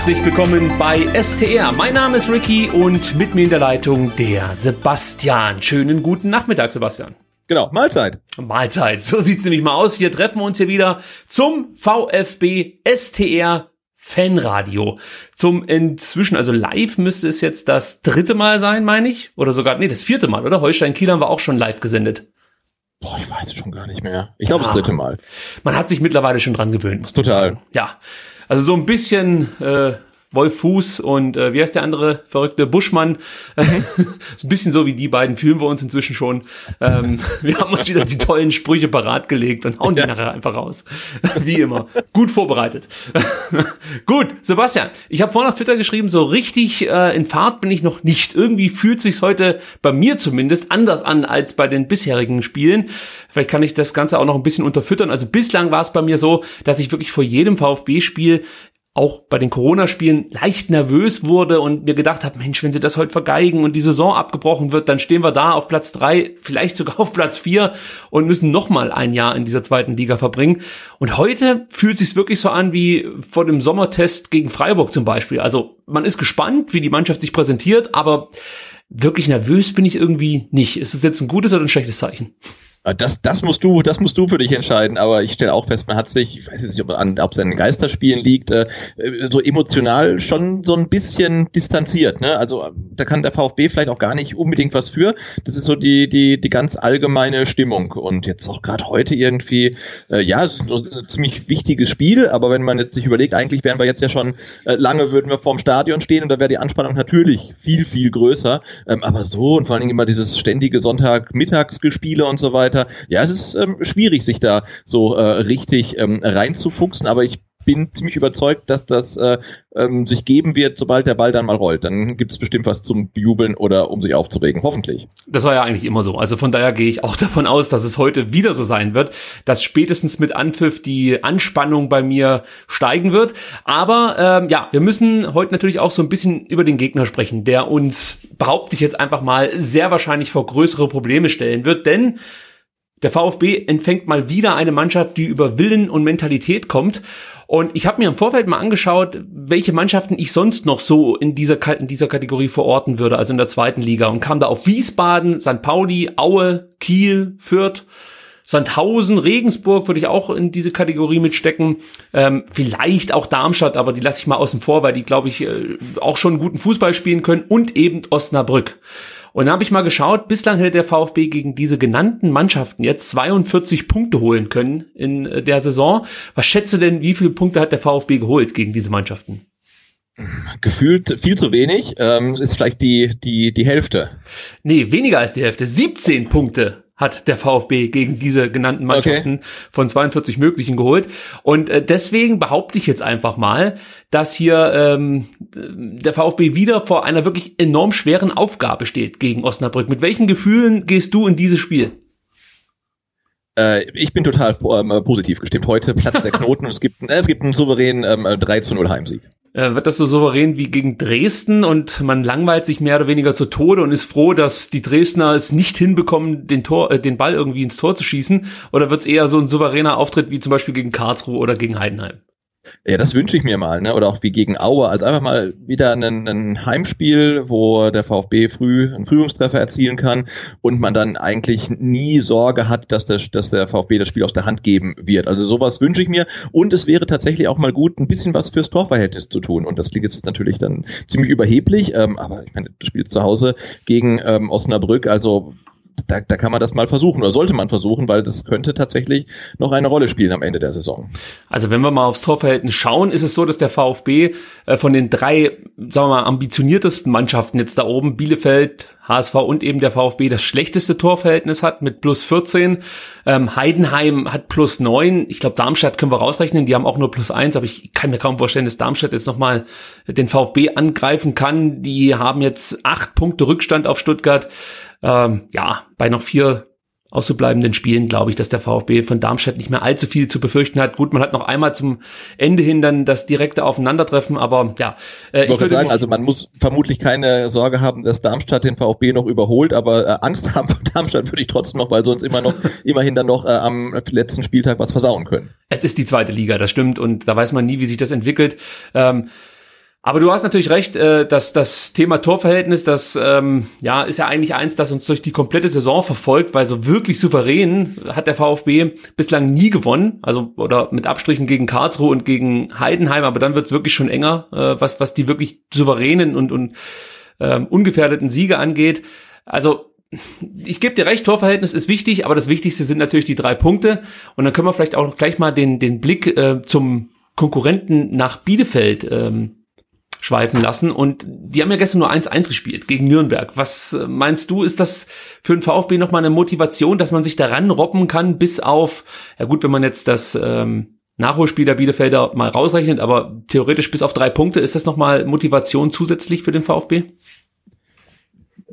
Herzlich willkommen bei STR. Mein Name ist Ricky und mit mir in der Leitung der Sebastian. Schönen guten Nachmittag, Sebastian. Genau, Mahlzeit. Mahlzeit. So sieht's nämlich mal aus. Wir treffen uns hier wieder zum VfB STR Fanradio. Zum inzwischen, also live müsste es jetzt das dritte Mal sein, meine ich. Oder sogar, nee, das vierte Mal, oder? Holstein Kiel haben wir auch schon live gesendet. Boah, ich weiß es schon gar nicht mehr. Ich glaube, ja. das dritte Mal. Man hat sich mittlerweile schon dran gewöhnt. Muss Total. Sagen. Ja. Also so ein bisschen äh, Wolf Fuß und äh, wie heißt der andere verrückte Buschmann? so ein bisschen so wie die beiden fühlen wir uns inzwischen schon. Ähm, wir haben uns wieder die tollen Sprüche parat gelegt und hauen die nachher einfach raus. wie immer. Gut vorbereitet. Gut, Sebastian, ich habe vorhin auf Twitter geschrieben, so richtig äh, in Fahrt bin ich noch nicht. Irgendwie fühlt sich's heute bei mir zumindest anders an als bei den bisherigen Spielen. Vielleicht kann ich das Ganze auch noch ein bisschen unterfüttern. Also bislang war es bei mir so, dass ich wirklich vor jedem VfB-Spiel auch bei den Corona-Spielen leicht nervös wurde und mir gedacht habe, Mensch, wenn sie das heute vergeigen und die Saison abgebrochen wird, dann stehen wir da auf Platz drei, vielleicht sogar auf Platz vier und müssen noch mal ein Jahr in dieser zweiten Liga verbringen. Und heute fühlt sich wirklich so an wie vor dem Sommertest gegen Freiburg zum Beispiel. Also man ist gespannt, wie die Mannschaft sich präsentiert, aber wirklich nervös bin ich irgendwie nicht. Ist es jetzt ein gutes oder ein schlechtes Zeichen? Äh, das, das musst du, das musst du für dich entscheiden. Aber ich stelle auch fest, man hat sich, ich weiß nicht, ob an, ob es an den Geisterspielen liegt, äh, so emotional schon so ein bisschen distanziert. Ne? Also da kann der VfB vielleicht auch gar nicht unbedingt was für. Das ist so die die die ganz allgemeine Stimmung. Und jetzt auch gerade heute irgendwie, äh, ja, es ist ein ziemlich wichtiges Spiel. Aber wenn man jetzt sich überlegt, eigentlich wären wir jetzt ja schon äh, lange würden wir vorm Stadion stehen und da wäre die Anspannung natürlich viel viel größer. Ähm, aber so und vor allen Dingen immer dieses ständige Sonntagmittagsgespiele und so weiter weiter. Ja, es ist ähm, schwierig, sich da so äh, richtig ähm, reinzufuchsen, aber ich bin ziemlich überzeugt, dass das äh, ähm, sich geben wird, sobald der Ball dann mal rollt. Dann gibt es bestimmt was zum Bejubeln oder um sich aufzuregen. Hoffentlich. Das war ja eigentlich immer so. Also von daher gehe ich auch davon aus, dass es heute wieder so sein wird, dass spätestens mit Anpfiff die Anspannung bei mir steigen wird. Aber ähm, ja, wir müssen heute natürlich auch so ein bisschen über den Gegner sprechen, der uns, behaupte ich jetzt einfach mal, sehr wahrscheinlich vor größere Probleme stellen wird. Denn der VfB empfängt mal wieder eine Mannschaft, die über Willen und Mentalität kommt. Und ich habe mir im Vorfeld mal angeschaut, welche Mannschaften ich sonst noch so in dieser, in dieser Kategorie verorten würde, also in der zweiten Liga. Und kam da auf Wiesbaden, St. Pauli, Aue, Kiel, Fürth. Sandhausen, Regensburg würde ich auch in diese Kategorie mitstecken. Ähm, vielleicht auch Darmstadt, aber die lasse ich mal außen vor, weil die, glaube ich, äh, auch schon guten Fußball spielen können. Und eben Osnabrück. Und dann habe ich mal geschaut, bislang hätte der VfB gegen diese genannten Mannschaften jetzt 42 Punkte holen können in äh, der Saison. Was schätzt du denn, wie viele Punkte hat der VfB geholt gegen diese Mannschaften? Gefühlt viel zu wenig. Ähm, ist vielleicht die, die, die Hälfte. Nee, weniger als die Hälfte. 17 Punkte hat der VfB gegen diese genannten Mannschaften okay. von 42 möglichen geholt. Und äh, deswegen behaupte ich jetzt einfach mal, dass hier ähm, der VfB wieder vor einer wirklich enorm schweren Aufgabe steht gegen Osnabrück. Mit welchen Gefühlen gehst du in dieses Spiel? Äh, ich bin total ähm, positiv gestimmt. Heute platzt der Knoten und es gibt, äh, es gibt einen souveränen ähm, 3 zu 0 Heimsieg. Äh, wird das so souverän wie gegen Dresden und man langweilt sich mehr oder weniger zu Tode und ist froh, dass die Dresdner es nicht hinbekommen, den Tor, äh, den Ball irgendwie ins Tor zu schießen? Oder wird es eher so ein souveräner Auftritt wie zum Beispiel gegen Karlsruhe oder gegen Heidenheim? Ja, das wünsche ich mir mal, ne? Oder auch wie gegen Aue. Also einfach mal wieder ein, ein Heimspiel, wo der VfB früh einen Führungstreffer erzielen kann und man dann eigentlich nie Sorge hat, dass der, dass der VfB das Spiel aus der Hand geben wird. Also sowas wünsche ich mir. Und es wäre tatsächlich auch mal gut, ein bisschen was fürs Torverhältnis zu tun. Und das klingt jetzt natürlich dann ziemlich überheblich, ähm, aber ich meine, du spielst zu Hause gegen ähm, Osnabrück, also da, da kann man das mal versuchen oder sollte man versuchen, weil das könnte tatsächlich noch eine Rolle spielen am Ende der Saison. Also wenn wir mal aufs Torverhältnis schauen, ist es so, dass der VfB äh, von den drei, sagen wir mal, ambitioniertesten Mannschaften jetzt da oben, Bielefeld, HSV und eben der VfB das schlechteste Torverhältnis hat mit plus 14. Ähm, Heidenheim hat plus 9. Ich glaube, Darmstadt können wir rausrechnen, die haben auch nur plus 1, aber ich kann mir kaum vorstellen, dass Darmstadt jetzt nochmal den VfB angreifen kann. Die haben jetzt acht Punkte Rückstand auf Stuttgart ähm, ja, bei noch vier auszubleibenden Spielen glaube ich, dass der VfB von Darmstadt nicht mehr allzu viel zu befürchten hat. Gut, man hat noch einmal zum Ende hin dann das direkte Aufeinandertreffen, aber ja. Äh, ich, ich würde sagen, also man muss vermutlich keine Sorge haben, dass Darmstadt den VfB noch überholt, aber äh, Angst haben vor Darmstadt würde ich trotzdem noch, weil sonst immer noch immerhin dann noch äh, am letzten Spieltag was versauen können. Es ist die zweite Liga, das stimmt und da weiß man nie, wie sich das entwickelt. Ähm, aber du hast natürlich recht, äh, dass das Thema Torverhältnis, das ähm, ja ist ja eigentlich eins, das uns durch die komplette Saison verfolgt, weil so wirklich souverän hat der VfB bislang nie gewonnen, also oder mit Abstrichen gegen Karlsruhe und gegen Heidenheim, aber dann wird's wirklich schon enger, äh, was was die wirklich souveränen und und ähm, ungefährdeten Siege angeht. Also ich gebe dir recht, Torverhältnis ist wichtig, aber das Wichtigste sind natürlich die drei Punkte. Und dann können wir vielleicht auch gleich mal den den Blick äh, zum Konkurrenten nach Bielefeld ähm, schweifen lassen. Und die haben ja gestern nur 1-1 gespielt gegen Nürnberg. Was äh, meinst du, ist das für den VfB nochmal eine Motivation, dass man sich daran robben kann, bis auf, ja gut, wenn man jetzt das ähm, Nachholspiel der Bielefelder mal rausrechnet, aber theoretisch bis auf drei Punkte, ist das nochmal Motivation zusätzlich für den VfB?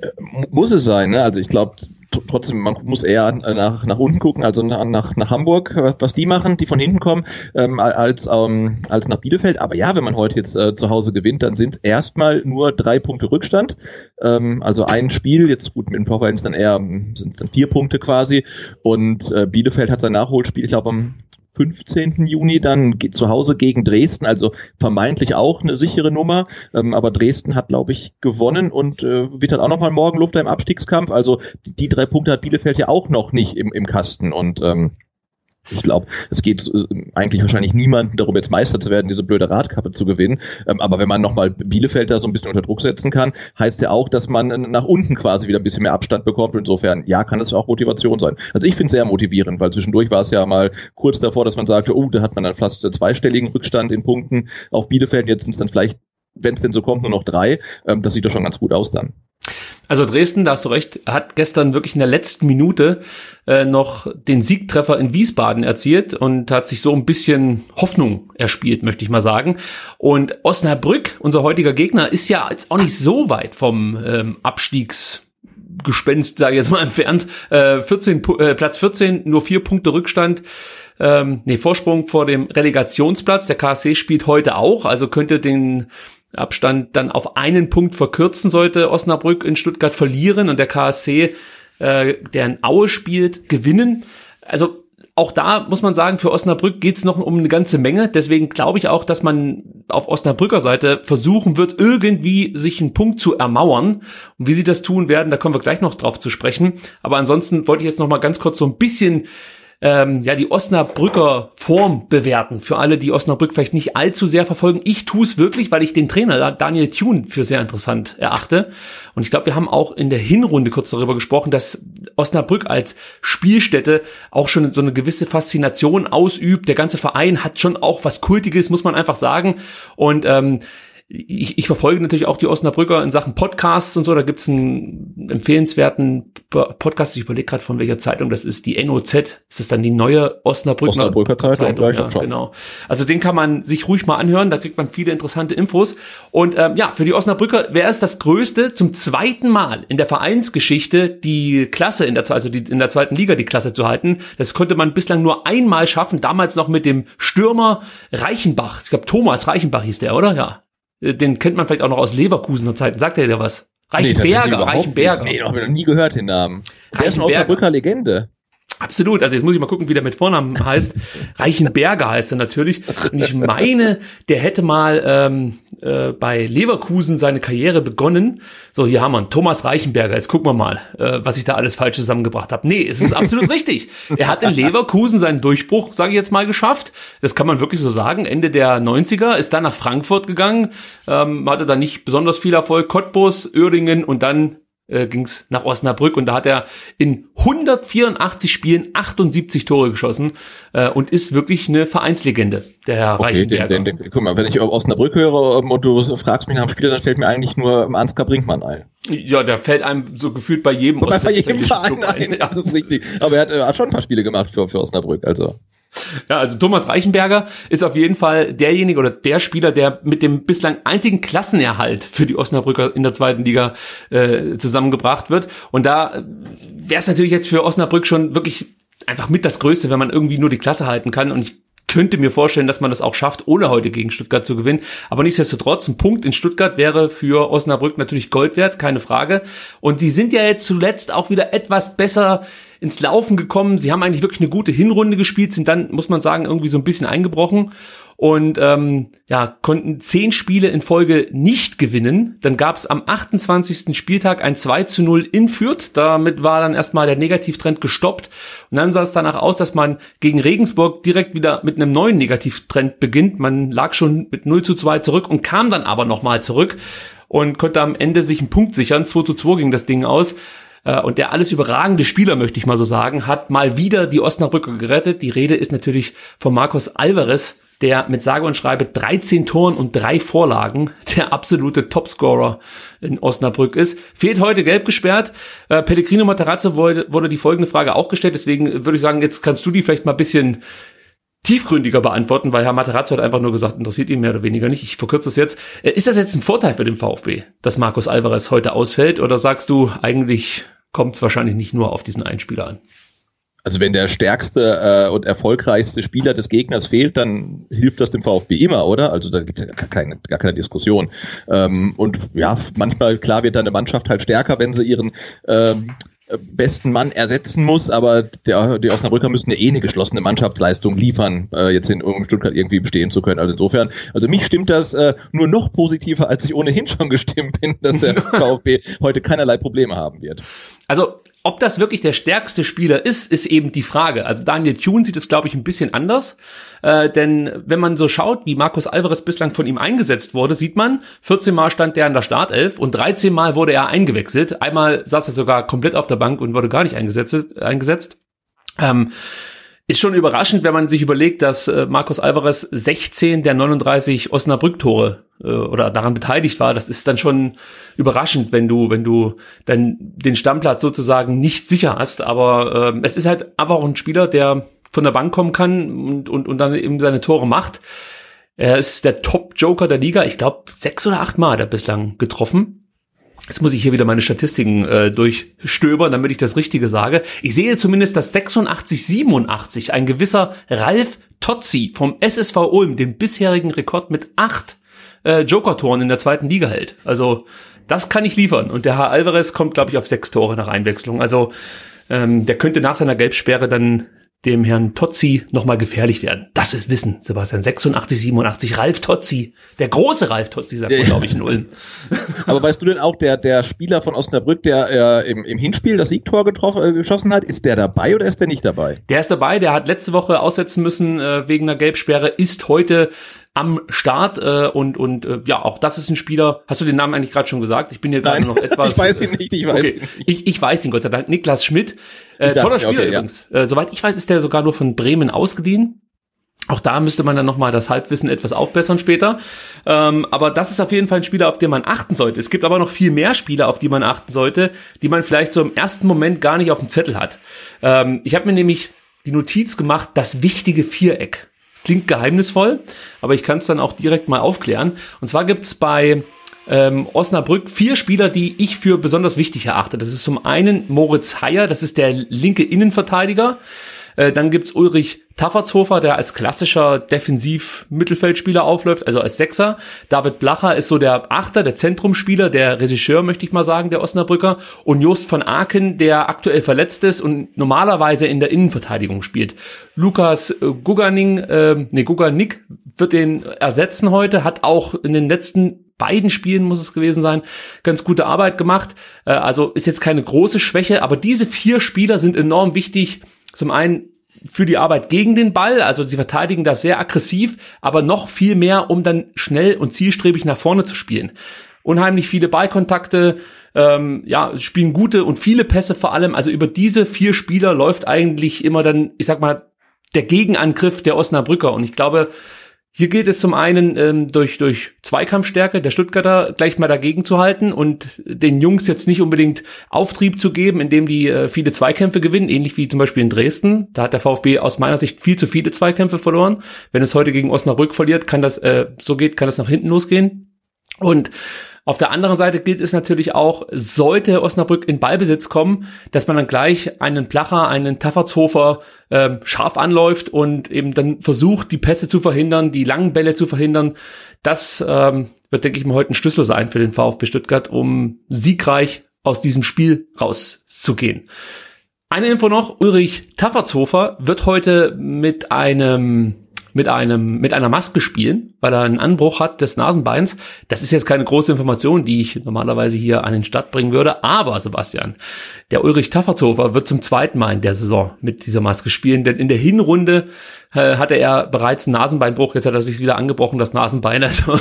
Äh, muss es sein, ne? Also ich glaube, trotzdem, man muss eher nach, nach unten gucken, also nach, nach, Hamburg, was die machen, die von hinten kommen, ähm, als, ähm, als nach Bielefeld. Aber ja, wenn man heute jetzt äh, zu Hause gewinnt, dann sind es erstmal nur drei Punkte Rückstand. Ähm, also ein Spiel, jetzt gut, mit dem Torverhältnis dann eher sind es dann vier Punkte quasi. Und äh, Bielefeld hat sein Nachholspiel, ich glaube, am 15. Juni dann zu Hause gegen Dresden, also vermeintlich auch eine sichere Nummer, ähm, aber Dresden hat, glaube ich, gewonnen und äh, wird dann auch nochmal morgen Luft im Abstiegskampf. Also die, drei Punkte hat Bielefeld ja auch noch nicht im, im Kasten und ähm, ich glaube, es geht äh, eigentlich wahrscheinlich niemanden darum, jetzt Meister zu werden, diese blöde Radkappe zu gewinnen. Ähm, aber wenn man nochmal Bielefeld da so ein bisschen unter Druck setzen kann, heißt ja auch, dass man nach unten quasi wieder ein bisschen mehr Abstand bekommt. insofern, ja, kann es auch Motivation sein. Also ich finde es sehr motivierend, weil zwischendurch war es ja mal kurz davor, dass man sagte, oh, da hat man dann fast zweistelligen Rückstand in Punkten auf Bielefeld. Jetzt sind es dann vielleicht, wenn es denn so kommt, nur noch drei. Ähm, das sieht doch schon ganz gut aus dann. Also Dresden, da hast du recht, hat gestern wirklich in der letzten Minute äh, noch den Siegtreffer in Wiesbaden erzielt und hat sich so ein bisschen Hoffnung erspielt, möchte ich mal sagen. Und Osnabrück, unser heutiger Gegner, ist ja jetzt auch nicht so weit vom ähm, Abstiegsgespenst, sage ich jetzt mal entfernt. Äh, 14, äh, Platz 14, nur vier Punkte Rückstand. Ähm, nee, Vorsprung vor dem Relegationsplatz. Der KSC spielt heute auch, also könnte den Abstand dann auf einen Punkt verkürzen sollte Osnabrück in Stuttgart verlieren und der KSC, äh, der in Aue spielt, gewinnen. Also auch da muss man sagen, für Osnabrück geht's noch um eine ganze Menge. Deswegen glaube ich auch, dass man auf Osnabrücker Seite versuchen wird, irgendwie sich einen Punkt zu ermauern. Und wie sie das tun werden, da kommen wir gleich noch drauf zu sprechen. Aber ansonsten wollte ich jetzt noch mal ganz kurz so ein bisschen ähm, ja die Osnabrücker Form bewerten. Für alle, die Osnabrück vielleicht nicht allzu sehr verfolgen. Ich tue es wirklich, weil ich den Trainer Daniel Thune für sehr interessant erachte. Und ich glaube, wir haben auch in der Hinrunde kurz darüber gesprochen, dass Osnabrück als Spielstätte auch schon so eine gewisse Faszination ausübt. Der ganze Verein hat schon auch was Kultiges, muss man einfach sagen. Und ähm, ich, ich verfolge natürlich auch die Osnabrücker in Sachen Podcasts und so. Da gibt's einen empfehlenswerten Podcast. Ich überlege gerade von welcher Zeitung das ist. Die NOZ. Ist das dann die neue Osnabrücker, Osnabrücker Zeitung? Zeitung ja, genau. Also den kann man sich ruhig mal anhören. Da kriegt man viele interessante Infos. Und ähm, ja, für die Osnabrücker wäre es das Größte, zum zweiten Mal in der Vereinsgeschichte die Klasse in der also die, in der zweiten Liga die Klasse zu halten. Das konnte man bislang nur einmal schaffen. Damals noch mit dem Stürmer Reichenbach. Ich glaube Thomas Reichenbach hieß der, oder? Ja. Äh, den kennt man vielleicht auch noch aus Leverkusener Zeiten. Sagt er dir was? Reichenberger, nee, Reichenberger. Nee, hab ich noch nie gehört den Namen. Der ist eine Osnabrücker Legende. Absolut. Also jetzt muss ich mal gucken, wie der mit Vornamen heißt. Reichenberger heißt er natürlich. Und ich meine, der hätte mal ähm, äh, bei Leverkusen seine Karriere begonnen. So, hier haben wir einen Thomas Reichenberger. Jetzt gucken wir mal, äh, was ich da alles falsch zusammengebracht habe. Nee, es ist absolut richtig. Er hat in Leverkusen seinen Durchbruch, sage ich jetzt mal, geschafft. Das kann man wirklich so sagen. Ende der 90er ist dann nach Frankfurt gegangen, ähm, hatte da nicht besonders viel Erfolg. Cottbus, Uerdingen und dann äh, ging es nach Osnabrück und da hat er in 184 Spielen 78 Tore geschossen äh, und ist wirklich eine Vereinslegende, der Herr okay, Reichenberger. Den, den, den, guck mal, wenn ich Osnabrück höre ähm, und du fragst mich nach dem Spieler, dann fällt mir eigentlich nur Ansgar Brinkmann ein. Ja, der fällt einem so gefühlt bei jedem Bei, bei jedem Verein ein, ja. das ist richtig. Aber er hat, er hat schon ein paar Spiele gemacht für, für Osnabrück, also. Ja, also Thomas Reichenberger ist auf jeden Fall derjenige oder der Spieler, der mit dem bislang einzigen Klassenerhalt für die Osnabrücker in der zweiten Liga äh, zusammengebracht wird. Und da wäre es natürlich jetzt für Osnabrück schon wirklich einfach mit das Größte, wenn man irgendwie nur die Klasse halten kann. Und ich könnte mir vorstellen, dass man das auch schafft, ohne heute gegen Stuttgart zu gewinnen. Aber nichtsdestotrotz, ein Punkt in Stuttgart wäre für Osnabrück natürlich Gold wert, keine Frage. Und die sind ja jetzt zuletzt auch wieder etwas besser ins Laufen gekommen. Sie haben eigentlich wirklich eine gute Hinrunde gespielt, sind dann, muss man sagen, irgendwie so ein bisschen eingebrochen und ähm, ja, konnten zehn Spiele in Folge nicht gewinnen. Dann gab es am 28. Spieltag ein 2 zu 0 in Fürth. Damit war dann erstmal der Negativtrend gestoppt. Und dann sah es danach aus, dass man gegen Regensburg direkt wieder mit einem neuen Negativtrend beginnt. Man lag schon mit 0 zu 2 zurück und kam dann aber nochmal zurück und konnte am Ende sich einen Punkt sichern. 2 zu 2 ging das Ding aus. Äh, und der alles überragende Spieler, möchte ich mal so sagen, hat mal wieder die Osnabrücker gerettet. Die Rede ist natürlich von Marcos Alvarez, der mit sage und schreibe 13 Toren und drei Vorlagen der absolute Topscorer in Osnabrück ist. Fehlt heute gelb gesperrt. Äh, Pellegrino Materazzo wurde, wurde die folgende Frage auch gestellt. Deswegen würde ich sagen, jetzt kannst du die vielleicht mal ein bisschen tiefgründiger beantworten, weil Herr Materazzo hat einfach nur gesagt, interessiert ihn mehr oder weniger nicht. Ich verkürze das jetzt. Äh, ist das jetzt ein Vorteil für den VfB, dass Marcos Alvarez heute ausfällt? Oder sagst du, eigentlich kommt es wahrscheinlich nicht nur auf diesen Einspieler an. Also wenn der stärkste äh, und erfolgreichste Spieler des Gegners fehlt, dann hilft das dem VfB immer, oder? Also da gibt es ja gar keine, gar keine Diskussion. Ähm, und ja, manchmal, klar, wird eine Mannschaft halt stärker, wenn sie ihren ähm, besten Mann ersetzen muss, aber der, die Osnabrücker müssen ja eh eine geschlossene Mannschaftsleistung liefern, äh, jetzt in, um Stuttgart irgendwie bestehen zu können. Also insofern, also mich stimmt das äh, nur noch positiver, als ich ohnehin schon gestimmt bin, dass der VfB heute keinerlei Probleme haben wird. Also ob das wirklich der stärkste Spieler ist, ist eben die Frage. Also Daniel Thune sieht es, glaube ich, ein bisschen anders. Äh, denn wenn man so schaut, wie Markus Alvarez bislang von ihm eingesetzt wurde, sieht man, 14 Mal stand der in der Startelf und 13 Mal wurde er eingewechselt. Einmal saß er sogar komplett auf der Bank und wurde gar nicht eingesetzt. eingesetzt. Ähm, ist schon überraschend, wenn man sich überlegt, dass äh, Markus Alvarez 16 der 39 Osnabrück-Tore äh, oder daran beteiligt war. Das ist dann schon überraschend, wenn du, wenn du dann den Stammplatz sozusagen nicht sicher hast. Aber äh, es ist halt einfach auch ein Spieler, der von der Bank kommen kann und, und, und dann eben seine Tore macht. Er ist der Top-Joker der Liga. Ich glaube, sechs oder acht Mal hat er bislang getroffen. Jetzt muss ich hier wieder meine Statistiken äh, durchstöbern, damit ich das Richtige sage. Ich sehe zumindest, dass 86, 87 ein gewisser Ralf Tozzi vom SSV Ulm den bisherigen Rekord mit acht äh, Joker-Toren in der zweiten Liga hält. Also das kann ich liefern. Und der Herr Alvarez kommt, glaube ich, auf sechs Tore nach Einwechslung. Also ähm, der könnte nach seiner Gelbsperre dann dem Herrn Tozzi nochmal gefährlich werden. Das ist Wissen, Sebastian. 86, 87, Ralf Tozzi. Der große Ralf Tozzi, sagt man, glaube ich, in Ulm. Aber weißt du denn auch, der, der Spieler von Osnabrück, der äh, im, im Hinspiel das Siegtor getroffen, äh, geschossen hat, ist der dabei oder ist der nicht dabei? Der ist dabei, der hat letzte Woche aussetzen müssen äh, wegen einer Gelbsperre, ist heute am Start äh, und und äh, ja, auch das ist ein Spieler. Hast du den Namen eigentlich gerade schon gesagt? Ich bin hier gerade noch etwas. ich weiß ihn nicht. Ich weiß okay. ihn nicht. Ich, ich weiß ihn Gott sei Dank. Niklas Schmidt, äh, toller Spieler okay, übrigens. Ja. Äh, soweit ich weiß, ist der sogar nur von Bremen ausgeliehen. Auch da müsste man dann nochmal das Halbwissen etwas aufbessern später. Ähm, aber das ist auf jeden Fall ein Spieler, auf den man achten sollte. Es gibt aber noch viel mehr Spieler, auf die man achten sollte, die man vielleicht so im ersten Moment gar nicht auf dem Zettel hat. Ähm, ich habe mir nämlich die Notiz gemacht, das wichtige Viereck. Klingt geheimnisvoll, aber ich kann es dann auch direkt mal aufklären. Und zwar gibt's bei ähm, Osnabrück vier Spieler, die ich für besonders wichtig erachte. Das ist zum einen Moritz Heyer, das ist der linke Innenverteidiger. Äh, dann gibt's Ulrich Taffertshofer, der als klassischer Defensiv-Mittelfeldspieler aufläuft, also als Sechser. David Blacher ist so der Achter, der Zentrumspieler, der Regisseur, möchte ich mal sagen, der Osnabrücker. Und Jost von Aken, der aktuell verletzt ist und normalerweise in der Innenverteidigung spielt. Lukas äh, Guganing, äh, nee, Guganik wird den ersetzen heute, hat auch in den letzten beiden Spielen muss es gewesen sein, ganz gute Arbeit gemacht. Äh, also ist jetzt keine große Schwäche, aber diese vier Spieler sind enorm wichtig. Zum einen für die Arbeit gegen den Ball, also sie verteidigen das sehr aggressiv, aber noch viel mehr, um dann schnell und zielstrebig nach vorne zu spielen. Unheimlich viele Ballkontakte, ähm, ja, spielen gute und viele Pässe vor allem. Also über diese vier Spieler läuft eigentlich immer dann, ich sag mal, der Gegenangriff der Osnabrücker. Und ich glaube, hier gilt es zum einen ähm, durch, durch Zweikampfstärke der Stuttgarter gleich mal dagegen zu halten und den Jungs jetzt nicht unbedingt Auftrieb zu geben, indem die äh, viele Zweikämpfe gewinnen, ähnlich wie zum Beispiel in Dresden. Da hat der VfB aus meiner Sicht viel zu viele Zweikämpfe verloren. Wenn es heute gegen Osnabrück verliert, kann das, äh, so geht, kann das nach hinten losgehen. Und auf der anderen Seite gilt es natürlich auch, sollte Osnabrück in Ballbesitz kommen, dass man dann gleich einen Placher, einen Taffertshofer äh, scharf anläuft und eben dann versucht, die Pässe zu verhindern, die langen Bälle zu verhindern. Das ähm, wird, denke ich mal, heute ein Schlüssel sein für den VfB Stuttgart, um siegreich aus diesem Spiel rauszugehen. Eine Info noch, Ulrich Taffertshofer wird heute mit einem mit einem, mit einer Maske spielen, weil er einen Anbruch hat des Nasenbeins. Das ist jetzt keine große Information, die ich normalerweise hier an den Start bringen würde. Aber, Sebastian, der Ulrich Taffertshofer wird zum zweiten Mal in der Saison mit dieser Maske spielen, denn in der Hinrunde äh, hatte er bereits einen Nasenbeinbruch. Jetzt hat er sich wieder angebrochen, das Nasenbein. Also,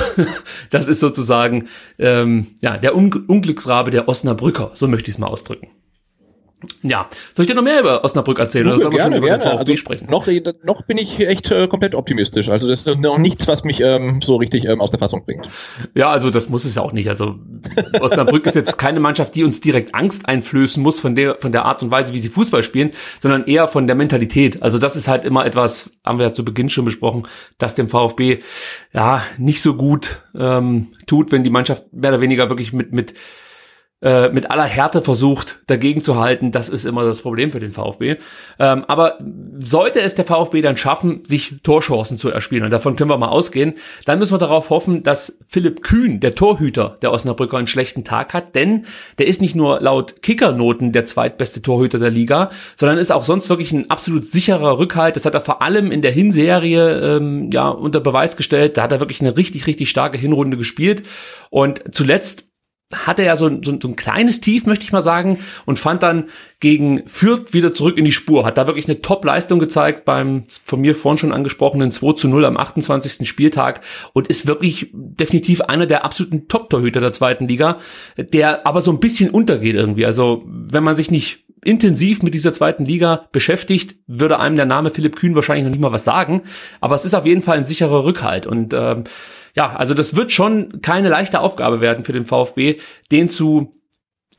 das ist sozusagen, ähm, ja, der Un Unglücksrabe der Osnabrücker. So möchte ich es mal ausdrücken. Ja, soll ich dir noch mehr über Osnabrück erzählen? Oder gerne, gerne. den VfB Also, sprechen? noch, noch bin ich echt äh, komplett optimistisch. Also das ist noch nichts, was mich ähm, so richtig ähm, aus der Fassung bringt. Ja, also das muss es ja auch nicht. Also Osnabrück ist jetzt keine Mannschaft, die uns direkt Angst einflößen muss von der von der Art und Weise, wie sie Fußball spielen, sondern eher von der Mentalität. Also das ist halt immer etwas, haben wir ja zu Beginn schon besprochen, dass dem VfB ja nicht so gut ähm, tut, wenn die Mannschaft mehr oder weniger wirklich mit mit äh, mit aller Härte versucht, dagegen zu halten. Das ist immer das Problem für den VfB. Ähm, aber sollte es der VfB dann schaffen, sich Torchancen zu erspielen, und davon können wir mal ausgehen, dann müssen wir darauf hoffen, dass Philipp Kühn, der Torhüter der Osnabrücker, einen schlechten Tag hat, denn der ist nicht nur laut Kickernoten der zweitbeste Torhüter der Liga, sondern ist auch sonst wirklich ein absolut sicherer Rückhalt. Das hat er vor allem in der Hinserie ähm, ja unter Beweis gestellt. Da hat er wirklich eine richtig, richtig starke Hinrunde gespielt. Und zuletzt hatte er so, so, so ein kleines Tief, möchte ich mal sagen, und fand dann gegen Fürth wieder zurück in die Spur. Hat da wirklich eine Top-Leistung gezeigt beim von mir vorhin schon angesprochenen 2 zu 0 am 28. Spieltag und ist wirklich definitiv einer der absoluten Top-Torhüter der zweiten Liga, der aber so ein bisschen untergeht irgendwie. Also wenn man sich nicht intensiv mit dieser zweiten Liga beschäftigt, würde einem der Name Philipp Kühn wahrscheinlich noch nicht mal was sagen. Aber es ist auf jeden Fall ein sicherer Rückhalt und ähm, ja, also das wird schon keine leichte Aufgabe werden für den VfB, den zu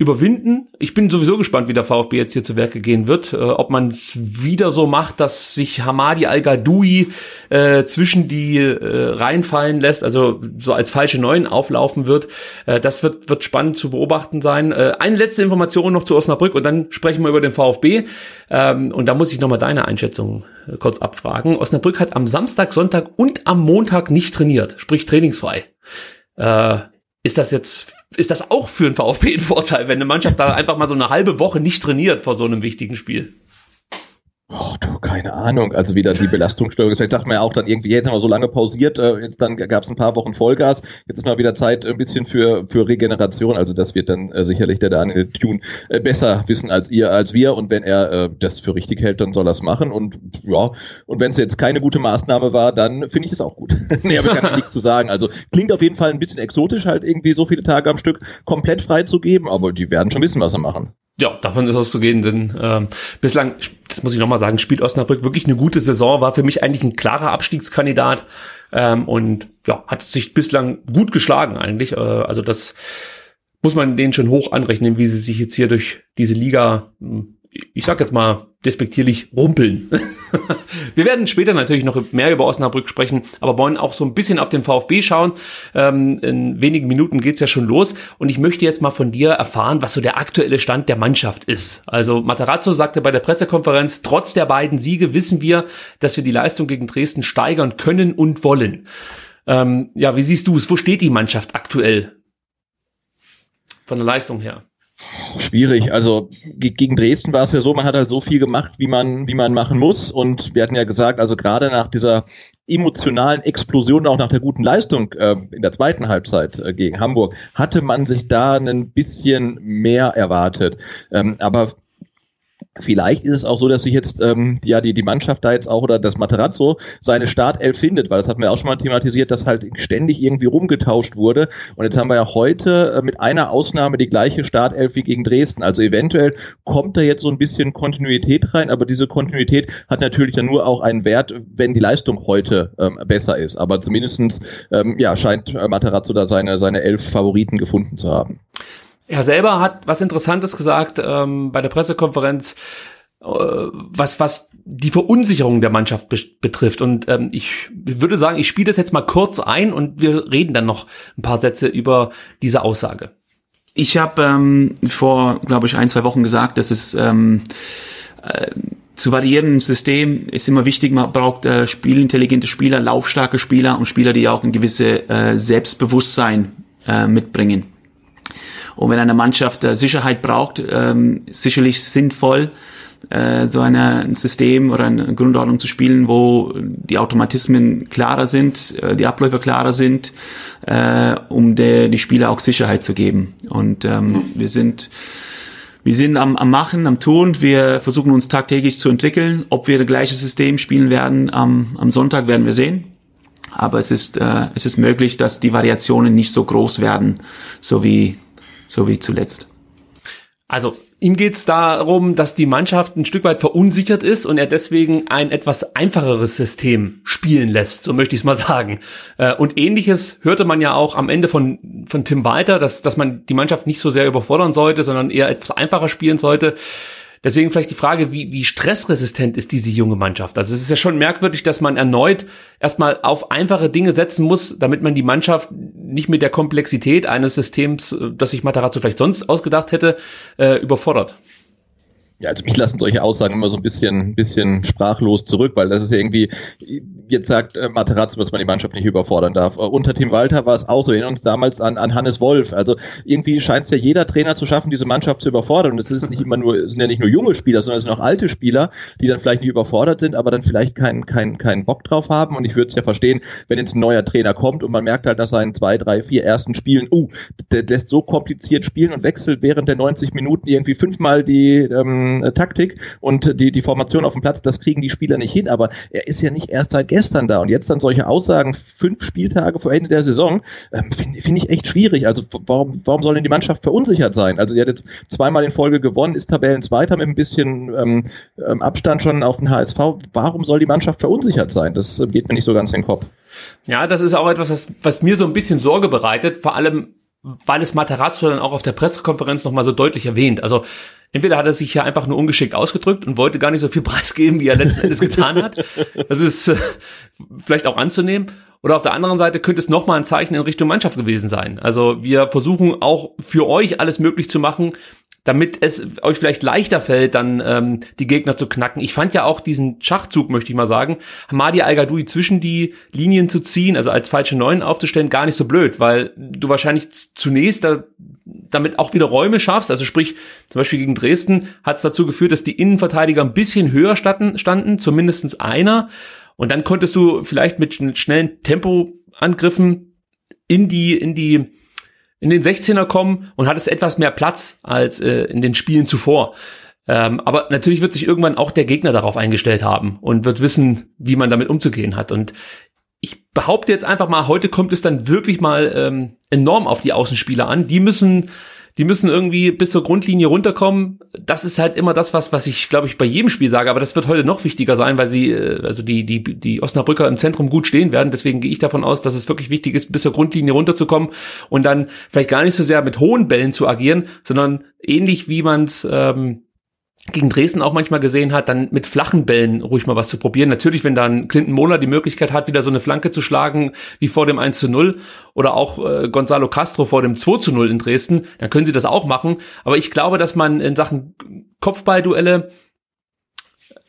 überwinden. Ich bin sowieso gespannt, wie der VfB jetzt hier zu Werke gehen wird. Äh, ob man es wieder so macht, dass sich Hamadi Al-Gadoui äh, zwischen die äh, reinfallen lässt, also so als falsche Neun auflaufen wird. Äh, das wird, wird spannend zu beobachten sein. Äh, eine letzte Information noch zu Osnabrück und dann sprechen wir über den VfB. Ähm, und da muss ich nochmal deine Einschätzung äh, kurz abfragen. Osnabrück hat am Samstag, Sonntag und am Montag nicht trainiert, sprich trainingsfrei. Äh, ist das jetzt, ist das auch für einen VfB ein Vorteil, wenn eine Mannschaft da einfach mal so eine halbe Woche nicht trainiert vor so einem wichtigen Spiel? Oh, du, keine Ahnung. Also wieder die Belastungsstörung. Ich dachte mir auch dann irgendwie, jetzt haben wir so lange pausiert, äh, jetzt dann gab es ein paar Wochen Vollgas. Jetzt ist mal wieder Zeit ein bisschen für, für Regeneration. Also das wird dann äh, sicherlich der Daniel Thune äh, besser wissen als ihr, als wir. Und wenn er das für richtig hält, dann soll er es machen. Und ja, und wenn es jetzt keine gute Maßnahme war, dann finde ich es auch gut. nee, aber kann ich nichts zu sagen. Also klingt auf jeden Fall ein bisschen exotisch, halt irgendwie so viele Tage am Stück komplett frei zu geben, aber die werden schon wissen, was sie machen. Ja, davon ist auszugehen, denn ähm, bislang, das muss ich nochmal sagen, spielt Osnabrück wirklich eine gute Saison, war für mich eigentlich ein klarer Abstiegskandidat ähm, und ja, hat sich bislang gut geschlagen eigentlich. Äh, also das muss man denen schon hoch anrechnen, wie sie sich jetzt hier durch diese Liga, hm, ich sag jetzt mal despektierlich rumpeln. wir werden später natürlich noch mehr über Osnabrück sprechen, aber wollen auch so ein bisschen auf den VfB schauen. Ähm, in wenigen Minuten geht's ja schon los und ich möchte jetzt mal von dir erfahren, was so der aktuelle Stand der Mannschaft ist. Also Matarazzo sagte bei der Pressekonferenz, trotz der beiden Siege wissen wir, dass wir die Leistung gegen Dresden steigern können und wollen. Ähm, ja, wie siehst du es? Wo steht die Mannschaft aktuell? Von der Leistung her. Schwierig. Also gegen Dresden war es ja so, man hat halt so viel gemacht, wie man, wie man machen muss. Und wir hatten ja gesagt, also gerade nach dieser emotionalen Explosion, auch nach der guten Leistung äh, in der zweiten Halbzeit äh, gegen Hamburg, hatte man sich da ein bisschen mehr erwartet. Ähm, aber Vielleicht ist es auch so, dass sich jetzt ähm, ja die, die Mannschaft da jetzt auch oder das Materazzo seine Startelf findet, weil das hatten wir auch schon mal thematisiert, dass halt ständig irgendwie rumgetauscht wurde. Und jetzt haben wir ja heute äh, mit einer Ausnahme die gleiche Startelf wie gegen Dresden. Also eventuell kommt da jetzt so ein bisschen Kontinuität rein, aber diese Kontinuität hat natürlich dann nur auch einen Wert, wenn die Leistung heute ähm, besser ist. Aber zumindestens ähm, ja, scheint äh, Materazzo da seine, seine elf Favoriten gefunden zu haben. Er selber hat was Interessantes gesagt ähm, bei der Pressekonferenz, äh, was, was die Verunsicherung der Mannschaft be betrifft. Und ähm, ich würde sagen, ich spiele das jetzt mal kurz ein und wir reden dann noch ein paar Sätze über diese Aussage. Ich habe ähm, vor, glaube ich, ein, zwei Wochen gesagt, dass es ähm, äh, zu variierenden System ist immer wichtig, man braucht äh, spielintelligente Spieler, laufstarke Spieler und Spieler, die auch ein gewisse äh, Selbstbewusstsein äh, mitbringen. Und wenn eine Mannschaft äh, Sicherheit braucht, ähm, sicherlich sinnvoll, äh, so eine, ein System oder eine Grundordnung zu spielen, wo die Automatismen klarer sind, äh, die Abläufe klarer sind, äh, um der, die Spieler auch Sicherheit zu geben. Und ähm, wir sind wir sind am, am Machen, am Tun. Wir versuchen uns tagtäglich zu entwickeln. Ob wir das gleiche System spielen werden am, am Sonntag, werden wir sehen. Aber es ist, äh, es ist möglich, dass die Variationen nicht so groß werden, so wie so wie zuletzt. Also ihm geht es darum, dass die Mannschaft ein Stück weit verunsichert ist und er deswegen ein etwas einfacheres System spielen lässt, so möchte ich es mal sagen. Äh, und ähnliches hörte man ja auch am Ende von, von Tim Walter, dass, dass man die Mannschaft nicht so sehr überfordern sollte, sondern eher etwas einfacher spielen sollte. Deswegen vielleicht die Frage, wie, wie stressresistent ist diese junge Mannschaft? Also es ist ja schon merkwürdig, dass man erneut erstmal auf einfache Dinge setzen muss, damit man die Mannschaft nicht mit der Komplexität eines Systems, äh, das sich Matarazzo vielleicht sonst ausgedacht hätte, äh, überfordert. Ja, also mich lassen solche Aussagen immer so ein bisschen, bisschen sprachlos zurück, weil das ist ja irgendwie, jetzt sagt äh, Materazzo, dass man die Mannschaft nicht überfordern darf. Uh, unter Tim Walter war es auch so, erinnern uns damals an, an Hannes Wolf. Also irgendwie scheint es ja jeder Trainer zu schaffen, diese Mannschaft zu überfordern. Und es ist nicht immer nur, sind ja nicht nur junge Spieler, sondern es sind auch alte Spieler, die dann vielleicht nicht überfordert sind, aber dann vielleicht keinen, keinen, keinen Bock drauf haben. Und ich würde es ja verstehen, wenn jetzt ein neuer Trainer kommt und man merkt halt nach seinen zwei, drei, vier ersten Spielen, uh, der lässt so kompliziert spielen und wechselt während der 90 Minuten irgendwie fünfmal die ähm, äh, Taktik und die, die Formation auf dem Platz, das kriegen die Spieler nicht hin, aber er ist ja nicht erst seit gestern da und jetzt dann solche Aussagen fünf Spieltage vor Ende der Saison, ähm, finde find ich echt schwierig. Also warum, warum soll denn die Mannschaft verunsichert sein? Also sie hat jetzt zweimal in Folge gewonnen, ist Tabellenzweiter mit ein bisschen ähm, ähm Abstand schon auf den HSV. Warum soll die Mannschaft verunsichert sein? Das äh, geht mir nicht so ganz in den Kopf. Ja, das ist auch etwas, was, was mir so ein bisschen Sorge bereitet, vor allem weil es Materazzo dann auch auf der Pressekonferenz nochmal so deutlich erwähnt. Also entweder hat er sich ja einfach nur ungeschickt ausgedrückt und wollte gar nicht so viel preisgeben, wie er letzten Endes getan hat. Das ist äh, vielleicht auch anzunehmen. Oder auf der anderen Seite könnte es nochmal ein Zeichen in Richtung Mannschaft gewesen sein. Also wir versuchen auch für euch alles möglich zu machen, damit es euch vielleicht leichter fällt, dann ähm, die Gegner zu knacken. Ich fand ja auch diesen Schachzug, möchte ich mal sagen, Hamadi al zwischen die Linien zu ziehen, also als falsche Neun aufzustellen, gar nicht so blöd, weil du wahrscheinlich zunächst da, damit auch wieder Räume schaffst. Also sprich, zum Beispiel gegen Dresden hat es dazu geführt, dass die Innenverteidiger ein bisschen höher standen, standen zumindestens einer. Und dann konntest du vielleicht mit schnellen Tempoangriffen in die, in die in den 16er kommen und hattest etwas mehr Platz als äh, in den Spielen zuvor. Ähm, aber natürlich wird sich irgendwann auch der Gegner darauf eingestellt haben und wird wissen, wie man damit umzugehen hat. Und ich behaupte jetzt einfach mal, heute kommt es dann wirklich mal ähm, enorm auf die Außenspieler an. Die müssen die müssen irgendwie bis zur Grundlinie runterkommen. Das ist halt immer das, was, was ich, glaube ich, bei jedem Spiel sage, aber das wird heute noch wichtiger sein, weil sie, äh, also die, die, die Osnabrücker im Zentrum gut stehen werden. Deswegen gehe ich davon aus, dass es wirklich wichtig ist, bis zur Grundlinie runterzukommen und dann vielleicht gar nicht so sehr mit hohen Bällen zu agieren, sondern ähnlich wie man es ähm, gegen Dresden auch manchmal gesehen hat, dann mit flachen Bällen ruhig mal was zu probieren. Natürlich, wenn dann Clinton Mohler die Möglichkeit hat, wieder so eine Flanke zu schlagen wie vor dem 1 zu 0 oder auch äh, Gonzalo Castro vor dem 2 zu 0 in Dresden, dann können sie das auch machen. Aber ich glaube, dass man in Sachen Kopfballduelle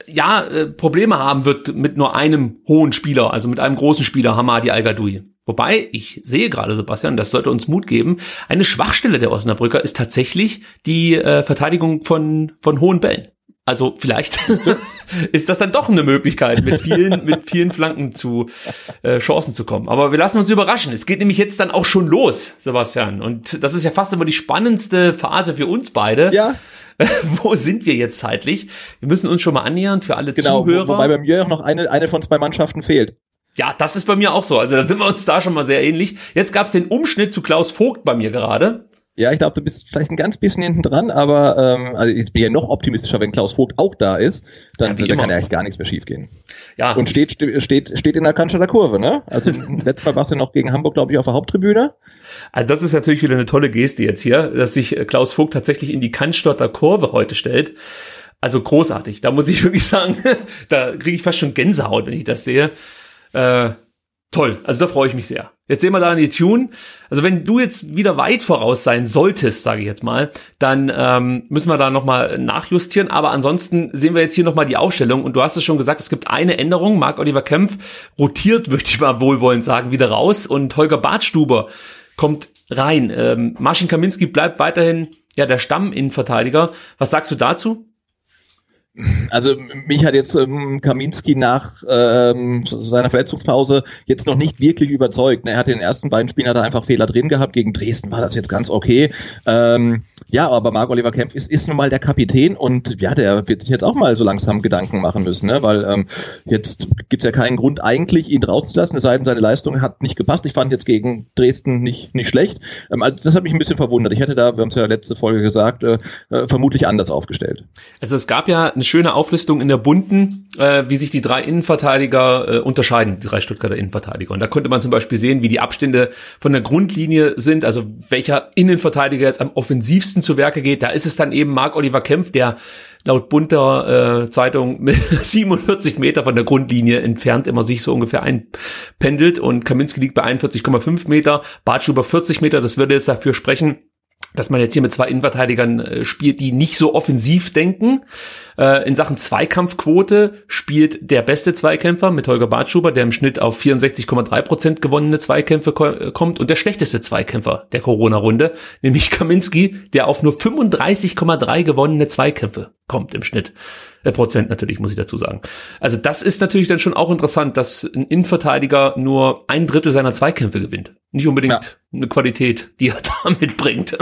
ja, äh, Probleme haben wird mit nur einem hohen Spieler, also mit einem großen Spieler, Hamadi Al-Gadoui. Wobei, ich sehe gerade, Sebastian, das sollte uns Mut geben, eine Schwachstelle der Osnabrücker ist tatsächlich die äh, Verteidigung von, von hohen Bällen. Also vielleicht ist das dann doch eine Möglichkeit, mit vielen, mit vielen Flanken zu äh, Chancen zu kommen. Aber wir lassen uns überraschen. Es geht nämlich jetzt dann auch schon los, Sebastian. Und das ist ja fast immer die spannendste Phase für uns beide. Ja. Wo sind wir jetzt zeitlich? Wir müssen uns schon mal annähern für alle Genau, Zuhörer. wobei bei mir auch noch eine, eine von zwei Mannschaften fehlt. Ja, das ist bei mir auch so. Also da sind wir uns da schon mal sehr ähnlich. Jetzt gab es den Umschnitt zu Klaus Vogt bei mir gerade. Ja, ich glaube, du bist vielleicht ein ganz bisschen hinten dran, aber ähm, also jetzt bin ich ja noch optimistischer, wenn Klaus Vogt auch da ist, dann, Ja, dann kann ja eigentlich gar nichts mehr schiefgehen. Ja, Und steht, steht, steht in der Cannstatter Kurve, ne? Also letztes Mal warst du noch gegen Hamburg, glaube ich, auf der Haupttribüne. also das ist natürlich wieder eine tolle Geste jetzt hier, dass sich äh, Klaus Vogt tatsächlich in die Cannstatter Kurve heute stellt. Also großartig. Da muss ich wirklich sagen, da kriege ich fast schon Gänsehaut, wenn ich das sehe. Äh, toll. Also da freue ich mich sehr. Jetzt sehen wir da in die Tune. Also wenn du jetzt wieder weit voraus sein solltest, sage ich jetzt mal, dann ähm, müssen wir da nochmal nachjustieren. Aber ansonsten sehen wir jetzt hier nochmal die Aufstellung. Und du hast es schon gesagt, es gibt eine Änderung. Marc-Oliver Kempf rotiert, möchte ich mal wohlwollend sagen, wieder raus. Und Holger Bartstuber kommt rein. Ähm, Marcin Kaminski bleibt weiterhin ja der Stamminnenverteidiger. Was sagst du dazu? Also mich hat jetzt ähm, Kaminski nach ähm, seiner Verletzungspause jetzt noch nicht wirklich überzeugt. Er hatte in den ersten beiden Spielen hat er einfach Fehler drin gehabt. Gegen Dresden war das jetzt ganz okay. Ähm, ja, aber Marc Oliver Kempf ist, ist nun mal der Kapitän und ja, der wird sich jetzt auch mal so langsam Gedanken machen müssen, ne? weil ähm, jetzt gibt's ja keinen Grund eigentlich, ihn rauszulassen, es sei denn, seine Leistung hat nicht gepasst. Ich fand jetzt gegen Dresden nicht, nicht schlecht. Ähm, also das hat mich ein bisschen verwundert. Ich hätte da, wir haben es ja letzte Folge gesagt, äh, äh, vermutlich anders aufgestellt. Also es gab ja eine schöne Auflistung in der Bunten, äh, wie sich die drei Innenverteidiger äh, unterscheiden, die drei Stuttgarter Innenverteidiger. Und da konnte man zum Beispiel sehen, wie die Abstände von der Grundlinie sind, also welcher Innenverteidiger jetzt am offensivsten zu Werke geht. Da ist es dann eben Marc-Oliver Kempf, der laut bunter äh, Zeitung mit 47 Meter von der Grundlinie entfernt immer sich so ungefähr einpendelt und Kaminski liegt bei 41,5 Meter, Bartsch über 40 Meter, das würde jetzt dafür sprechen, dass man jetzt hier mit zwei Innenverteidigern äh, spielt, die nicht so offensiv denken. Äh, in Sachen Zweikampfquote spielt der beste Zweikämpfer mit Holger Bartschuber, der im Schnitt auf 64,3 Prozent gewonnene Zweikämpfe ko kommt und der schlechteste Zweikämpfer der Corona-Runde, nämlich Kaminski, der auf nur 35,3 gewonnene Zweikämpfe kommt im Schnitt. Äh, Prozent natürlich, muss ich dazu sagen. Also das ist natürlich dann schon auch interessant, dass ein Innenverteidiger nur ein Drittel seiner Zweikämpfe gewinnt. Nicht unbedingt Ja. eine Qualität, die er da mitbringt.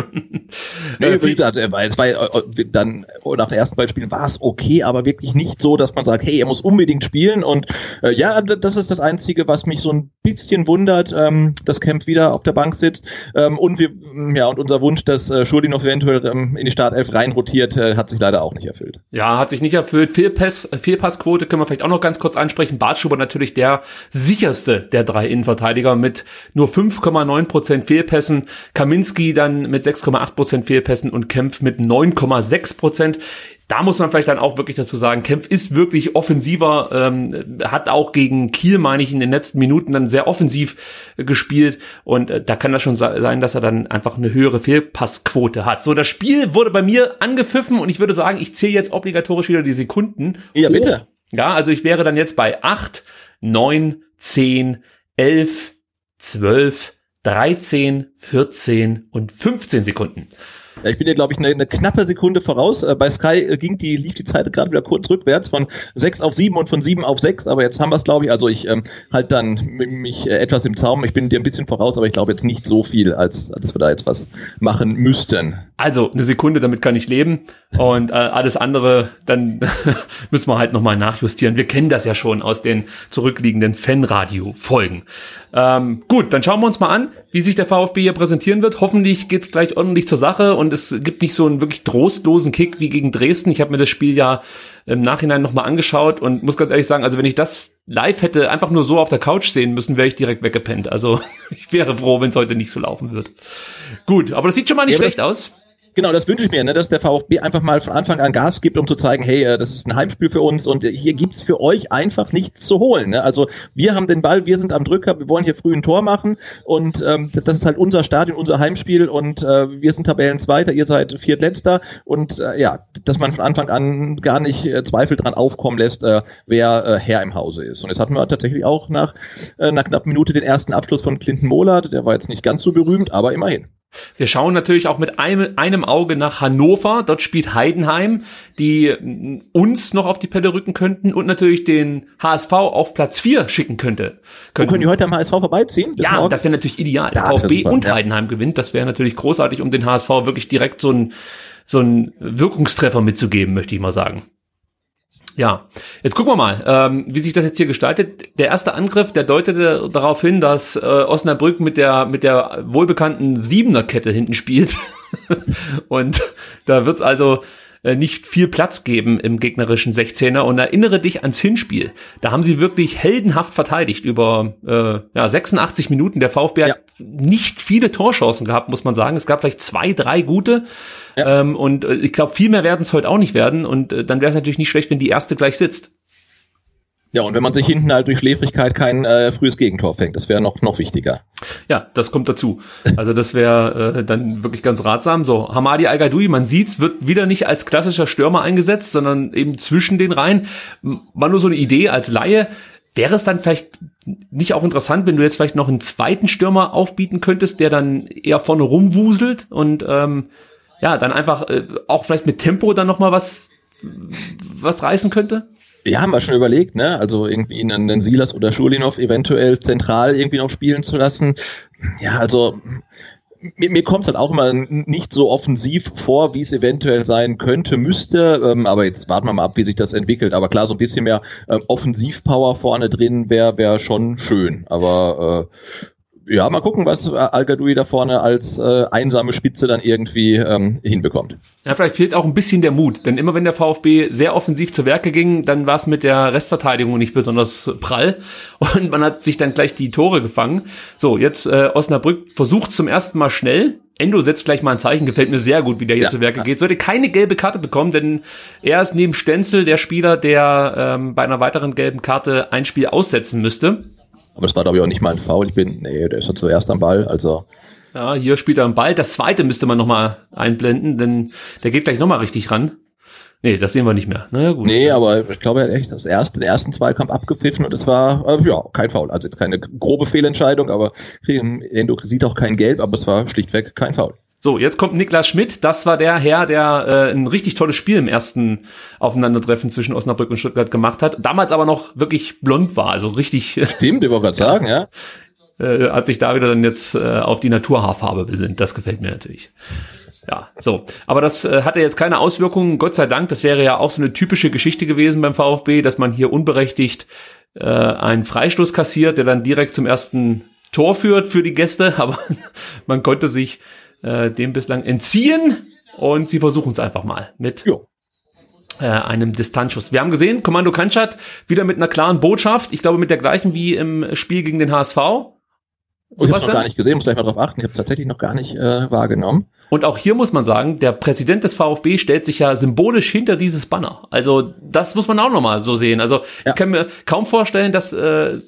Nee, Äh, wie gesagt, er war- es war äh, dann oh, nach den ersten beiden Spielen war es okay, aber wirklich nicht so, dass man sagt, hey, er muss unbedingt spielen. Und äh, ja, das ist das Einzige, was mich so ein bisschen wundert, ähm, dass Kemp wieder auf der Bank sitzt. Ähm, und wir, ja, und unser Wunsch, dass äh, Schuldi noch eventuell ähm, in die Startelf reinrotiert, äh, hat sich leider auch nicht erfüllt. Ja, hat sich nicht erfüllt. Fehlpass, Fehlpassquote können wir vielleicht auch noch ganz kurz ansprechen. Bartschuber natürlich der sicherste der drei Innenverteidiger mit nur 5,9% Fehlpässen. Kaminski dann mit 6,8% Fehlpässen und Kempf mit 9,6%. Da muss man vielleicht dann auch wirklich dazu sagen, Kempf ist wirklich offensiver, ähm, hat auch gegen Kiel, meine ich, in den letzten Minuten dann sehr offensiv äh, gespielt und äh, da kann das schon sein, dass er dann einfach eine höhere Fehlpassquote hat. So, das Spiel wurde bei mir angepfiffen und ich würde sagen, ich zähle jetzt obligatorisch wieder die Sekunden. Ja, hoch. bitte. Ja, also ich wäre dann jetzt bei 8, 9, 10, 11, 12, 13, 14 und 15 Sekunden. Ja, ich bin dir, glaube ich, eine, eine knappe Sekunde voraus. Äh, bei Sky äh, ging die, lief die Zeit gerade wieder kurz rückwärts von 6 auf 7 und von 7 auf 6, aber jetzt haben wir es, glaube ich. Also ich ähm, halt dann mich äh, etwas im Zaum. Ich bin dir ein bisschen voraus, aber ich glaube jetzt nicht so viel, als als dass wir da jetzt was machen müssten. Also eine Sekunde, damit kann ich leben. Und äh, alles andere, dann müssen wir halt nochmal nachjustieren. Wir kennen das ja schon aus den zurückliegenden Fanradio-Folgen. Ähm, gut, dann schauen wir uns mal an, wie sich der VfB hier präsentieren wird. Hoffentlich geht's gleich ordentlich zur Sache und es gibt nicht so einen wirklich trostlosen Kick wie gegen Dresden. Ich habe mir das Spiel ja im Nachhinein nochmal angeschaut und muss ganz ehrlich sagen, also wenn ich das live hätte einfach nur so auf der Couch sehen müssen, wäre ich direkt weggepennt. Also ich wäre froh, wenn es heute nicht so laufen wird. Gut, aber das sieht schon mal nicht Ja, schlecht aus. Genau, das wünsche ich mir, ne, dass der VfB einfach mal von Anfang an Gas gibt, um zu zeigen, hey, äh, das ist ein Heimspiel für uns und hier gibt's für euch einfach nichts zu holen. Ne? Also wir haben den Ball, wir sind am Drücker, wir wollen hier früh ein Tor machen und ähm, das ist halt unser Stadion, unser Heimspiel und äh, wir sind Tabellenzweiter, ihr seid Viertletzter und äh, ja, dass man von Anfang an gar nicht äh, Zweifel dran aufkommen lässt, äh, wer äh, Herr im Hause ist. Und jetzt hatten wir tatsächlich auch nach äh, einer knappen Minute den ersten Abschluss von Clinton Mohler, der war jetzt nicht ganz so berühmt, aber immerhin. Wir schauen natürlich auch mit einem, einem Auge nach Hannover. Dort spielt Heidenheim, die uns noch auf die Pelle rücken könnten und natürlich den HSV auf Platz 4 schicken könnte. Könnten. können die heute am HSV vorbeiziehen? Das ja, das wäre natürlich ideal. Ja, VfB super, und ja. Heidenheim gewinnt. Das wäre natürlich großartig, um den HSV wirklich direkt so ein so ein Wirkungstreffer mitzugeben, möchte ich mal sagen. Ja, jetzt gucken wir mal, ähm, wie sich das jetzt hier gestaltet. Der erste Angriff, der deutete darauf hin, dass äh, Osnabrück mit der mit der wohlbekannten Siebener-Kette hinten spielt. und da wird's also nicht viel Platz geben im gegnerischen 16er und erinnere dich ans Hinspiel. Da haben sie wirklich heldenhaft verteidigt über äh, ja, 86 Minuten. Der VfB ja. hat nicht viele Torchancen gehabt, muss man sagen. Es gab vielleicht zwei, drei gute. Ja. Ähm, und äh, ich glaube, viel mehr werden es heute auch nicht werden. Und äh, dann wäre es natürlich nicht schlecht, wenn die erste gleich sitzt. Ja, und wenn man sich hinten halt durch Schläfrigkeit kein äh, frühes Gegentor fängt, das wäre noch, noch wichtiger. Ja, das kommt dazu. Also das wäre äh, dann wirklich ganz ratsam. So, Hamadi al man sieht's, wird wieder nicht als klassischer Stürmer eingesetzt, sondern eben zwischen den Reihen. War nur so eine Idee als Laie. Wäre es dann vielleicht nicht auch interessant, wenn du jetzt vielleicht noch einen zweiten Stürmer aufbieten könntest, der dann eher vorne rumwuselt und ähm, ja, dann einfach äh, auch vielleicht mit Tempo dann noch mal was was reißen könnte? Ja, haben wir schon überlegt, ne? Also irgendwie einen, einen Silas oder Schulinov eventuell zentral irgendwie noch spielen zu lassen. Ja, also mir, mir kommt es halt auch immer nicht so offensiv vor, wie es eventuell sein könnte, müsste. Ähm, aber jetzt warten wir mal ab, wie sich das entwickelt. Aber klar, so ein bisschen mehr ähm, Offensivpower vorne drin wäre wär schon schön. Aber äh, ja, mal gucken, was al da vorne als äh, einsame Spitze dann irgendwie ähm, hinbekommt. Ja, vielleicht fehlt auch ein bisschen der Mut, denn immer wenn der VfB sehr offensiv zu Werke ging, dann war es mit der Restverteidigung nicht besonders prall und man hat sich dann gleich die Tore gefangen. So, jetzt äh, Osnabrück versucht zum ersten Mal schnell. Endo setzt gleich mal ein Zeichen, gefällt mir sehr gut, wie der hier ja, zu Werke geht. Sollte keine gelbe Karte bekommen, denn er ist neben Stenzel der Spieler, der ähm, bei einer weiteren gelben Karte ein Spiel aussetzen müsste. Aber das war, glaube ich, auch nicht mal ein Foul. Ich bin, nee, der ist ja zuerst am Ball, also. Ja, hier spielt er am Ball. Das zweite müsste man nochmal einblenden, denn der geht gleich nochmal richtig ran. Nee, das sehen wir nicht mehr. Naja, gut. Nee, aber ich glaube, er hat echt das erste, den ersten Zweikampf abgepfiffen und es war, äh, ja, kein Foul. Also jetzt keine grobe Fehlentscheidung, aber Endo sieht auch kein Gelb, aber es war schlichtweg kein Foul. So, jetzt kommt Niklas Schmidt. Das war der Herr, der äh, ein richtig tolles Spiel im ersten Aufeinandertreffen zwischen Osnabrück und Stuttgart gemacht hat. Damals aber noch wirklich blond war, also richtig. Stimmt, ich wollte gerade sagen, ja. Äh, hat sich da wieder dann jetzt äh, auf die Naturhaarfarbe besinnt. Das gefällt mir natürlich. Ja, so. Aber das äh, hatte jetzt keine Auswirkungen, Gott sei Dank. Das wäre ja auch so eine typische Geschichte gewesen beim VfB, dass man hier unberechtigt äh, einen Freistoß kassiert, der dann direkt zum ersten Tor führt für die Gäste. Aber man konnte sich äh, dem bislang entziehen und sie versuchen es einfach mal mit jo. äh, einem Distanzschuss. Wir haben gesehen, Kommando Kanschat wieder mit einer klaren Botschaft, ich glaube mit der gleichen wie im Spiel gegen den HSV. Oh, ich habe noch gar nicht gesehen, muss gleich mal drauf achten. Ich habe tatsächlich noch gar nicht äh, wahrgenommen. Und auch hier muss man sagen, der Präsident des VfB stellt sich ja symbolisch hinter dieses Banner. Also das muss man auch nochmal so sehen. Also ja. ich kann mir kaum vorstellen, dass, äh,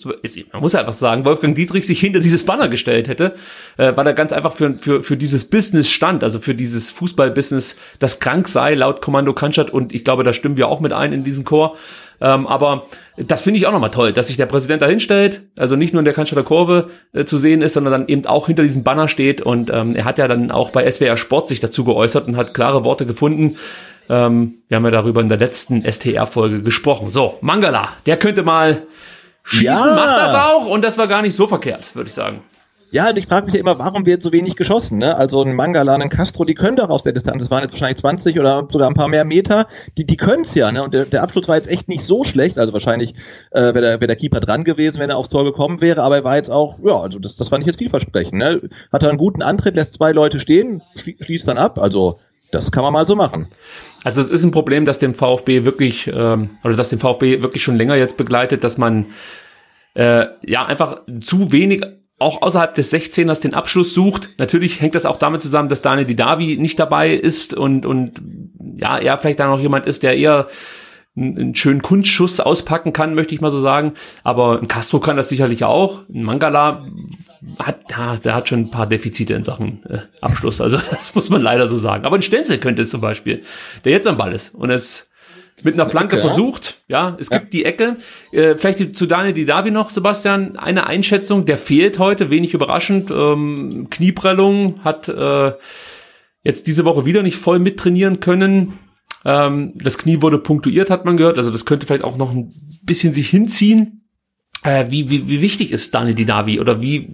man muss ja einfach sagen, Wolfgang Dietrich sich hinter dieses Banner gestellt hätte, äh, weil er ganz einfach für, für, für dieses Business stand, also für dieses Fußballbusiness, das krank sei, laut Kommando Kanschat. Und ich glaube, da stimmen wir auch mit ein in diesen Chor. Ähm, aber das finde ich auch nochmal toll, dass sich der Präsident da hinstellt, also nicht nur in der Cannstatter Kurve äh, zu sehen ist, sondern dann eben auch hinter diesem Banner steht. Und ähm, er hat ja dann auch bei SWR Sport sich dazu geäußert und hat klare Worte gefunden. Ähm, wir haben ja darüber in der letzten STR-Folge gesprochen. So, Mangala, der könnte mal schießen, ja. macht das auch und das war gar nicht so verkehrt, würde ich sagen. Ja, und ich frage mich ja immer, warum wird so wenig geschossen? Ne? Also ein Mangala, ein Castro, die können doch aus der Distanz, das waren jetzt wahrscheinlich 20 oder sogar ein paar mehr Meter, die, die können's ja. Ne? Und der, der Abschluss war jetzt echt nicht so schlecht, also wahrscheinlich äh, wäre der, wär der Keeper dran gewesen, wenn er aufs Tor gekommen wäre, aber er war jetzt auch, ja, also das, das fand ich jetzt vielversprechend. Ne? Hat er einen guten Antritt, lässt zwei Leute stehen, schließt dann ab, also das kann man mal so machen. Also es ist ein Problem, dass dem VfB wirklich, ähm, oder dass dem VfB wirklich schon länger jetzt begleitet, dass man äh, ja einfach zu wenig auch außerhalb des 16ers den Abschluss sucht. Natürlich hängt das auch damit zusammen, dass Daniel Didavi nicht dabei ist und, und ja, er vielleicht dann noch jemand ist, der eher einen schönen Kunstschuss auspacken kann, möchte ich mal so sagen. Aber ein Castro kann das sicherlich auch. Ein Mangala hat, ja, der hat schon ein paar Defizite in Sachen äh, Abschluss. Also das muss man leider so sagen. Aber ein Stenzel könnte es zum Beispiel, der jetzt am Ball ist und es mit einer Flanke Ecke, versucht. Ja, es gibt die Ecke. Äh, vielleicht zu Daniel Didavi noch, Sebastian, eine Einschätzung. Der fehlt heute, wenig überraschend. Ähm, Knieprellung hat äh, jetzt diese Woche wieder nicht voll mittrainieren können. Ähm, das Knie wurde punktuiert, hat man gehört. Also das könnte vielleicht auch noch ein bisschen sich hinziehen. Äh, wie, wie, wie wichtig ist Daniel Didavi oder wie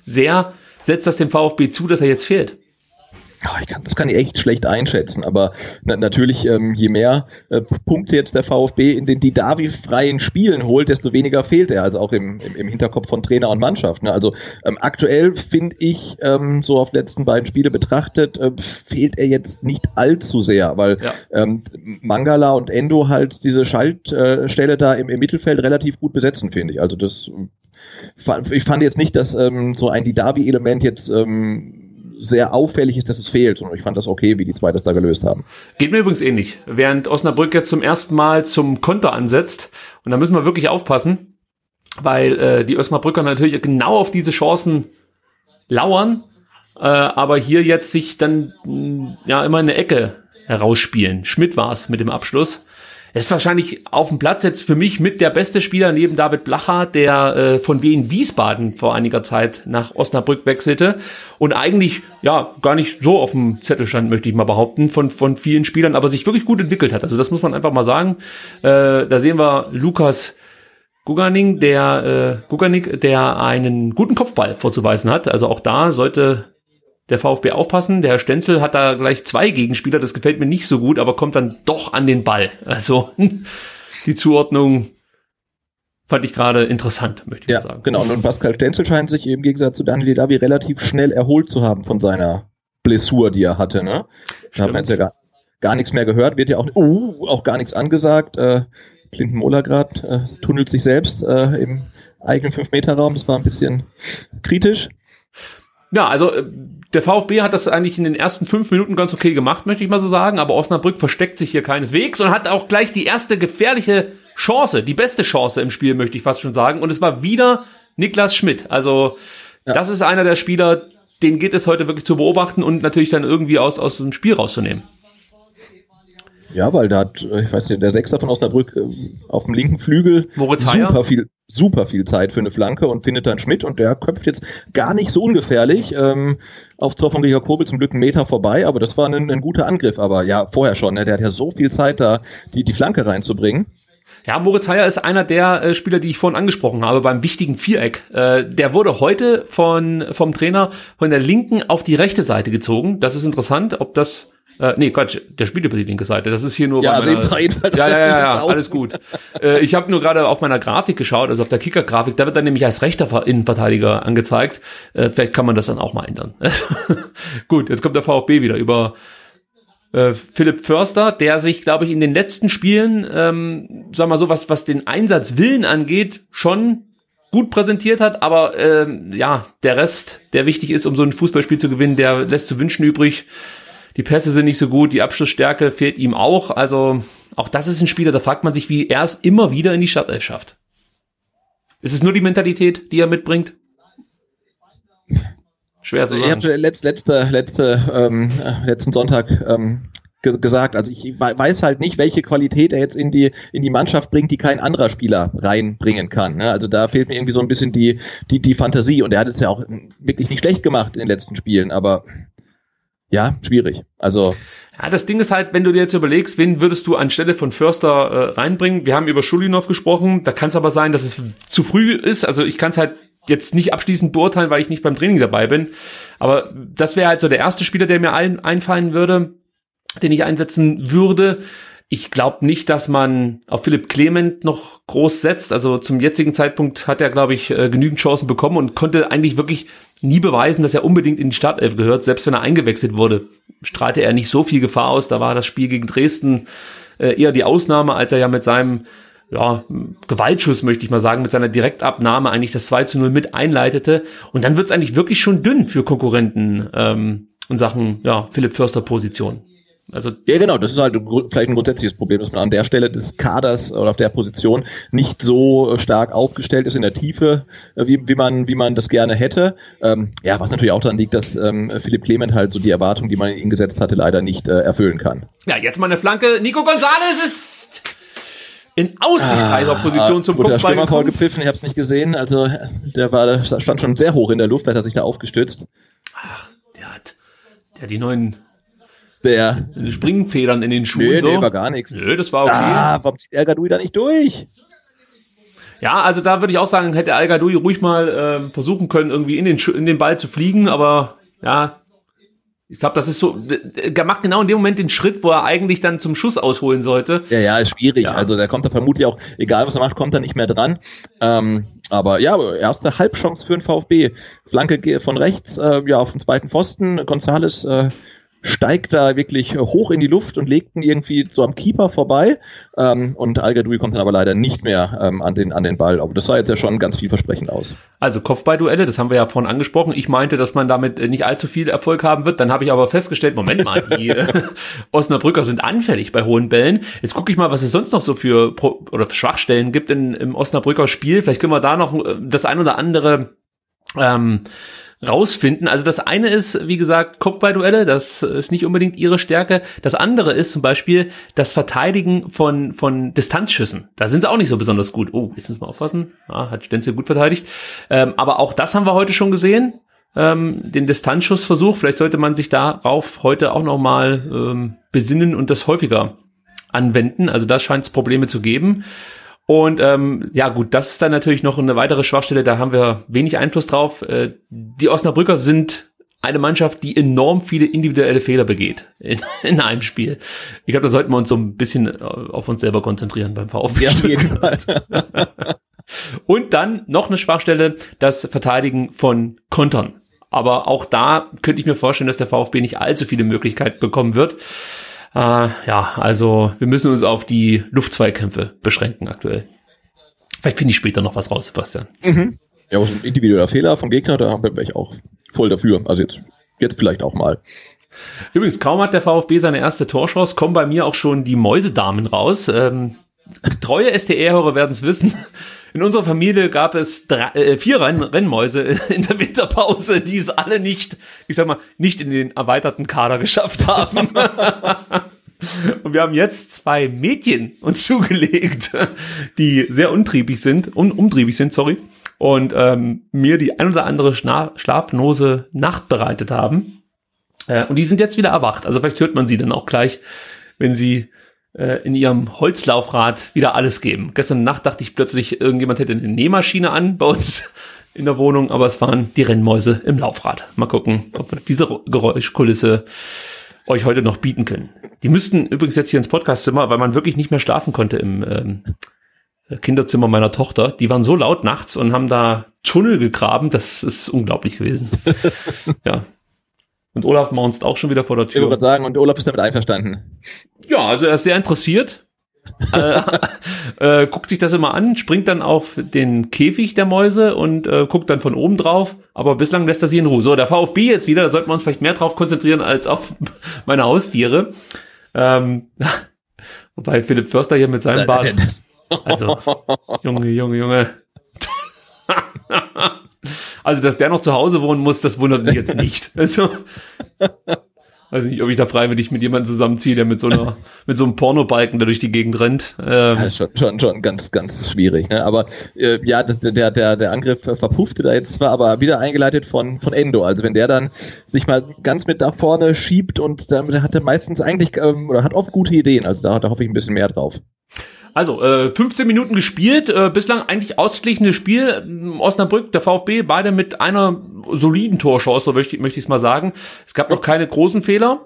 sehr setzt das dem VfB zu, dass er jetzt fehlt? Ich kann, das kann ich echt schlecht einschätzen, aber na, natürlich, ähm, je mehr äh, Punkte jetzt der VfB in den Didavi-freien Spielen holt, desto weniger fehlt er, also auch im, im, im Hinterkopf von Trainer und Mannschaft. Ne? Also ähm, aktuell finde ich, ähm, so auf letzten beiden Spiele betrachtet, äh, fehlt er jetzt nicht allzu sehr, weil ja. ähm, Mangala und Endo halt diese Schaltstelle da im, im Mittelfeld relativ gut besetzen, finde ich. Also das ich fand jetzt nicht, dass ähm, so ein Didavi-Element jetzt ähm, sehr auffällig ist, dass es fehlt. Und ich fand das okay, wie die zwei das da gelöst haben. Geht mir übrigens ähnlich. Während Osnabrück jetzt zum ersten Mal zum Konter ansetzt, und da müssen wir wirklich aufpassen, weil äh, die Osnabrücker natürlich genau auf diese Chancen lauern, äh, aber hier jetzt sich dann mh, ja immer in eine Ecke herausspielen. Schmidt war es mit dem Abschluss. Ist wahrscheinlich auf dem Platz jetzt für mich mit der beste Spieler neben David Blacher, der äh, von Wien Wiesbaden vor einiger Zeit nach Osnabrück wechselte und eigentlich ja gar nicht so auf dem Zettel stand, möchte ich mal behaupten, von, von vielen Spielern, aber sich wirklich gut entwickelt hat. Also das muss man einfach mal sagen. Äh, da sehen wir Lukas Guganing, der äh, Guganik, der einen guten Kopfball vorzuweisen hat. Also auch da sollte der VfB aufpassen. Der Stenzel hat da gleich zwei Gegenspieler, das gefällt mir nicht so gut, aber kommt dann doch an den Ball. Also die Zuordnung fand ich gerade interessant, möchte ich ja, sagen. Genau, und Pascal Stenzel scheint sich im Gegensatz zu Daniel Davi relativ schnell erholt zu haben von seiner Blessur, die er hatte. Ne? Da hat man jetzt ja gar, gar nichts mehr gehört, wird ja auch, uh, auch gar nichts angesagt. Äh, Clinton Moller äh, tunnelt sich selbst äh, im eigenen 5-Meter-Raum. Das war ein bisschen kritisch. Ja, also äh, der VfB hat das eigentlich in den ersten fünf Minuten ganz okay gemacht, möchte ich mal so sagen, aber Osnabrück versteckt sich hier keineswegs und hat auch gleich die erste gefährliche Chance, die beste Chance im Spiel, möchte ich fast schon sagen. Und es war wieder Niklas Schmidt. Also ja. das ist einer der Spieler, den geht es heute wirklich zu beobachten und natürlich dann irgendwie aus, aus dem Spiel rauszunehmen. Ja, weil da hat, äh, ich weiß nicht, der Sechser von Osnabrück äh, auf dem linken Flügel Moritz super viel, super viel Zeit für eine Flanke und findet dann Schmidt und der köpft jetzt gar nicht so ungefährlich ähm, aufs Tor von Kobel zum Glück einen Meter vorbei, aber das war ein, ein guter Angriff, aber ja, vorher schon, ne, der hat ja so viel Zeit da, die, die Flanke reinzubringen. Ja, Moritz Heyer ist einer der äh, Spieler, die ich vorhin angesprochen habe, beim wichtigen Viereck. Äh, der wurde heute von, vom Trainer von der linken auf die rechte Seite gezogen. Das ist interessant, ob das äh, nee, Quatsch, der spielt über die linke Seite. Das ist hier nur ja, bei meiner, ja, ja, ja, ja, alles gut. äh, ich habe nur gerade auf meiner Grafik geschaut, also auf der Kicker-Grafik, da wird dann nämlich als rechter Innenverteidiger angezeigt. Äh, vielleicht kann man das dann auch mal ändern. gut, jetzt kommt der VfB wieder über äh, Philipp Förster, der sich, glaube ich, in den letzten Spielen, ähm, sag mal so, was, was den Einsatzwillen angeht, schon gut präsentiert hat, aber ähm, ja, der Rest, der wichtig ist, um so ein Fußballspiel zu gewinnen, der lässt zu wünschen übrig. Die Pässe sind nicht so gut, die Abschlussstärke fehlt ihm auch. Also auch das ist ein Spieler, da fragt man sich, wie er es immer wieder in die Startelf schafft. Ist es nur die Mentalität, die er mitbringt? Schwer zu sagen. Ich habe letzte, letzte, letzte, ähm, letzten Sonntag ähm, ge gesagt, also ich weiß halt nicht, welche Qualität er jetzt in die in die Mannschaft bringt, die kein anderer Spieler reinbringen kann. Ne? Also da fehlt mir irgendwie so ein bisschen die die die Fantasie und er hat es ja auch wirklich nicht schlecht gemacht in den letzten Spielen, aber ja, schwierig. Also ja, das Ding ist halt, wenn du dir jetzt überlegst, wen würdest du anstelle von Förster äh, reinbringen? Wir haben über Schulinov gesprochen. Da kann es aber sein, dass es zu früh ist. Also ich kann es halt jetzt nicht abschließend beurteilen, weil ich nicht beim Training dabei bin. Aber das wäre halt so der erste Spieler, der mir ein, einfallen würde, den ich einsetzen würde. Ich glaube nicht, dass man auf Philipp Clement noch groß setzt. Also zum jetzigen Zeitpunkt hat er, glaube ich, äh, genügend Chancen bekommen und konnte eigentlich wirklich nie beweisen, dass er unbedingt in die Startelf gehört. Selbst wenn er eingewechselt wurde, strahlte er nicht so viel Gefahr aus. Da war das Spiel gegen Dresden äh, eher die Ausnahme, als er ja mit seinem ja, Gewaltschuss, möchte ich mal sagen, mit seiner Direktabnahme eigentlich das 2 zu 0 mit einleitete. Und dann wird es eigentlich wirklich schon dünn für Konkurrenten ähm, in Sachen ja, Philipp Förster Position. Also ja, genau, das ist halt vielleicht ein grundsätzliches Problem, dass man an der Stelle des Kaders oder auf der Position nicht so stark aufgestellt ist in der Tiefe, äh, wie, wie, man, wie man das gerne hätte. Ähm, ja, was natürlich auch daran liegt, dass ähm, Philipp Clement halt so die Erwartung, die man ihn gesetzt hatte, leider nicht äh, erfüllen kann. Ja, jetzt mal eine Flanke. Nico Gonzalez ist in aussichtsheiser ah, Position zum Kopfball. Der Stürmer voll gepfiffen, ich habe es nicht gesehen. Also der war, stand schon sehr hoch in der Luft, hat er sich da aufgestützt. Ach, der hat, der hat die neuen der Springfedern in den Schuhen. Nö, so. nee, war gar nichts. Nö, das war okay. Ah, warum zieht El Gadoui da nicht durch? Ja, also da würde ich auch sagen, hätte Al Gadoui ruhig mal äh, versuchen können, irgendwie in den, in den Ball zu fliegen, aber ja, ich glaube, das ist so, er macht genau in dem Moment den Schritt, wo er eigentlich dann zum Schuss ausholen sollte. Ja, ja, ist schwierig. Ja. Also der kommt da vermutlich auch, egal was er macht, kommt er nicht mehr dran. Ähm, aber ja, erste Halbchance für den VfB. Flanke von rechts, äh, ja, auf den zweiten Pfosten. Gonzales äh, steigt da wirklich hoch in die Luft und legt ihn irgendwie so am Keeper vorbei. Ähm, und al kommt dann aber leider nicht mehr ähm, an, den, an den Ball. Aber das sah jetzt ja schon ganz vielversprechend aus. Also Kopfballduelle, das haben wir ja vorhin angesprochen. Ich meinte, dass man damit nicht allzu viel Erfolg haben wird. Dann habe ich aber festgestellt, Moment mal, die äh, Osnabrücker sind anfällig bei hohen Bällen. Jetzt gucke ich mal, was es sonst noch so für Pro oder für Schwachstellen gibt in, im Osnabrücker Spiel. Vielleicht können wir da noch äh, das ein oder andere ähm, rausfinden. Also das eine ist, wie gesagt, Kopfballduelle, das ist nicht unbedingt ihre Stärke. Das andere ist zum Beispiel das Verteidigen von, von Distanzschüssen. Da sind sie auch nicht so besonders gut. Oh, jetzt müssen wir aufpassen. Ah, hat Stenzel gut verteidigt. Ähm, aber auch das haben wir heute schon gesehen. Ähm, den Distanzschussversuch. Vielleicht sollte man sich darauf heute auch nochmal ähm, besinnen und das häufiger anwenden. Also da scheint es Probleme zu geben. Und ähm, ja gut, das ist dann natürlich noch eine weitere Schwachstelle, da haben wir wenig Einfluss drauf. Äh, die Osnabrücker sind eine Mannschaft, die enorm viele individuelle Fehler begeht in, in einem Spiel. Ich glaube, da sollten wir uns so ein bisschen äh, auf uns selber konzentrieren beim VfB. Ja, Und dann noch eine Schwachstelle, das Verteidigen von Kontern. Aber auch da könnte ich mir vorstellen, dass der VfB nicht allzu viele Möglichkeiten bekommen wird. Äh, ja, also wir müssen uns auf die Luftzweikämpfe beschränken aktuell. Vielleicht finde ich später noch was raus, Sebastian. Mhm. Ja, aber so ein individueller Fehler vom Gegner, da wäre ich auch voll dafür. Also jetzt, jetzt vielleicht auch mal. Übrigens, kaum hat der VfB seine erste Torchance, kommen bei mir auch schon die Mäusedamen raus. Ähm, treue STR-Hörer werden es wissen. In unserer Familie gab es drei, äh, vier Renn Rennmäuse in der Winterpause, die es alle nicht, ich sag mal, nicht in den erweiterten Kader geschafft haben. Und wir haben jetzt zwei Mädchen uns zugelegt, die sehr untriebig sind, un umtriebig sind, sorry, und ähm, mir die ein oder andere Schna schlaflose Nacht bereitet haben. Äh, und die sind jetzt wieder erwacht. Also vielleicht hört man sie dann auch gleich, wenn sie in ihrem Holzlaufrad wieder alles geben. Gestern Nacht dachte ich plötzlich, irgendjemand hätte eine Nähmaschine an bei uns in der Wohnung, aber es waren die Rennmäuse im Laufrad. Mal gucken, ob wir diese Geräuschkulisse euch heute noch bieten können. Die müssten übrigens jetzt hier ins Podcastzimmer, weil man wirklich nicht mehr schlafen konnte im ähm, Kinderzimmer meiner Tochter. Die waren so laut nachts und haben da Tunnel gegraben, das ist unglaublich gewesen. ja, und Olaf maunzt auch schon wieder vor der Tür. Ich würde sagen, und Olaf ist damit einverstanden. Ja, also er ist sehr interessiert. äh, äh, guckt sich das immer an, springt dann auf den Käfig der Mäuse und äh, guckt dann von oben drauf, aber bislang lässt er sie in Ruhe. So, der VfB jetzt wieder, da sollten wir uns vielleicht mehr drauf konzentrieren als auf meine Haustiere. Ähm, wobei Philipp Förster hier mit seinem Bart. Also, Junge, Junge, Junge. Also, dass der noch zu Hause wohnen muss, das wundert mich jetzt nicht. Also, weiß nicht, ob ich da freiwillig mit jemandem zusammenziehe, der mit so einer, mit so einem Pornobalken da durch die Gegend rennt. Ähm, ja, schon, schon, schon ganz, ganz schwierig. Ne? Aber äh, ja, das, der, der, der Angriff verpuffte da jetzt zwar, aber wieder eingeleitet von, von Endo. Also wenn der dann sich mal ganz mit da vorne schiebt und damit hat er meistens eigentlich ähm, oder hat oft gute Ideen. Also da, da hoffe ich ein bisschen mehr drauf. Also, äh, 15 Minuten gespielt, äh, bislang eigentlich ausgeglichenes Spiel. Osnabrück, der VfB, beide mit einer soliden Torchance, so möchte, möchte ich es mal sagen. Es gab noch keine großen Fehler.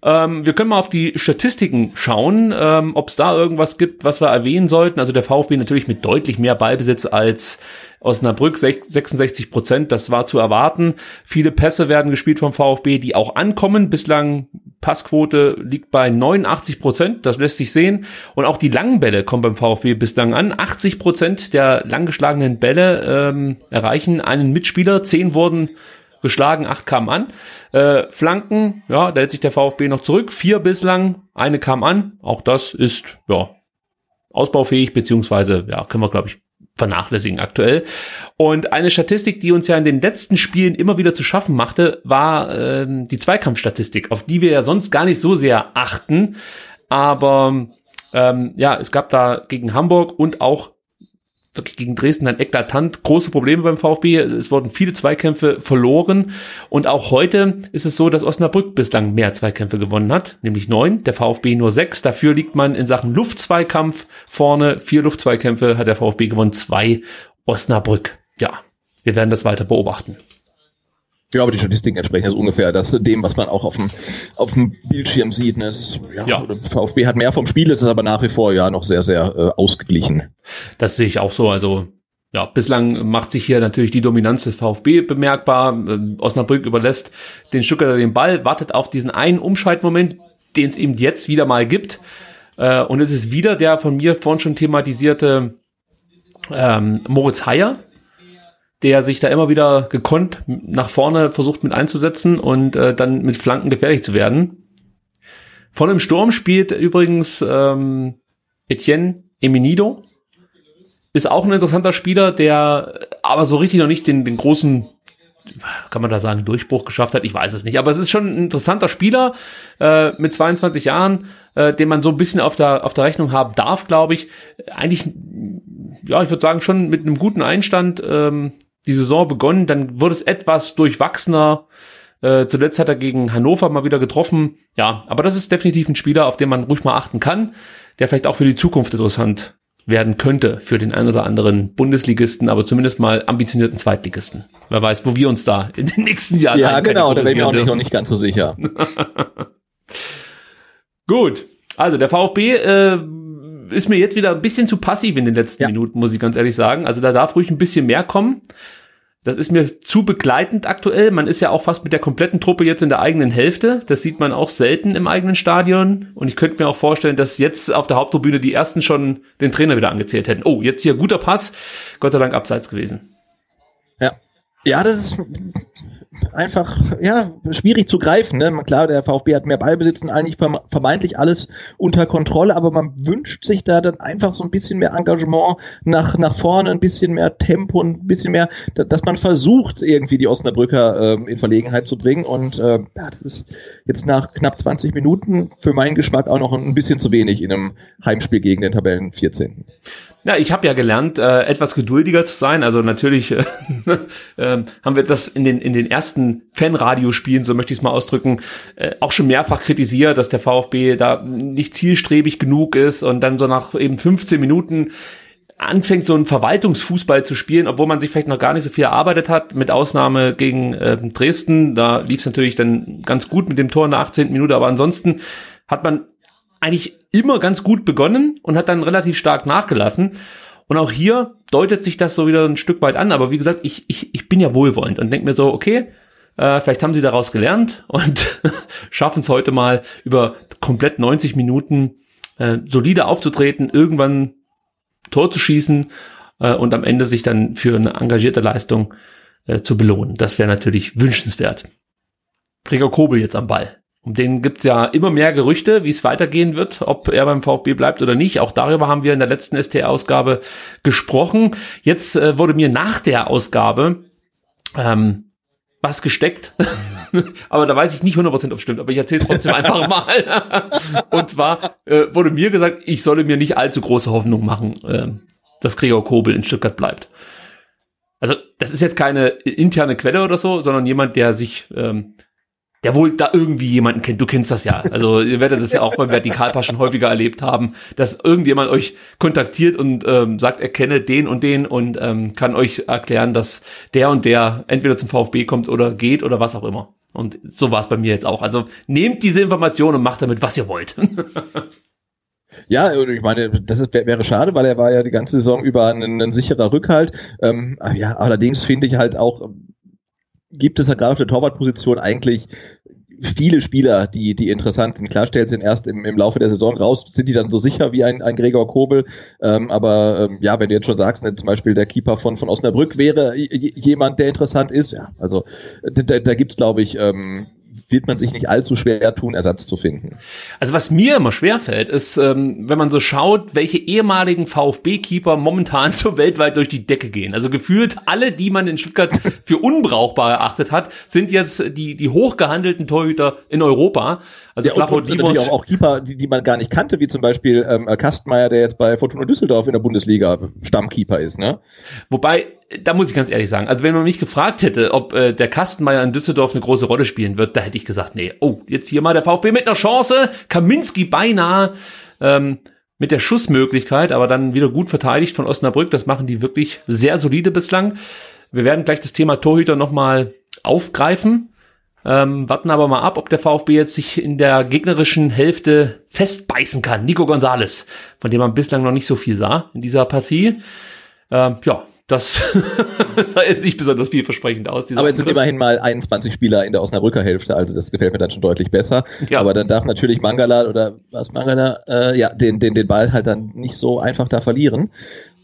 Ähm, wir können mal auf die Statistiken schauen, ähm, ob es da irgendwas gibt, was wir erwähnen sollten. Also der VfB natürlich mit deutlich mehr Ballbesitz als Osnabrück, 66 Prozent, das war zu erwarten. Viele Pässe werden gespielt vom VfB, die auch ankommen. Bislang Passquote liegt bei 89 Prozent, das lässt sich sehen. Und auch die langen Bälle kommen beim VfB bislang an. 80 Prozent der langgeschlagenen Bälle ähm, erreichen einen Mitspieler. Zehn wurden geschlagen, acht kamen an. Äh, Flanken, ja, da hält sich der VfB noch zurück. Vier bislang, eine kam an. Auch das ist, ja, ausbaufähig, beziehungsweise, ja, können wir, glaube ich, vernachlässigen aktuell. Und eine Statistik, die uns ja in den letzten Spielen immer wieder zu schaffen machte, war ähm, die Zweikampfstatistik, auf die wir ja sonst gar nicht so sehr achten. Aber ähm, ja, es gab da gegen Hamburg und auch wirklich gegen Dresden dann eklatant große Probleme beim VfB. Es wurden viele Zweikämpfe verloren. Und auch heute ist es so, dass Osnabrück bislang mehr Zweikämpfe gewonnen hat, nämlich neun, der VfB nur sechs. Dafür liegt man in Sachen Luftzweikampf vorne. Vier Luftzweikämpfe hat der VfB gewonnen, zwei Osnabrück. Ja, wir werden das weiter beobachten. Ja, aber die Statistiken entsprechen jetzt ungefähr das dem, was man auch auf dem, auf dem Bildschirm sieht. Ne? Ist, ja, ja. VfB hat mehr vom Spiel, es ist aber nach wie vor ja noch sehr, sehr äh, ausgeglichen. Das sehe ich auch so. Also ja, bislang macht sich hier natürlich die Dominanz des VfB bemerkbar. Ähm, Osnabrück überlässt den Stuttgarter den Ball, wartet auf diesen einen Umschaltmoment, den es eben jetzt wieder mal gibt. Äh, und es ist wieder der von mir vorhin schon thematisierte ähm, Moritz Heyer, der sich da immer wieder gekonnt nach vorne versucht mit einzusetzen und äh, dann mit Flanken gefährlich zu werden. Von dem Sturm spielt übrigens ähm, Etienne Eminido. Ist auch ein interessanter Spieler, der aber so richtig noch nicht den, den großen, kann man da sagen, Durchbruch geschafft hat. Ich weiß es nicht. Aber es ist schon ein interessanter Spieler äh, mit 22 Jahren, äh, den man so ein bisschen auf der, auf der Rechnung haben darf, glaube ich. Eigentlich, ja, ich würde sagen, schon mit einem guten Einstand. Ähm, die Saison begonnen, dann wurde es etwas durchwachsener. Äh, zuletzt hat er gegen Hannover mal wieder getroffen. Ja, aber das ist definitiv ein Spieler, auf den man ruhig mal achten kann, der vielleicht auch für die Zukunft interessant werden könnte für den einen oder anderen Bundesligisten, aber zumindest mal ambitionierten Zweitligisten. Wer weiß, wo wir uns da in den nächsten Jahren Ja, genau, da bin ich auch nicht, noch nicht ganz so sicher. Gut, also der VfB äh, ist mir jetzt wieder ein bisschen zu passiv in den letzten ja. Minuten, muss ich ganz ehrlich sagen. Also da darf ruhig ein bisschen mehr kommen. Das ist mir zu begleitend aktuell. Man ist ja auch fast mit der kompletten Truppe jetzt in der eigenen Hälfte. Das sieht man auch selten im eigenen Stadion. Und ich könnte mir auch vorstellen, dass jetzt auf der Haupttribüne die ersten schon den Trainer wieder angezählt hätten. Oh, jetzt hier guter Pass. Gott sei Dank abseits gewesen. Ja. Ja, das ist einfach ja schwierig zu greifen. Ne? Klar, der VfB hat mehr Ballbesitz und eigentlich vermeintlich alles unter Kontrolle, aber man wünscht sich da dann einfach so ein bisschen mehr Engagement nach nach vorne, ein bisschen mehr Tempo, ein bisschen mehr, dass man versucht irgendwie die Osnabrücker äh, in Verlegenheit zu bringen. Und äh, ja, das ist jetzt nach knapp 20 Minuten für meinen Geschmack auch noch ein bisschen zu wenig in einem Heimspiel gegen den Tabellen 14. Ja, ich habe ja gelernt, äh, etwas geduldiger zu sein. Also natürlich äh, äh, haben wir das in den in den ersten Fanradiospielen, so möchte ich es mal ausdrücken, äh, auch schon mehrfach kritisiert, dass der VfB da nicht zielstrebig genug ist und dann so nach eben 15 Minuten anfängt, so einen Verwaltungsfußball zu spielen, obwohl man sich vielleicht noch gar nicht so viel erarbeitet hat, mit Ausnahme gegen äh, Dresden. Da lief es natürlich dann ganz gut mit dem Tor in der 18. Minute, aber ansonsten hat man eigentlich immer ganz gut begonnen und hat dann relativ stark nachgelassen. Und auch hier deutet sich das so wieder ein Stück weit an. Aber wie gesagt, ich, ich, ich bin ja wohlwollend und denke mir so, okay, äh, vielleicht haben sie daraus gelernt und schaffen es heute mal über komplett 90 Minuten äh, solide aufzutreten, irgendwann Tor zu schießen äh, und am Ende sich dann für eine engagierte Leistung äh, zu belohnen. Das wäre natürlich wünschenswert. Gregor Kobel jetzt am Ball. Um den gibt's ja immer mehr Gerüchte, wie es weitergehen wird, ob er beim VfB bleibt oder nicht. Auch darüber haben wir in der letzten ST-Ausgabe gesprochen. Jetzt äh, wurde mir nach der Ausgabe ähm, was gesteckt. aber da weiß ich nicht 100% ob es stimmt, aber ich erzähle es trotzdem einfach mal. Und zwar äh, wurde mir gesagt, ich solle mir nicht allzu große Hoffnung machen, äh, dass Gregor Kobel in Stuttgart bleibt. Also das ist jetzt keine interne Quelle oder so, sondern jemand, der sich ähm, der wohl da irgendwie jemanden kennt. Du kennst das ja. Also ihr werdet das ja auch beim Vertikalpass schon häufiger erlebt haben, dass irgendjemand euch kontaktiert und ähm, sagt, er kenne den und den und ähm, kann euch erklären, dass der und der entweder zum VfB kommt oder geht oder was auch immer. Und so war es bei mir jetzt auch. Also nehmt diese Information und macht damit, was ihr wollt. Ja, ich meine, das ist, wäre schade, weil er war ja die ganze Saison über ein, ein sicherer Rückhalt. Ähm, ja, allerdings finde ich halt auch, gibt es ja gerade auf der Torwartposition eigentlich viele Spieler, die, die interessant sind. Klar stellt sind erst im, im Laufe der Saison raus, sind die dann so sicher wie ein, ein Gregor Kobel. Ähm, aber ähm, ja, wenn du jetzt schon sagst, ne, zum Beispiel der Keeper von, von Osnabrück wäre jemand, der interessant ist, ja, also da, da gibt's glaube ich, ähm, wird man sich nicht allzu schwer tun, Ersatz zu finden. Also was mir immer schwer fällt, ist, ähm, wenn man so schaut, welche ehemaligen VfB-Keeper momentan so weltweit durch die Decke gehen. Also gefühlt alle, die man in Stuttgart für unbrauchbar erachtet hat, sind jetzt die, die hochgehandelten Torhüter in Europa. Also ja, Flacho und, und natürlich auch, auch Keeper, die, die man gar nicht kannte, wie zum Beispiel ähm, Kastmeier, der jetzt bei Fortuna Düsseldorf in der Bundesliga Stammkeeper ist. Ne? Wobei, da muss ich ganz ehrlich sagen, also wenn man mich gefragt hätte, ob äh, der Kastenmeier in Düsseldorf eine große Rolle spielen wird, da hätte ich gesagt, nee, oh, jetzt hier mal der VfB mit einer Chance, Kaminski beinahe ähm, mit der Schussmöglichkeit, aber dann wieder gut verteidigt von Osnabrück, das machen die wirklich sehr solide bislang. Wir werden gleich das Thema Torhüter nochmal aufgreifen. Ähm, warten aber mal ab, ob der VfB jetzt sich in der gegnerischen Hälfte festbeißen kann. Nico Gonzales, von dem man bislang noch nicht so viel sah in dieser Partie. Ähm, ja, das sah jetzt nicht besonders vielversprechend aus. Aber jetzt sind immerhin mal 21 Spieler in der Osnabrücker Hälfte, also das gefällt mir dann schon deutlich besser. Ja. Aber dann darf natürlich Mangala oder was Mangala, äh, ja, den, den, den Ball halt dann nicht so einfach da verlieren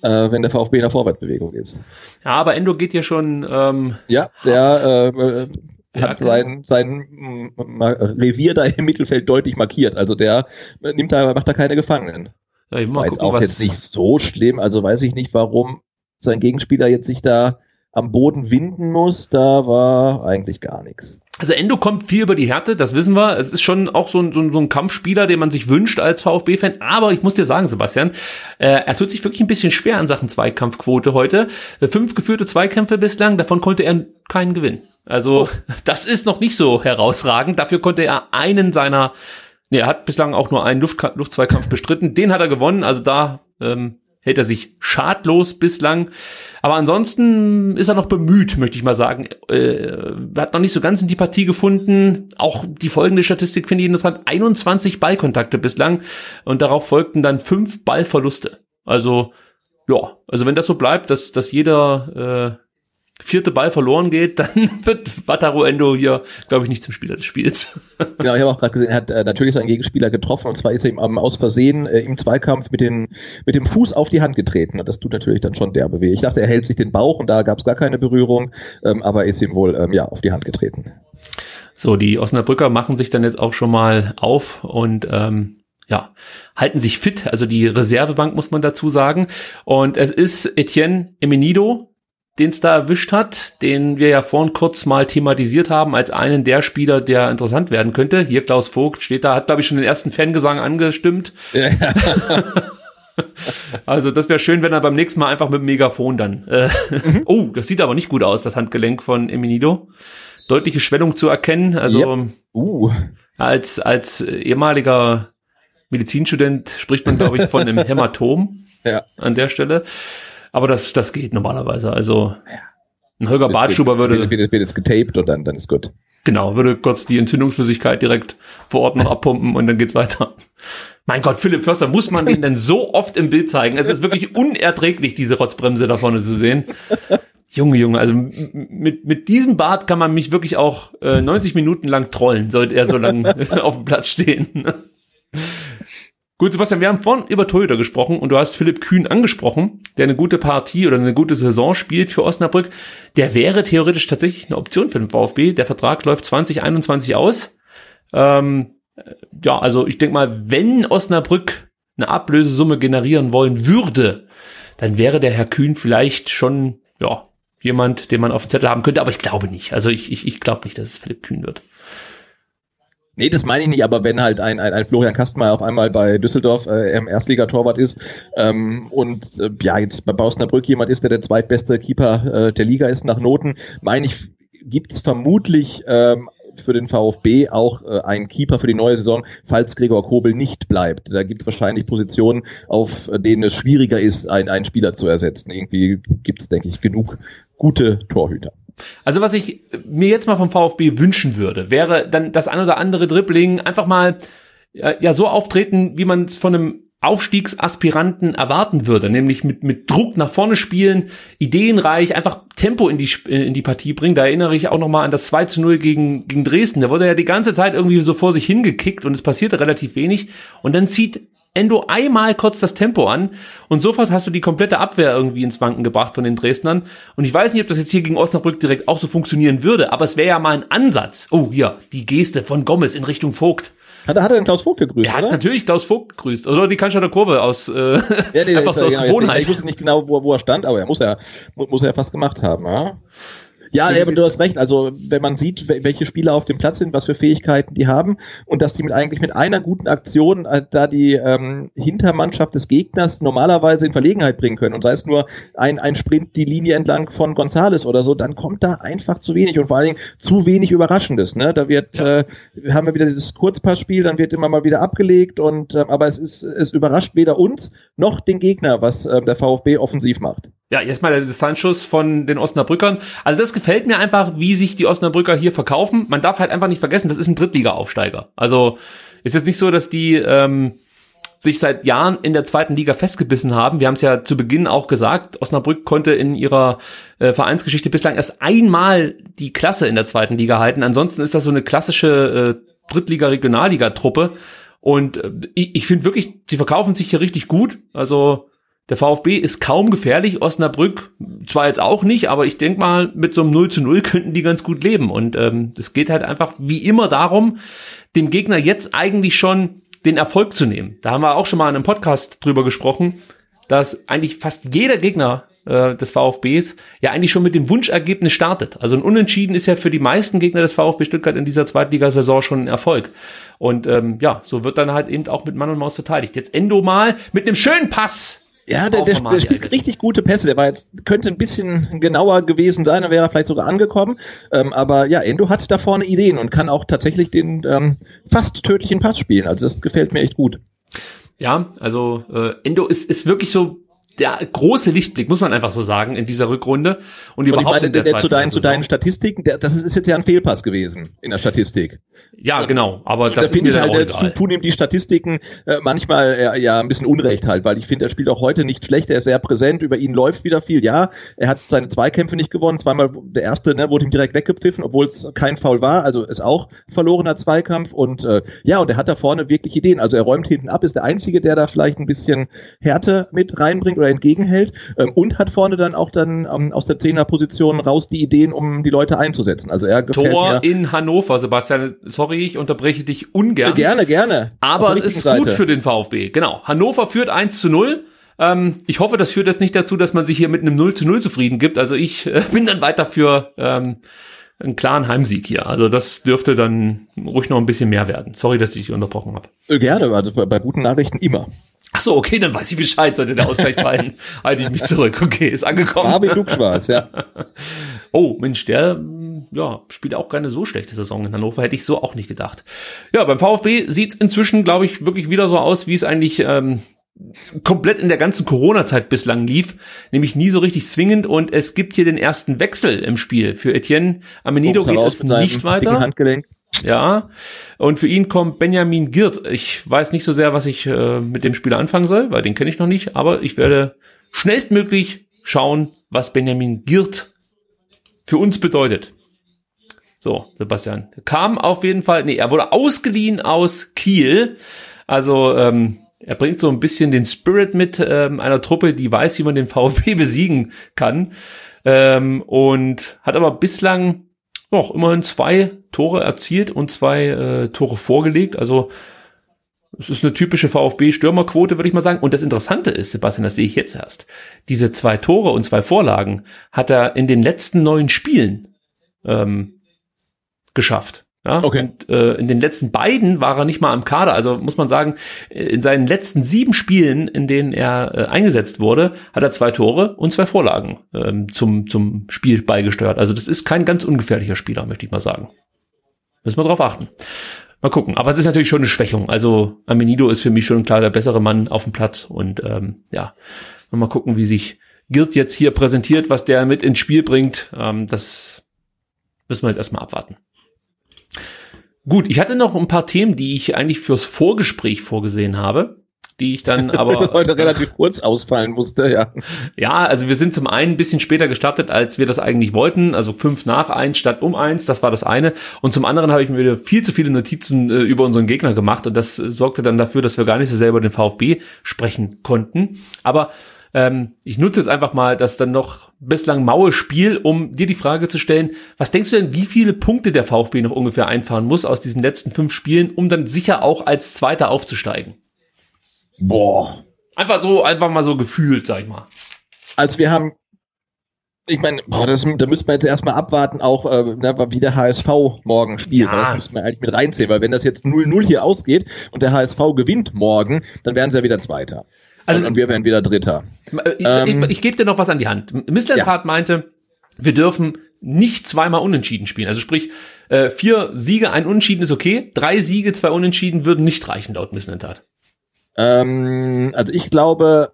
äh, wenn der VfB in der Vorwärtsbewegung ist. Ja, aber Endo geht ja schon. Ähm, ja, der äh, hat sein, sein Revier da im Mittelfeld deutlich markiert. Also der nimmt da, macht da keine Gefangenen. Ja, ich War jetzt gucken, auch jetzt nicht so schlimm. Also weiß ich nicht, warum sein Gegenspieler jetzt sich da am Boden winden muss. Da war eigentlich gar nichts. Also Endo kommt viel über die Härte, das wissen wir. Es ist schon auch so ein, so ein, so ein Kampfspieler, den man sich wünscht als VfB-Fan. Aber ich muss dir sagen, Sebastian, äh, er tut sich wirklich ein bisschen schwer in Sachen Zweikampfquote heute. Äh, fünf geführte Zweikämpfe bislang, davon konnte er keinen gewinnen. Also oh. das ist noch nicht so herausragend. Dafür konnte er einen seiner, nee, er hat bislang auch nur einen Luft, Luftzweikampf bestritten. Den hat er gewonnen. Also da ähm, hält er sich schadlos bislang. Aber ansonsten ist er noch bemüht, möchte ich mal sagen. Äh, hat noch nicht so ganz in die Partie gefunden. Auch die folgende Statistik finde ich interessant. 21 Ballkontakte bislang und darauf folgten dann fünf Ballverluste. Also ja, also wenn das so bleibt, dass, dass jeder äh, vierte Ball verloren geht, dann wird Wataru Endo hier, glaube ich, nicht zum Spieler des Spiels. genau, ich habe auch gerade gesehen, er hat äh, natürlich seinen Gegenspieler getroffen und zwar ist er ihm ähm, aus Versehen äh, im Zweikampf mit, den, mit dem Fuß auf die Hand getreten. Das tut natürlich dann schon derbe weh. Ich dachte, er hält sich den Bauch und da gab es gar keine Berührung, ähm, aber er ist ihm wohl ähm, ja auf die Hand getreten. So, die Osnabrücker machen sich dann jetzt auch schon mal auf und ähm, ja, halten sich fit, also die Reservebank muss man dazu sagen. Und es ist Etienne Emenido, den es da erwischt hat, den wir ja vorhin kurz mal thematisiert haben als einen der Spieler, der interessant werden könnte. Hier Klaus Vogt steht da, hat glaube ich schon den ersten Fangesang angestimmt. Ja. also das wäre schön, wenn er beim nächsten Mal einfach mit dem Megafon dann. Äh, mhm. Oh, das sieht aber nicht gut aus, das Handgelenk von Eminido. Deutliche Schwellung zu erkennen. Also yep. uh. als als ehemaliger Medizinstudent spricht man glaube ich von einem Hämatom ja. an der Stelle. Aber das, das geht normalerweise. Also ein Holger Bartschuber würde. Wird, wird, wird jetzt getaped und dann, dann ist gut. Genau, würde kurz die Entzündungsflüssigkeit direkt vor Ort noch abpumpen und dann geht's weiter. Mein Gott, Philipp Förster, muss man den denn so oft im Bild zeigen? Es ist wirklich unerträglich, diese Rotzbremse da vorne zu sehen. Junge, Junge, also mit, mit diesem Bart kann man mich wirklich auch äh, 90 Minuten lang trollen, sollte er so lang auf dem Platz stehen. Gut, Sebastian, wir haben vorhin über Toyota gesprochen und du hast Philipp Kühn angesprochen, der eine gute Partie oder eine gute Saison spielt für Osnabrück. Der wäre theoretisch tatsächlich eine Option für den VfB. Der Vertrag läuft 2021 aus. Ähm, ja, also ich denke mal, wenn Osnabrück eine Ablösesumme generieren wollen würde, dann wäre der Herr Kühn vielleicht schon, ja, jemand, den man auf dem Zettel haben könnte, aber ich glaube nicht. Also ich, ich, ich glaube nicht, dass es Philipp Kühn wird. Nee, das meine ich nicht, aber wenn halt ein, ein, ein Florian Kastmeier auf einmal bei Düsseldorf äh, im Erstligatorwart ist ähm, und äh, ja, jetzt bei Bausnerbrück jemand ist, der der zweitbeste Keeper äh, der Liga ist nach Noten, meine ich, gibt's vermutlich ähm, für den VfB auch äh, einen Keeper für die neue Saison, falls Gregor Kobel nicht bleibt. Da gibt's wahrscheinlich Positionen, auf denen es schwieriger ist, einen, einen Spieler zu ersetzen. Irgendwie gibt's, denke ich, genug gute Torhüter. Also was ich mir jetzt mal vom VfB wünschen würde, wäre dann das ein oder andere Dribbling einfach mal ja so auftreten, wie man es von einem Aufstiegsaspiranten erwarten würde, nämlich mit, mit Druck nach vorne spielen, ideenreich, einfach Tempo in die, in die Partie bringen. Da erinnere ich auch nochmal an das 2 zu 0 gegen, gegen Dresden. Da wurde ja die ganze Zeit irgendwie so vor sich hingekickt und es passierte relativ wenig. Und dann zieht Endo einmal kurz das Tempo an und sofort hast du die komplette Abwehr irgendwie ins Wanken gebracht von den Dresdnern. Und ich weiß nicht, ob das jetzt hier gegen Osnabrück direkt auch so funktionieren würde, aber es wäre ja mal ein Ansatz. Oh, hier, die Geste von Gomez in Richtung Vogt. Hat, hat er den Klaus Vogt gegrüßt, Er hat oder? natürlich Klaus Vogt gegrüßt. Oder die Cannstatter Kurve aus, äh, ja, nee, einfach so aus ja, Gewohnheit. Ich wusste nicht genau, wo, wo er stand, aber er muss ja, muss er ja fast gemacht haben, ja. Ja, ja, du hast recht. Also wenn man sieht, welche Spieler auf dem Platz sind, was für Fähigkeiten die haben und dass die mit eigentlich mit einer guten Aktion äh, da die ähm, Hintermannschaft des Gegners normalerweise in Verlegenheit bringen können und sei es nur ein, ein Sprint die Linie entlang von Gonzales oder so, dann kommt da einfach zu wenig und vor allen Dingen zu wenig Überraschendes. Ne? Da wird ja. äh, haben wir wieder dieses Kurzpassspiel, dann wird immer mal wieder abgelegt und äh, aber es ist es überrascht weder uns noch den Gegner, was äh, der VfB offensiv macht. Ja, erstmal der Distanzschuss von den Osnabrückern. Also das gefällt mir einfach, wie sich die Osnabrücker hier verkaufen. Man darf halt einfach nicht vergessen, das ist ein Drittliga-Aufsteiger. Also ist jetzt nicht so, dass die ähm, sich seit Jahren in der zweiten Liga festgebissen haben. Wir haben es ja zu Beginn auch gesagt, Osnabrück konnte in ihrer äh, Vereinsgeschichte bislang erst einmal die Klasse in der zweiten Liga halten. Ansonsten ist das so eine klassische äh, Drittliga-Regionalliga-Truppe. Und äh, ich, ich finde wirklich, sie verkaufen sich hier richtig gut. Also der VfB ist kaum gefährlich, Osnabrück zwar jetzt auch nicht, aber ich denke mal, mit so einem 0 zu 0 könnten die ganz gut leben. Und ähm, es geht halt einfach wie immer darum, dem Gegner jetzt eigentlich schon den Erfolg zu nehmen. Da haben wir auch schon mal in einem Podcast drüber gesprochen, dass eigentlich fast jeder Gegner äh, des VfBs ja eigentlich schon mit dem Wunschergebnis startet. Also ein Unentschieden ist ja für die meisten Gegner des VfB Stuttgart in dieser Zweitligasaison schon ein Erfolg. Und ähm, ja, so wird dann halt eben auch mit Mann und Maus verteidigt. Jetzt Endo mal mit einem schönen Pass ja, der, der, der spielt richtig gute Pässe. Der war jetzt, könnte ein bisschen genauer gewesen sein, dann wäre er vielleicht sogar angekommen. Ähm, aber ja, Endo hat da vorne Ideen und kann auch tatsächlich den ähm, fast tödlichen Pass spielen. Also das gefällt mir echt gut. Ja, also äh, Endo ist, ist wirklich so der große Lichtblick, muss man einfach so sagen, in dieser Rückrunde. Und, und überhaupt meine, in der, der zu, deinen, zu deinen Statistiken, der, das ist jetzt ja ein Fehlpass gewesen in der Statistik. Ja, und, genau, aber das da ist mir dann halt, auch egal. Tun ihm die Statistiken äh, manchmal äh, ja ein bisschen Unrecht halt, weil ich finde, er spielt auch heute nicht schlecht, er ist sehr präsent, über ihn läuft wieder viel. Ja, er hat seine Zweikämpfe nicht gewonnen, zweimal der erste ne, wurde ihm direkt weggepfiffen, obwohl es kein Foul war, also ist auch verlorener Zweikampf und äh, ja, und er hat da vorne wirklich Ideen. Also er räumt hinten ab, ist der Einzige, der da vielleicht ein bisschen Härte mit reinbringt oder entgegenhält ähm, und hat vorne dann auch dann ähm, aus der Zehnerposition raus die Ideen, um die Leute einzusetzen. Also er gefällt Tor in Hannover, Sebastian. Sorry, ich unterbreche dich ungern. Gerne, gerne. Aber es ist Seite. gut für den VfB. Genau. Hannover führt 1 zu 0. Ähm, ich hoffe, das führt jetzt nicht dazu, dass man sich hier mit einem 0 zu 0 zufrieden gibt. Also ich äh, bin dann weiter für ähm, einen klaren Heimsieg hier. Also das dürfte dann ruhig noch ein bisschen mehr werden. Sorry, dass ich dich unterbrochen habe. Äh, gerne, also bei, bei guten Nachrichten immer. Ach so, okay, dann weiß ich Bescheid, sollte der Ausgleich fallen. halte ich mich zurück. Okay, ist angekommen. Habe Klugschwarz, ja. Oh, Mensch, der ja, spielt auch keine so schlechte Saison in Hannover, hätte ich so auch nicht gedacht. Ja, beim VfB sieht's inzwischen, glaube ich, wirklich wieder so aus, wie es eigentlich ähm, komplett in der ganzen Corona-Zeit bislang lief, nämlich nie so richtig zwingend und es gibt hier den ersten Wechsel im Spiel. Für Etienne Amenido geht es nicht weiter. Handgelenk. Ja, und für ihn kommt Benjamin Girt. Ich weiß nicht so sehr, was ich äh, mit dem Spieler anfangen soll, weil den kenne ich noch nicht, aber ich werde schnellstmöglich schauen, was Benjamin Girt für uns bedeutet. So, Sebastian. Kam auf jeden Fall, nee, er wurde ausgeliehen aus Kiel. Also, ähm, er bringt so ein bisschen den Spirit mit ähm, einer Truppe, die weiß, wie man den VfB besiegen kann. Ähm, und hat aber bislang noch immerhin zwei Tore erzielt und zwei äh, Tore vorgelegt. Also es ist eine typische VfB-Stürmerquote, würde ich mal sagen. Und das Interessante ist, Sebastian, das sehe ich jetzt erst. Diese zwei Tore und zwei Vorlagen hat er in den letzten neun Spielen ähm, geschafft. Ja, okay. Und äh, in den letzten beiden war er nicht mal am Kader. Also muss man sagen, in seinen letzten sieben Spielen, in denen er äh, eingesetzt wurde, hat er zwei Tore und zwei Vorlagen ähm, zum, zum Spiel beigesteuert. Also das ist kein ganz ungefährlicher Spieler, möchte ich mal sagen. Müssen wir drauf achten. Mal gucken. Aber es ist natürlich schon eine Schwächung. Also Amenido ist für mich schon klar der bessere Mann auf dem Platz. Und ähm, ja, mal gucken, wie sich Girt jetzt hier präsentiert, was der mit ins Spiel bringt. Ähm, das müssen wir jetzt erstmal abwarten. Gut, ich hatte noch ein paar Themen, die ich eigentlich fürs Vorgespräch vorgesehen habe die ich dann aber. das heute relativ kurz ausfallen musste, ja. Ja, also wir sind zum einen ein bisschen später gestartet, als wir das eigentlich wollten, also fünf nach eins statt um eins, das war das eine. Und zum anderen habe ich mir wieder viel zu viele Notizen äh, über unseren Gegner gemacht und das äh, sorgte dann dafür, dass wir gar nicht so sehr über den VfB sprechen konnten. Aber ähm, ich nutze jetzt einfach mal das dann noch bislang maue Spiel, um dir die Frage zu stellen, was denkst du denn, wie viele Punkte der VfB noch ungefähr einfahren muss aus diesen letzten fünf Spielen, um dann sicher auch als Zweiter aufzusteigen? Boah. Einfach so, einfach mal so gefühlt, sag ich mal. Also wir haben, ich meine, boah, das, da müsste man jetzt erstmal abwarten, auch äh, ne, wie der HSV morgen spielt. Ja. Das müsste man eigentlich mit reinziehen, weil wenn das jetzt 0-0 hier ausgeht und der HSV gewinnt morgen, dann wären sie ja wieder Zweiter. Also- und, wir wären wieder Dritter. Ich, Ähm, ich, ich gebe dir noch was an die Hand. Misslandtat meinte, wir dürfen nicht zweimal unentschieden spielen. Also sprich, äh, vier Siege, ein Unentschieden ist okay. Drei Siege, zwei Unentschieden würden nicht reichen, laut Misslandtat. Ähm, also ich glaube,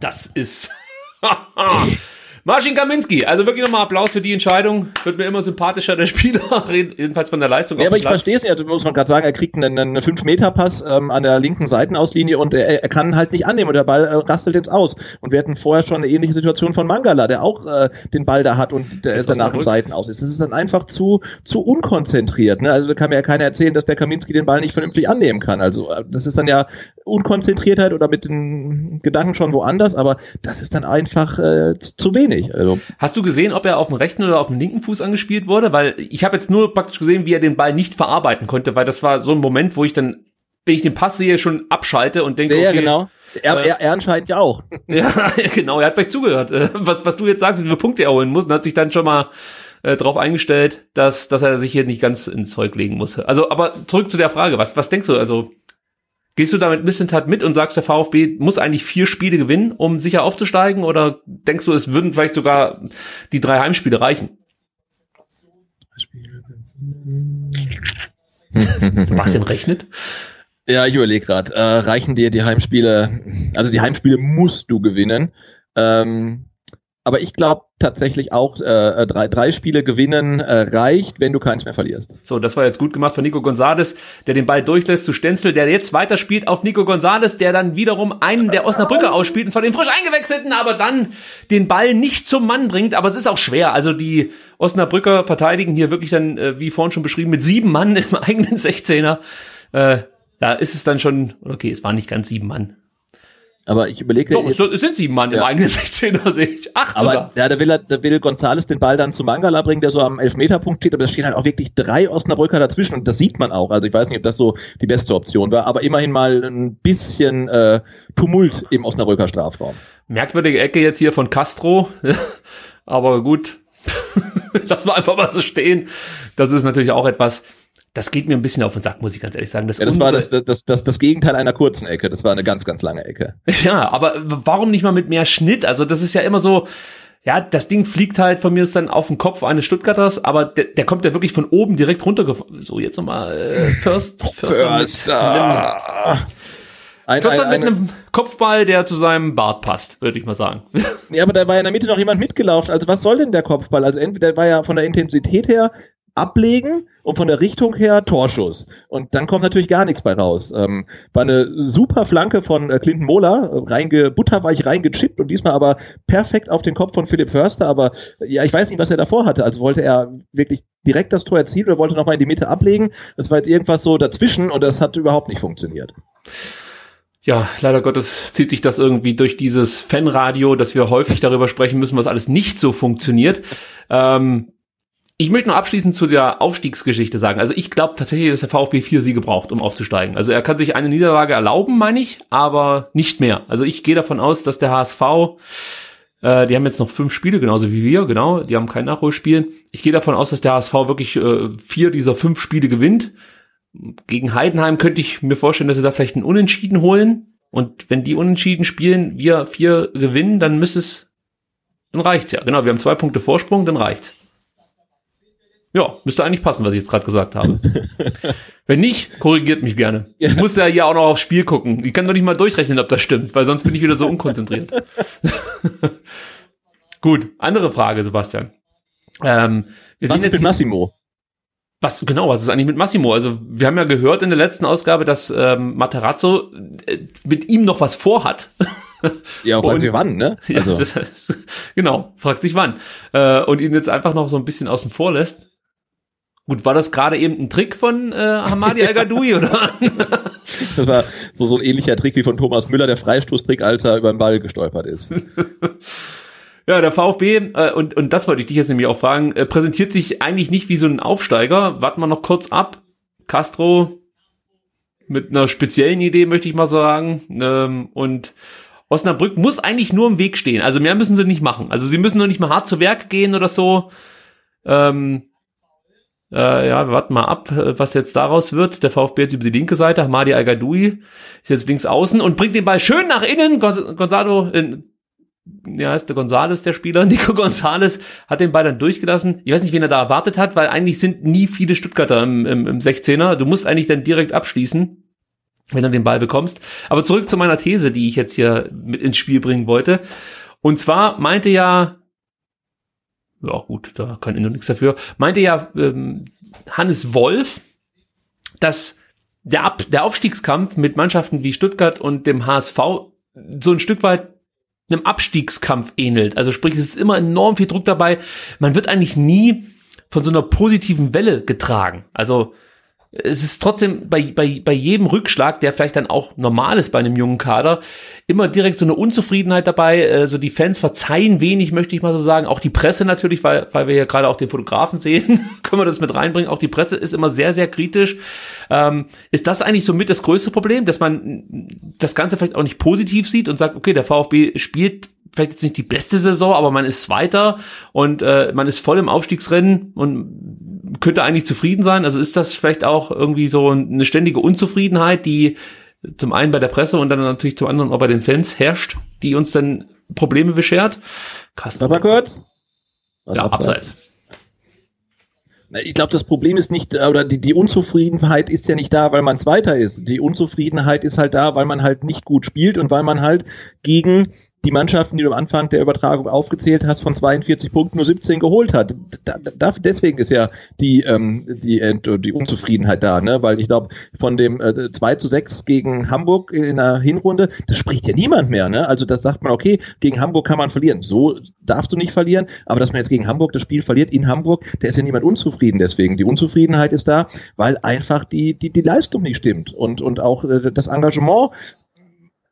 Das ist. Marcin Kaminski, also wirklich nochmal Applaus für die Entscheidung. Wird mir immer sympathischer, der Spieler, jedenfalls von der Leistung. Ja, aber ich verstehe es nicht. Also muss man gerade sagen, er kriegt einen, einen 5-Meter-Pass ähm, an der linken Seitenauslinie und er, er kann halt nicht annehmen und der Ball äh, rastelt jetzt aus. Und wir hatten vorher schon eine ähnliche Situation von Mangala, der auch äh, den Ball da hat und der Jetzt danach im Osnabrück. Seitenaus ist. Das ist dann einfach zu, zu unkonzentriert. Ne? Also da kann mir ja keiner erzählen, dass der Kaminski den Ball nicht vernünftig annehmen kann. Also äh, das ist dann ja Unkonzentriertheit oder mit den Gedanken schon woanders, aber das ist dann einfach äh, zu, zu wenig. Also Hast du gesehen, ob er auf dem rechten oder auf dem linken Fuß angespielt wurde? Weil ich habe jetzt nur praktisch gesehen, wie er den Ball nicht verarbeiten konnte, weil das war so ein Moment, wo ich dann, wenn ich den Pass sehe, schon abschalte und denke, ja, okay, genau. Er, Äh, er, er anscheinend ja auch. Ja, genau, er hat vielleicht zugehört. Äh, Was, was du jetzt sagst, wie viele Punkte er holen muss, und hat sich dann schon mal äh, darauf eingestellt, dass, dass er sich hier nicht ganz ins Zeug legen muss. Also, aber zurück zu der Frage, was, was denkst du? Also, gehst du da mit Missentat mit und sagst, der VfB muss eigentlich vier Spiele gewinnen, um sicher aufzusteigen? Oder denkst du, es würden vielleicht sogar die drei Heimspiele reichen? Sebastian rechnet. Ja, ich überlege gerade. Äh, reichen dir die Heimspiele? Also die Heimspiele musst du gewinnen. Ähm, aber ich glaube tatsächlich auch, äh, drei, drei Spiele gewinnen äh, reicht, wenn du keins mehr verlierst. So, das war jetzt gut gemacht von Nico Gonzalez, der den Ball durchlässt zu Stenzel, der jetzt weiterspielt auf Nico Gonzalez, der dann wiederum einen der Osnabrücker ausspielt, und zwar den frisch eingewechselten, aber dann den Ball nicht zum Mann bringt. Aber es ist auch schwer. Also die Osnabrücker verteidigen hier wirklich dann, äh, wie vorhin schon beschrieben, mit sieben Mann im eigenen 16er. Äh, da ist es dann schon, okay, es waren nicht ganz sieben Mann. Aber ich überlege Doch, es, es sind sieben Mann im Ja. eigenen 16er, sehe ich. Acht Aber sogar. ja, da will, er, da will Gonzales den Ball dann zu Mangala bringen, der so am Elfmeterpunkt steht, aber da stehen halt auch wirklich drei Osnabrücker dazwischen und das sieht man auch. Also ich weiß nicht, ob das so die beste Option war, aber immerhin mal ein bisschen äh, Tumult im Osnabrücker Strafraum. Merkwürdige Ecke jetzt hier von Castro. Aber gut, lass mal einfach mal so stehen. Das ist natürlich auch etwas, das geht mir ein bisschen auf den Sack, muss ich ganz ehrlich sagen. Ja, das war das, das, das, das Gegenteil einer kurzen Ecke. Das war eine ganz, ganz lange Ecke. Ja, aber warum nicht mal mit mehr Schnitt? Also das ist ja immer so, ja, das Ding fliegt halt von mir ist dann auf den Kopf eines Stuttgarters, aber der, der kommt ja wirklich von oben direkt runtergefallen. So, jetzt nochmal äh, First, Förster. Ein, Förster ein, mit eine, einem Kopfball, der zu seinem Bart passt, würde ich mal sagen. ja, aber da war ja in der Mitte noch jemand mitgelaufen. Also was soll denn der Kopfball? Also entweder der war ja von der Intensität her ablegen und von der Richtung her Torschuss. Und dann kommt natürlich gar nichts bei raus. Ähm, war eine super Flanke von äh, Clinton Mola, reinge, butterweich reingechippt und diesmal aber perfekt auf den Kopf von Philipp Förster. Aber äh, ja, ich weiß nicht, was er davor hatte. Also wollte er wirklich direkt das Tor erzielen oder wollte nochmal in die Mitte ablegen. Das war jetzt irgendwas so dazwischen und das hat überhaupt nicht funktioniert. Ja, leider Gottes zieht sich das irgendwie durch dieses Fanradio, dass wir häufig darüber sprechen müssen, was alles nicht so funktioniert. Ähm, ich möchte noch abschließend zu der Aufstiegsgeschichte sagen. Also ich glaube tatsächlich, dass der VfB vier Siege braucht, um aufzusteigen. Also er kann sich eine Niederlage erlauben, meine ich, aber nicht mehr. Also ich gehe davon aus, dass der HSV, äh, die haben jetzt noch fünf Spiele, genauso wie wir, genau, die haben kein Nachholspiel. Ich gehe davon aus, dass der HSV wirklich äh, vier dieser fünf Spiele gewinnt. Gegen Heidenheim könnte ich mir vorstellen, dass sie da vielleicht einen Unentschieden holen. Und wenn die Unentschieden spielen, wir vier gewinnen, dann müsste es, dann reicht's ja. Genau, wir haben zwei Punkte Vorsprung, dann reicht's. Ja, müsste eigentlich passen, was ich jetzt gerade gesagt habe. Wenn nicht, korrigiert mich gerne. Ich muss ja hier auch noch aufs Spiel gucken. Ich kann doch nicht mal durchrechnen, ob das stimmt, weil sonst bin ich wieder so unkonzentriert. Gut, andere Frage, Sebastian. Ähm, wir Was ist jetzt mit Massimo? was genau, was ist eigentlich mit Massimo? Also wir haben ja gehört in der letzten Ausgabe, dass ähm, Materazzo äh, mit ihm noch was vorhat. Ja, Und- weiß ich wann, ne? Ja, Also, das ist, genau, fragt sich wann. Äh, und ihn jetzt einfach noch so ein bisschen außen vor lässt. Gut, war das gerade eben ein Trick von äh, Hamadi Al-Gadoui, oder? das war so, so ein ähnlicher Trick wie von Thomas Müller, der Freistoßtrick, als er über den Ball gestolpert ist. ja, der VfB, äh, und, und das wollte ich dich jetzt nämlich auch fragen, äh, präsentiert sich eigentlich nicht wie so ein Aufsteiger. Warten wir noch kurz ab. Castro mit einer speziellen Idee, möchte ich mal sagen. Ähm, und Osnabrück muss eigentlich nur im Weg stehen. Also mehr müssen sie nicht machen. Also sie müssen nur nicht mal hart zu Werk gehen oder so. Ähm, äh, ja, wir warten mal ab, äh, was jetzt daraus wird. Der VfB jetzt über die linke Seite, Hamadi Al-Gadoui ist jetzt links außen und bringt den Ball schön nach innen. Gonz- Gonzalo, äh, ja, ist der Gonzales der Spieler. Nico Gonzales hat den Ball dann durchgelassen. Ich weiß nicht, wen er da erwartet hat, weil eigentlich sind nie viele Stuttgarter im, im, im 16er. Du musst eigentlich dann direkt abschließen, wenn du den Ball bekommst. Aber zurück zu meiner These, die ich jetzt hier mit ins Spiel bringen wollte. Und zwar meinte ja, ja gut, da kann noch nichts dafür, meinte ja ähm, Hannes Wolf, dass der, Ab der Aufstiegskampf mit Mannschaften wie Stuttgart und dem HSV so ein Stück weit einem Abstiegskampf ähnelt. Also sprich, es ist immer enorm viel Druck dabei. Man wird eigentlich nie von so einer positiven Welle getragen. Also es ist trotzdem bei, bei, bei jedem Rückschlag, der vielleicht dann auch normal ist bei einem jungen Kader, immer direkt so eine Unzufriedenheit dabei. Äh, so die Fans verzeihen wenig, möchte ich mal so sagen. Auch die Presse natürlich, weil, weil wir ja gerade auch den Fotografen sehen, können wir das mit reinbringen. Auch die Presse ist immer sehr, sehr kritisch. Ähm, ist das eigentlich so mit das größte Problem, dass man das Ganze vielleicht auch nicht positiv sieht und sagt, okay, der VfB spielt vielleicht jetzt nicht die beste Saison, aber man ist Zweiter und äh, man ist voll im Aufstiegsrennen und könnte eigentlich zufrieden sein. Also ist das vielleicht auch irgendwie so eine ständige Unzufriedenheit, die zum einen bei der Presse und dann natürlich zum anderen auch bei den Fans herrscht, die uns dann Probleme beschert? Carsten, Mal kurz. Was ja, abseits. Ich glaube, das Problem ist nicht, äh, oder die, die Unzufriedenheit ist ja nicht da, weil man Zweiter ist. Die Unzufriedenheit ist halt da, weil man halt nicht gut spielt und weil man halt gegen die Mannschaften, die du am Anfang der Übertragung aufgezählt hast, von 42 Punkten nur 17 geholt hat. Da, da, deswegen ist ja die, ähm, die, die Unzufriedenheit da, ne? Weil ich glaube, von dem äh, 2 zu 6 gegen Hamburg in der Hinrunde, das spricht ja niemand mehr, ne? Also das sagt man, okay, gegen Hamburg kann man verlieren. So darfst du nicht verlieren, aber dass man jetzt gegen Hamburg das Spiel verliert in Hamburg, da ist ja niemand unzufrieden deswegen. Die Unzufriedenheit ist da, weil einfach die, die, die Leistung nicht stimmt und, und auch äh, das Engagement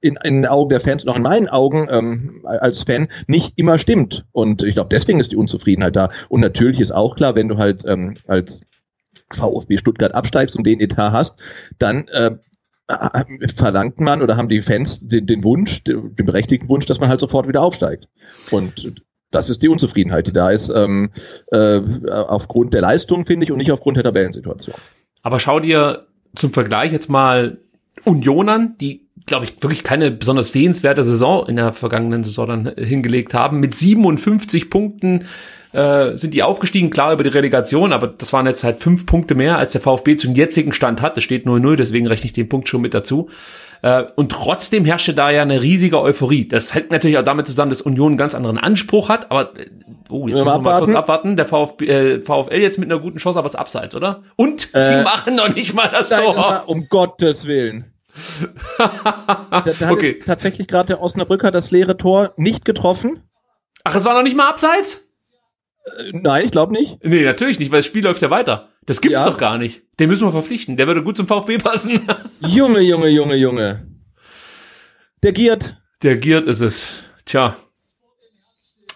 in, in den Augen der Fans und auch in meinen Augen ähm, als Fan nicht immer stimmt. Und ich glaube, deswegen ist die Unzufriedenheit da. Und natürlich ist auch klar, wenn du halt ähm, als VfB Stuttgart absteigst und den Etat hast, dann äh, verlangt man oder haben die Fans den, den Wunsch, den, den berechtigten Wunsch, dass man halt sofort wieder aufsteigt. Und das ist die Unzufriedenheit, die da ist, ähm, äh, aufgrund der Leistung, finde ich, und nicht aufgrund der Tabellensituation. Aber schau dir zum Vergleich jetzt mal Union an, die glaube ich, wirklich keine besonders sehenswerte Saison in der vergangenen Saison dann hingelegt haben. Mit 57 Punkten äh, sind die aufgestiegen, klar über die Relegation, aber das waren jetzt halt fünf Punkte mehr, als der VfB zum jetzigen Stand hat. Es steht 0-0, deswegen rechne ich den Punkt schon mit dazu. Äh, und trotzdem herrschte da ja eine riesige Euphorie. Das hängt natürlich auch damit zusammen, dass Union einen ganz anderen Anspruch hat, aber oh, jetzt müssen wir mal kurz abwarten. Der VfB, äh, VfL jetzt mit einer guten Chance, aber es abseits, oder? Und sie Äh, machen noch nicht mal das Nein, Tor. das war, um Gottes Willen. Da, da hat Okay. tatsächlich gerade der Osnabrücker das leere Tor nicht getroffen. Ach, es war noch nicht mal abseits? Äh, Nein, ich glaube nicht. Nee, natürlich nicht, weil das Spiel läuft ja weiter. Das gibt's Ja. doch gar nicht. Den müssen wir verpflichten. Der würde gut zum VfB passen. Junge, Junge, Junge, Junge. Der Giert. Der Giert ist es. Tja.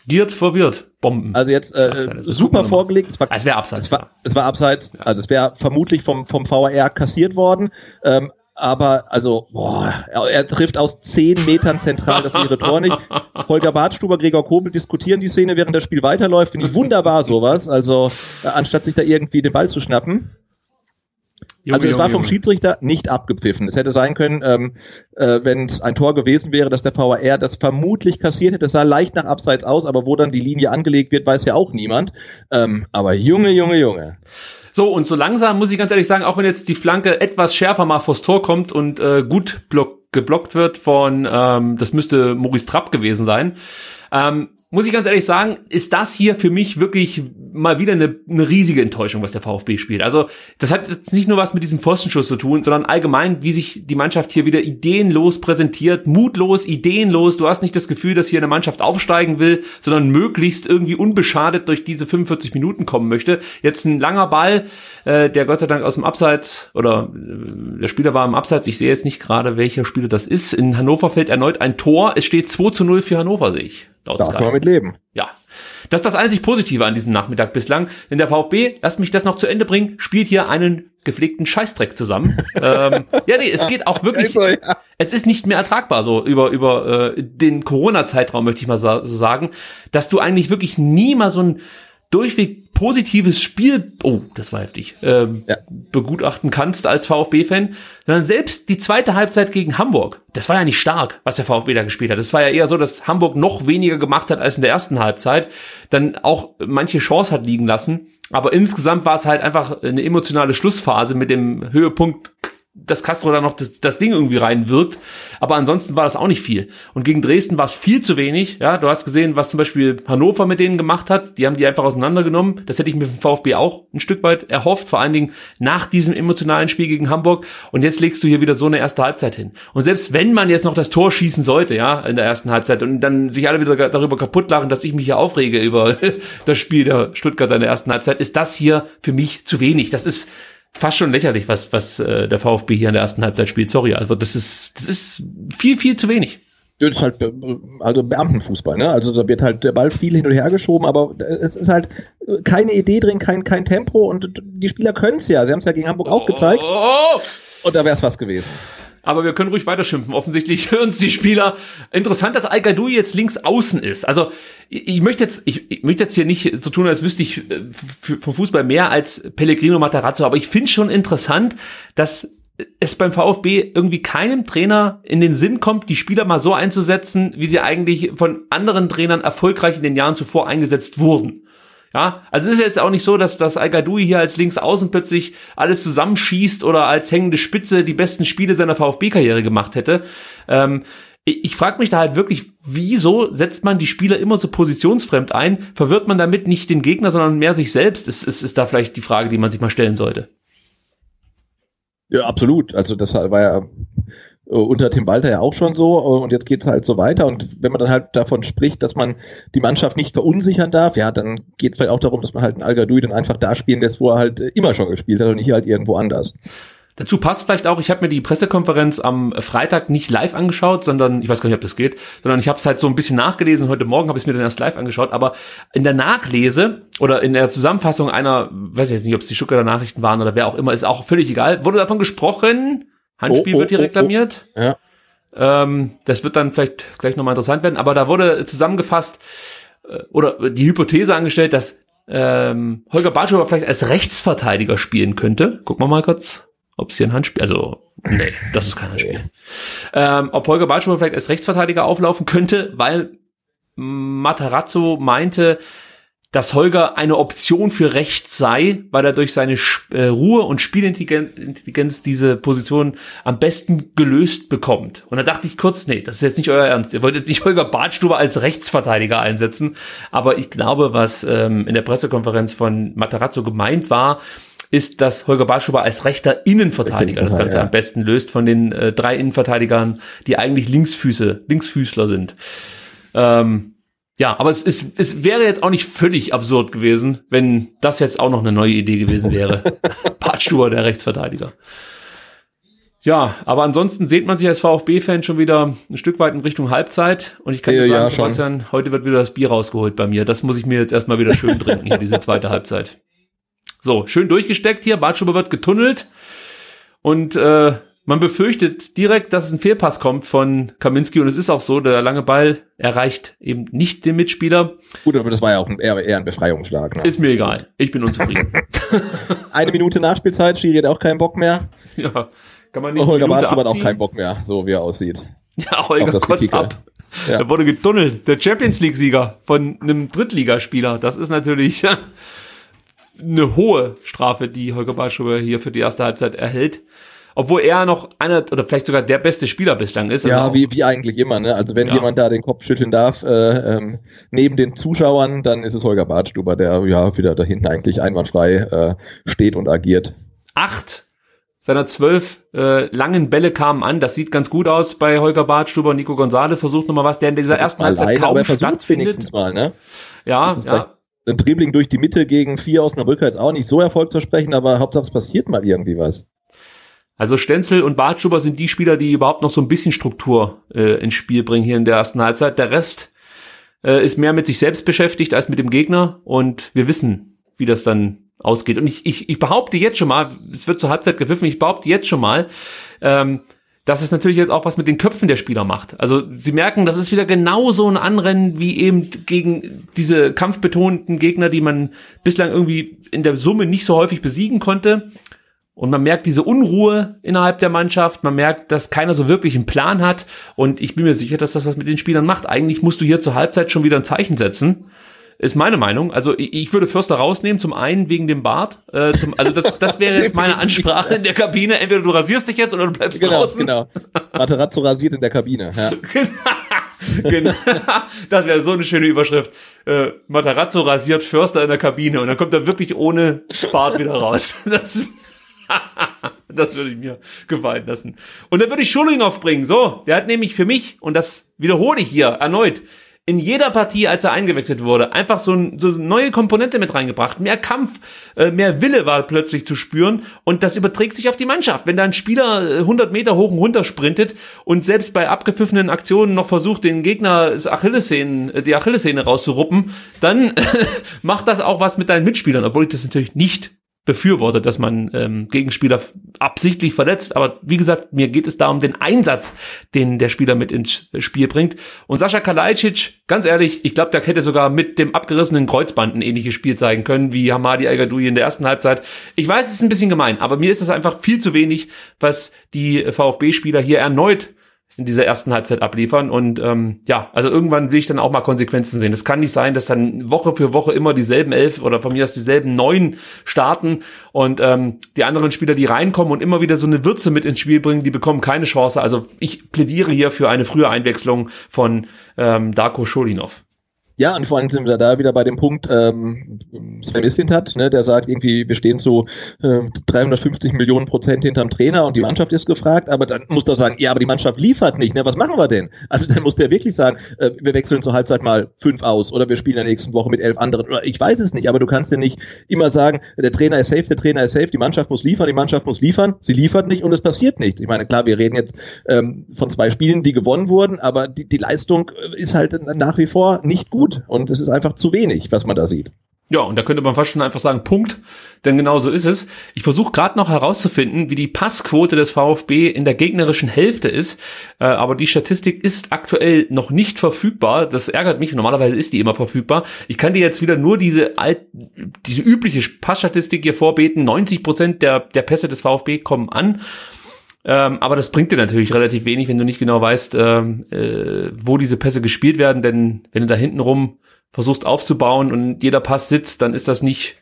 Giert verwirrt. Bomben. Also jetzt äh, super vorgelegt. Es war, Ah, es wäre abseits. es war, es war abseits. Also es wäre vermutlich vom, vom VAR kassiert worden. Ähm, aber also, boah, er, trifft aus zehn Metern zentral das leere Tor nicht. Holger Bartstuber, Gregor Kobel diskutieren die Szene, während das Spiel weiterläuft. Finde ich wunderbar sowas. Also, äh, anstatt sich da irgendwie den Ball zu schnappen. Junge, also es Junge, war vom Junge. Schiedsrichter nicht abgepfiffen. Es hätte sein können, ähm, äh, wenn es ein Tor gewesen wäre, dass der VAR das vermutlich kassiert hätte. Es sah leicht nach Abseits aus, aber wo dann die Linie angelegt wird, weiß ja auch niemand. Ähm, aber Junge, Junge, Junge. So, und so langsam muss ich ganz ehrlich sagen, auch wenn jetzt die Flanke etwas schärfer mal vors Tor kommt und äh, gut block geblockt wird von, ähm, das müsste Maurice Trapp gewesen sein, ähm, muss ich ganz ehrlich sagen, ist das hier für mich wirklich mal wieder eine, eine riesige Enttäuschung, was der VfB spielt. Also das hat jetzt nicht nur was mit diesem Pfostenschuss zu tun, sondern allgemein, wie sich die Mannschaft hier wieder ideenlos präsentiert, mutlos, ideenlos. Du hast nicht das Gefühl, dass hier eine Mannschaft aufsteigen will, sondern möglichst irgendwie unbeschadet durch diese 45 Minuten kommen möchte. Jetzt ein langer Ball, äh, der Gott sei Dank aus dem Abseits oder äh, der Spieler war im Abseits. Ich sehe jetzt nicht gerade, welcher Spieler das ist. In Hannover fällt erneut ein Tor. Es steht 2 zu 0 für Hannover, sehe ich. Laut kann man mit leben. Ja. Das ist das einzig Positive an diesem Nachmittag bislang. Denn der VfB, lasst mich das noch zu Ende bringen, spielt hier einen gepflegten Scheißdreck zusammen. ähm, ja, nee, es geht auch wirklich. Also, ja. Es ist nicht mehr ertragbar, so über, über äh, den Corona-Zeitraum, möchte ich mal so sagen, dass du eigentlich wirklich nie mal so ein durchweg positives Spiel, oh, das war heftig, ähm, ja. begutachten kannst als VfB-Fan, sondern selbst die zweite Halbzeit gegen Hamburg, das war ja nicht stark, was der VfB da gespielt hat. Das war ja eher so, dass Hamburg noch weniger gemacht hat als in der ersten Halbzeit, dann auch manche Chance hat liegen lassen. Aber insgesamt war es halt einfach eine emotionale Schlussphase mit dem Höhepunkt dass Castro da noch das, das Ding irgendwie reinwirkt. Aber ansonsten war das auch nicht viel. Und gegen Dresden war es viel zu wenig. Ja, du hast gesehen, was zum Beispiel Hannover mit denen gemacht hat. Die haben die einfach auseinandergenommen. Das hätte ich mir vom VfB auch ein Stück weit erhofft. Vor allen Dingen nach diesem emotionalen Spiel gegen Hamburg. Und jetzt legst du hier wieder so eine erste Halbzeit hin. Und selbst wenn man jetzt noch das Tor schießen sollte, ja, in der ersten Halbzeit und dann sich alle wieder darüber kaputt lachen, dass ich mich hier aufrege über das Spiel der Stuttgarter in der ersten Halbzeit, ist das hier für mich zu wenig. Das ist fast schon lächerlich, was, was äh, der VfB hier in der ersten Halbzeit spielt. Sorry, also das ist, das ist viel, viel zu wenig. Das ist halt also Beamtenfußball, ne? Also da wird halt der Ball viel hin und her geschoben, aber es ist halt keine Idee drin, kein, kein Tempo und die Spieler können es ja. Sie haben es ja gegen Hamburg auch gezeigt. Oh! Und da wäre es was gewesen aber wir können ruhig weiterschimpfen. Offensichtlich hören es die Spieler. Interessant, dass al jetzt links außen ist. Also ich, ich möchte jetzt, ich, ich, möchte jetzt hier nicht so tun, als wüsste ich äh, vom Fußball mehr als Pellegrino Matarazzo, aber ich finde schon interessant, dass es beim VfB irgendwie keinem Trainer in den Sinn kommt, die Spieler mal so einzusetzen, wie sie eigentlich von anderen Trainern erfolgreich in den Jahren zuvor eingesetzt wurden. Ja, also es ist jetzt auch nicht so, dass das al hier als Linksaußen plötzlich alles zusammenschießt oder als hängende Spitze die besten Spiele seiner VfB-Karriere gemacht hätte. Ähm, ich, ich frage mich da halt wirklich, wieso setzt man die Spieler immer so positionsfremd ein? Verwirrt man damit nicht den Gegner, sondern mehr sich selbst? Ist, ist, ist da vielleicht die Frage, die man sich mal stellen sollte. Ja, absolut. Also das war ja unter Tim Walter ja auch schon so äh, und jetzt geht's halt so weiter und wenn man dann halt davon spricht, dass man die Mannschaft nicht verunsichern darf, ja, dann geht's vielleicht auch darum, dass man halt einen Al dann einfach da spielen lässt, wo er halt äh, immer schon gespielt hat und nicht halt irgendwo anders. Dazu passt vielleicht auch, ich habe mir die Pressekonferenz am Freitag nicht live angeschaut, sondern ich weiß gar nicht, ob das geht, sondern ich habe es halt so ein bisschen nachgelesen. Heute Morgen habe ich es mir dann erst live angeschaut. Aber in der Nachlese oder in der Zusammenfassung einer, weiß ich jetzt nicht, ob es die Stuttgarter Nachrichten waren oder wer auch immer, ist auch völlig egal, wurde davon gesprochen, Handspiel oh, oh, wird hier oh, oh. reklamiert. Oh, ja. Ähm, das wird dann vielleicht gleich nochmal interessant werden, aber da wurde zusammengefasst äh, oder die Hypothese angestellt, dass ähm, Holger Bartschober vielleicht als Rechtsverteidiger spielen könnte. Gucken wir mal kurz, ob es hier ein Handspiel, also nee, das ist kein Handspiel. Ähm, ob Holger Bartschober vielleicht als Rechtsverteidiger auflaufen könnte, weil Matarazzo meinte, dass Holger eine Option für rechts sei, weil er durch seine äh, Ruhe und Spielintelligenz diese Position am besten gelöst bekommt. Und da dachte ich kurz, nee, das ist jetzt nicht euer Ernst. Ihr wollt jetzt nicht Holger Badstuber als Rechtsverteidiger einsetzen. Aber ich glaube, was ähm, in der Pressekonferenz von Matarazzo gemeint war, ist, dass Holger Badstuber als rechter Innenverteidiger das Ganze ja. am besten löst von den äh, drei Innenverteidigern, die eigentlich Linksfüße, Linksfüßler sind. Ähm, ja, aber es, es, es wäre jetzt auch nicht völlig absurd gewesen, wenn das jetzt auch noch eine neue Idee gewesen wäre. Patstuber, der Rechtsverteidiger. Ja, aber ansonsten sieht man sich als VfB-Fan schon wieder ein Stück weit in Richtung Halbzeit. Und ich kann dir sagen, ja, Sebastian, heute wird wieder das Bier rausgeholt bei mir. Das muss ich mir jetzt erstmal wieder schön trinken, hier, diese zweite Halbzeit. So, schön durchgesteckt hier. Bartschuber wird getunnelt. Und äh, man befürchtet direkt, dass ein Fehlpass kommt von Kaminski und es ist auch so, der lange Ball erreicht eben nicht den Mitspieler. Gut, aber das war ja auch ein, eher, eher ein Befreiungsschlag. Ne? Ist mir egal. Ich bin unzufrieden. Eine Minute Nachspielzeit, Schiri hat auch keinen Bock mehr. Ja, kann man nicht. Holger Bartsch hat auch keinen Bock mehr, so wie er aussieht. Ja, Holger kotzt ab. Ja. Da wurde getunnelt. Der Champions League-Sieger von einem Drittligaspieler. Das ist natürlich eine hohe Strafe, die Holger Bartschuber hier für die erste Halbzeit erhält. Obwohl er noch einer oder vielleicht sogar der beste Spieler bislang ist. Ja, also wie, wie eigentlich immer, ne? Also wenn Ja. jemand da den Kopf schütteln darf, äh, ähm, neben den Zuschauern, dann ist es Holger Badstuber, der ja wieder da hinten eigentlich einwandfrei äh, steht und agiert. acht seiner zwölf äh, langen Bälle kamen an. Das sieht ganz gut aus bei Holger Badstuber. Nico Gonzalez versucht nochmal was, der in dieser ersten Halbzeit Alleine, kaum aber er versucht stattfindet. wenigstens mal, ne? Ja, Das ist ja. ein Dribbling durch die Mitte gegen vier aus einer Brücke jetzt auch nicht so erfolgversprechend, aber Hauptsache es passiert mal irgendwie was. Also Stenzel und Bartschuber sind die Spieler, die überhaupt noch so ein bisschen Struktur äh, ins Spiel bringen hier in der ersten Halbzeit. Der Rest äh, ist mehr mit sich selbst beschäftigt als mit dem Gegner und wir wissen, wie das dann ausgeht. Und ich, ich, ich behaupte jetzt schon mal, es wird zur Halbzeit gepfiffen, ich behaupte jetzt schon mal, ähm, dass es natürlich jetzt auch was mit den Köpfen der Spieler macht. Also sie merken, das ist wieder genauso ein Anrennen wie eben gegen diese kampfbetonten Gegner, die man bislang irgendwie in der Summe nicht so häufig besiegen konnte. Und man merkt diese Unruhe innerhalb der Mannschaft. Man merkt, dass keiner so wirklich einen Plan hat. Und ich bin mir sicher, dass das was mit den Spielern macht. Eigentlich musst du hier zur Halbzeit schon wieder ein Zeichen setzen. Ist meine Meinung. Also ich, würde Förster rausnehmen, zum einen wegen dem Bart. Äh, zum, also das, das wäre jetzt meine Ansprache in der Kabine. Entweder du rasierst dich jetzt oder du bleibst Genau, draußen. genau. Materazzo rasiert in der Kabine. Ja. genau. Das wäre so eine schöne Überschrift. Äh, Matarazzo rasiert Förster in der Kabine und dann kommt er wirklich ohne Bart wieder raus. Das, das würde ich mir gefallen lassen. Und dann würde ich Schulinov bringen. So, der hat nämlich für mich, und das wiederhole ich hier erneut, in jeder Partie, als er eingewechselt wurde, einfach so, ein, so eine neue Komponente mit reingebracht. Mehr Kampf, äh, mehr Wille war plötzlich zu spüren und das überträgt sich auf die Mannschaft. Wenn da ein Spieler äh, 100 Meter hoch und runter sprintet und selbst bei abgepfiffenen Aktionen noch versucht, den Gegner Achillessehnen, äh, die Achillessehne rauszuruppen, dann macht das auch was mit deinen Mitspielern, obwohl ich das natürlich nicht befürworte, dass man ähm, Gegenspieler absichtlich verletzt. Aber wie gesagt, mir geht es da um den Einsatz, den der Spieler mit ins Spiel bringt. Und Sascha Kalajdzic, ganz ehrlich, ich glaube, der hätte sogar mit dem abgerissenen Kreuzband ein ähnliches Spiel zeigen können, wie Hamadi El Gadoui in der ersten Halbzeit. Ich weiß, es ist ein bisschen gemein, aber mir ist das einfach viel zu wenig, was die VfB-Spieler hier erneut in dieser ersten Halbzeit abliefern. Und ähm, ja, also irgendwann will ich dann auch mal Konsequenzen sehen. Es kann nicht sein, dass dann Woche für Woche immer dieselben elf oder von mir aus dieselben neun starten und ähm, die anderen Spieler, die reinkommen und immer wieder so eine Würze mit ins Spiel bringen, die bekommen keine Chance. Also ich plädiere hier für eine frühe Einwechslung von ähm, Darko Scholinov. Ja, und vor allem sind wir da wieder bei dem Punkt, ähm, Sven Mislintat, ne, der sagt irgendwie, wir stehen zu äh, 350 Millionen Prozent hinterm Trainer und die Mannschaft ist gefragt, aber dann muss er sagen, ja, aber die Mannschaft liefert nicht, ne, was machen wir denn? Also dann muss der wirklich sagen, äh, wir wechseln zur Halbzeit mal fünf aus oder wir spielen in der nächsten Woche mit elf anderen oder ich weiß es nicht, aber du kannst ja nicht immer sagen, der Trainer ist safe, der Trainer ist safe, die Mannschaft muss liefern, die Mannschaft muss liefern, sie liefert nicht und es passiert nichts. Ich meine, klar, wir reden jetzt ähm, von zwei Spielen, die gewonnen wurden, aber die, die Leistung äh, ist halt nach wie vor nicht gut und es ist einfach zu wenig, was man da sieht. Ja, und da könnte man fast schon einfach sagen, Punkt, denn genau so ist es. Ich versuche gerade noch herauszufinden, wie die Passquote des VfB in der gegnerischen Hälfte ist, äh, aber die Statistik ist aktuell noch nicht verfügbar. Das ärgert mich, normalerweise ist die immer verfügbar. Ich kann dir jetzt wieder nur diese alt, diese übliche Passstatistik hier vorbeten. 90 Prozent der, der Pässe des VfB kommen an. Ähm, aber das bringt dir natürlich relativ wenig, wenn du nicht genau weißt, ähm, äh, wo diese Pässe gespielt werden, denn wenn du da hinten rum versuchst aufzubauen und jeder Pass sitzt, dann ist das nicht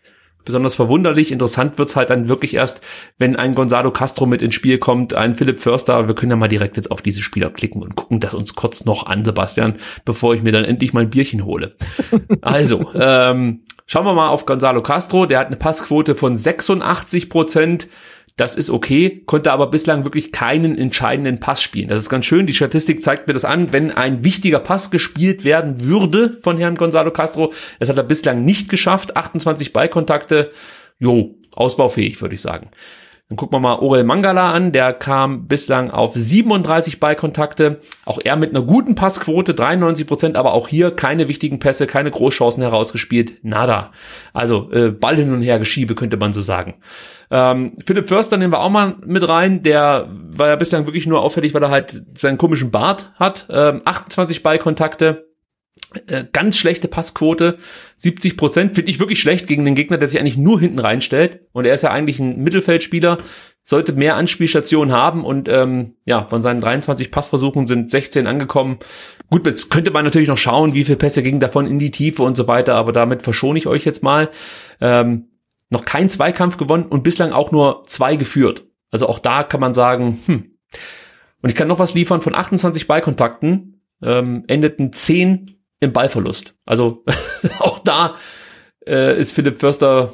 besonders verwunderlich. Interessant wird's halt dann wirklich erst, wenn ein Gonzalo Castro mit ins Spiel kommt, ein Philipp Förster. Wir können ja mal direkt jetzt auf diese Spieler klicken und gucken das uns kurz noch an, Sebastian, bevor ich mir dann endlich mein Bierchen hole. also, ähm, schauen wir mal auf Gonzalo Castro. Der hat eine Passquote von 86 Prozent. Das ist okay, konnte aber bislang wirklich keinen entscheidenden Pass spielen. Das ist ganz schön. Die Statistik zeigt mir das an. Wenn ein wichtiger Pass gespielt werden würde von Herrn Gonzalo Castro, das hat er bislang nicht geschafft. 28 Ballkontakte, jo, ausbaufähig, würde ich sagen. Dann gucken wir mal Orel Mangala an, der kam bislang auf 37 Ballkontakte, auch er mit einer guten Passquote, 93 Prozent, aber auch hier keine wichtigen Pässe, keine Großchancen herausgespielt, nada. Also äh, Ball hin und her geschiebe, könnte man so sagen. Ähm, Philipp Förster nehmen wir auch mal mit rein, der war ja bislang wirklich nur auffällig, weil er halt seinen komischen Bart hat, ähm, 28 Ballkontakte, ganz schlechte Passquote, 70 Prozent, finde ich wirklich schlecht gegen den Gegner, der sich eigentlich nur hinten reinstellt. Und er ist ja eigentlich ein Mittelfeldspieler, sollte mehr Anspielstationen haben und ähm, ja, von seinen 23 Passversuchen sind 16 angekommen. Gut, jetzt könnte man natürlich noch schauen, wie viele Pässe gingen davon in die Tiefe und so weiter, aber damit verschone ich euch jetzt mal. Ähm, noch kein Zweikampf gewonnen und bislang auch nur zwei geführt. Also auch da kann man sagen, hm. Und ich kann noch was liefern, von 28 Ballkontakten ähm, endeten 10 im Ballverlust. Also auch da äh, ist Philipp Förster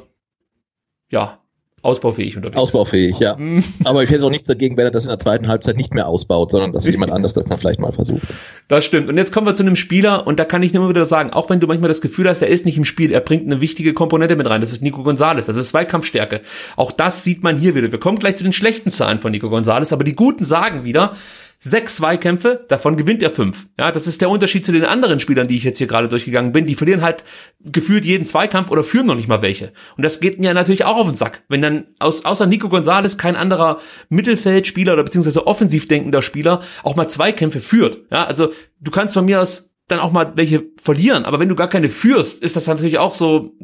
ja ausbaufähig unterwegs. Ausbaufähig, ja. Mhm. Aber ich hätte auch nichts dagegen, wenn er das in der zweiten Halbzeit nicht mehr ausbaut, sondern dass jemand anders das dann vielleicht mal versucht. Das stimmt. Und jetzt kommen wir zu einem Spieler und da kann ich nur wieder sagen, auch wenn du manchmal das Gefühl hast, er ist nicht im Spiel, er bringt eine wichtige Komponente mit rein. Das ist Nico Gonzalez. Das ist Zweikampfstärke. Auch das sieht man hier wieder. Wir kommen gleich zu den schlechten Zahlen von Nico Gonzalez, aber die guten sagen wieder, sechs Zweikämpfe, davon gewinnt er fünf. Ja, das ist der Unterschied zu den anderen Spielern, die ich jetzt hier gerade durchgegangen bin. Die verlieren halt gefühlt jeden Zweikampf oder führen noch nicht mal welche. Und das geht mir natürlich auch auf den Sack. Wenn dann aus, außer Nico Gonzalez kein anderer Mittelfeldspieler oder beziehungsweise offensiv denkender Spieler auch mal Zweikämpfe führt. Ja, also du kannst von mir aus dann auch mal welche verlieren, aber wenn du gar keine führst, ist das natürlich auch so,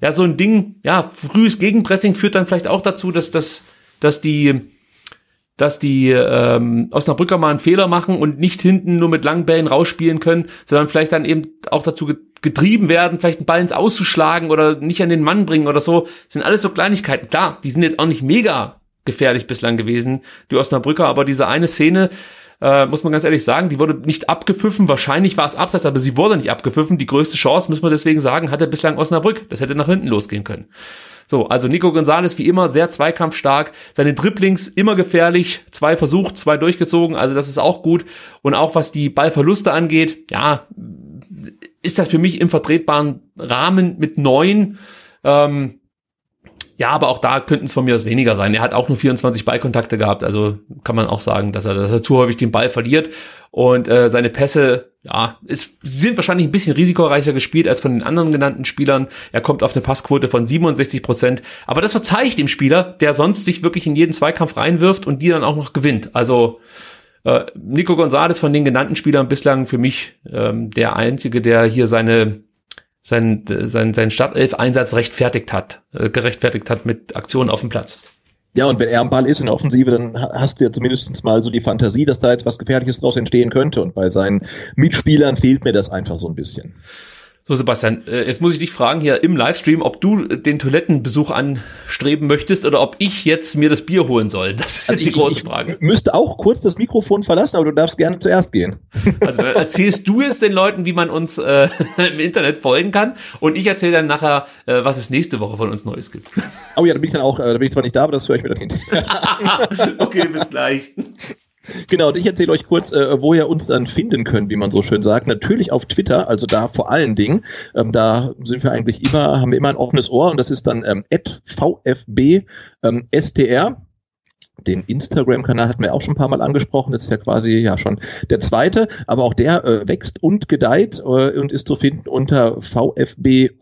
ja, so ein Ding, ja, frühes Gegenpressing führt dann vielleicht auch dazu, dass, dass, dass die, dass die ähm, Osnabrücker mal einen Fehler machen und nicht hinten nur mit langen Bällen rausspielen können, sondern vielleicht dann eben auch dazu getrieben werden, vielleicht einen Ball ins Auszuschlagen oder nicht an den Mann bringen oder so. Das sind alles so Kleinigkeiten. Klar, die sind jetzt auch nicht mega gefährlich bislang gewesen, die Osnabrücker, aber diese eine Szene, äh, muss man ganz ehrlich sagen, die wurde nicht abgepfiffen. Wahrscheinlich war es abseits, aber sie wurde nicht abgepfiffen. Die größte Chance, muss man deswegen sagen, hatte bislang Osnabrück. Das hätte nach hinten losgehen können. So, also Nico Gonzalez wie immer sehr zweikampfstark, seine Dribblings immer gefährlich, zwei versucht, zwei durchgezogen, also das ist auch gut. Und auch was die Ballverluste angeht, ja, ist das für mich im vertretbaren Rahmen mit neun. Ähm, ja, aber auch da könnten es von mir aus weniger sein. Er hat auch nur 24 Ballkontakte gehabt, also kann man auch sagen, dass er, dass er zu häufig den Ball verliert und äh, seine Pässe, ja, ist, sind wahrscheinlich ein bisschen risikoreicher gespielt als von den anderen genannten Spielern. Er kommt auf eine Passquote von 67 Prozent, aber das verzeiht dem Spieler, der sonst sich wirklich in jeden Zweikampf reinwirft und die dann auch noch gewinnt. Also äh, Nico Gonzalez von den genannten Spielern bislang für mich ähm, der einzige, der hier seine sein, sein, sein Startelf-Einsatz rechtfertigt hat, äh, gerechtfertigt hat mit Aktionen auf dem Platz. Ja, und wenn er am Ball ist in der Offensive, dann hast du ja zumindest mal so die Fantasie, dass da jetzt was Gefährliches draus entstehen könnte. Und bei seinen Mitspielern fehlt mir das einfach so ein bisschen. So, Sebastian, äh, jetzt muss ich dich fragen hier im Livestream, ob du den Toilettenbesuch anstreben möchtest oder ob ich jetzt mir das Bier holen soll. Das ist jetzt also die große ich, Frage. Ich müsste auch kurz das Mikrofon verlassen, aber du darfst gerne zuerst gehen. Also äh, erzählst du jetzt den Leuten, wie man uns äh, im Internet folgen kann und ich erzähle dann nachher, äh, was es nächste Woche von uns Neues gibt. Oh ja, da bin ich dann auch, äh, da bin ich zwar nicht da, aber das höre ich mir dann hin. okay, bis gleich. Genau, und ich erzähle euch kurz, äh, wo ihr uns dann finden könnt, wie man so schön sagt. Natürlich auf Twitter, also da vor allen Dingen. Ähm, da sind wir eigentlich immer, haben wir immer ein offenes Ohr und das ist dann ähm, VfB ähm, STR. Den Instagram-Kanal hatten wir auch schon ein paar Mal angesprochen. Das ist ja quasi ja schon der zweite, aber auch der äh, wächst und gedeiht äh, und ist zu finden unter VfB-STR.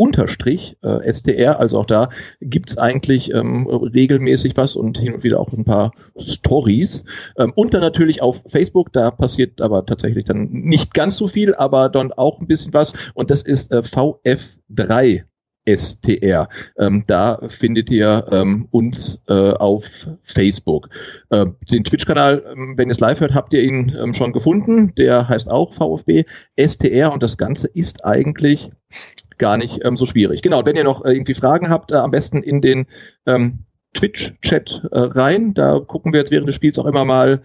Äh, also auch da gibt's eigentlich ähm, regelmäßig was und hin und wieder auch ein paar Stories. Ähm, und dann natürlich auf Facebook, da passiert aber tatsächlich dann nicht ganz so viel, aber dann auch ein bisschen was. Und das ist äh, VF3 STR. Ähm, da findet ihr ähm, uns äh, auf Facebook. Äh, den Twitch-Kanal, ähm, wenn ihr es live hört, habt ihr ihn ähm, schon gefunden. Der heißt auch VfB STR und das Ganze ist eigentlich gar nicht ähm, so schwierig. Genau, wenn ihr noch äh, irgendwie Fragen habt, äh, am besten in den ähm, Twitch-Chat äh, rein. Da gucken wir jetzt während des Spiels auch immer mal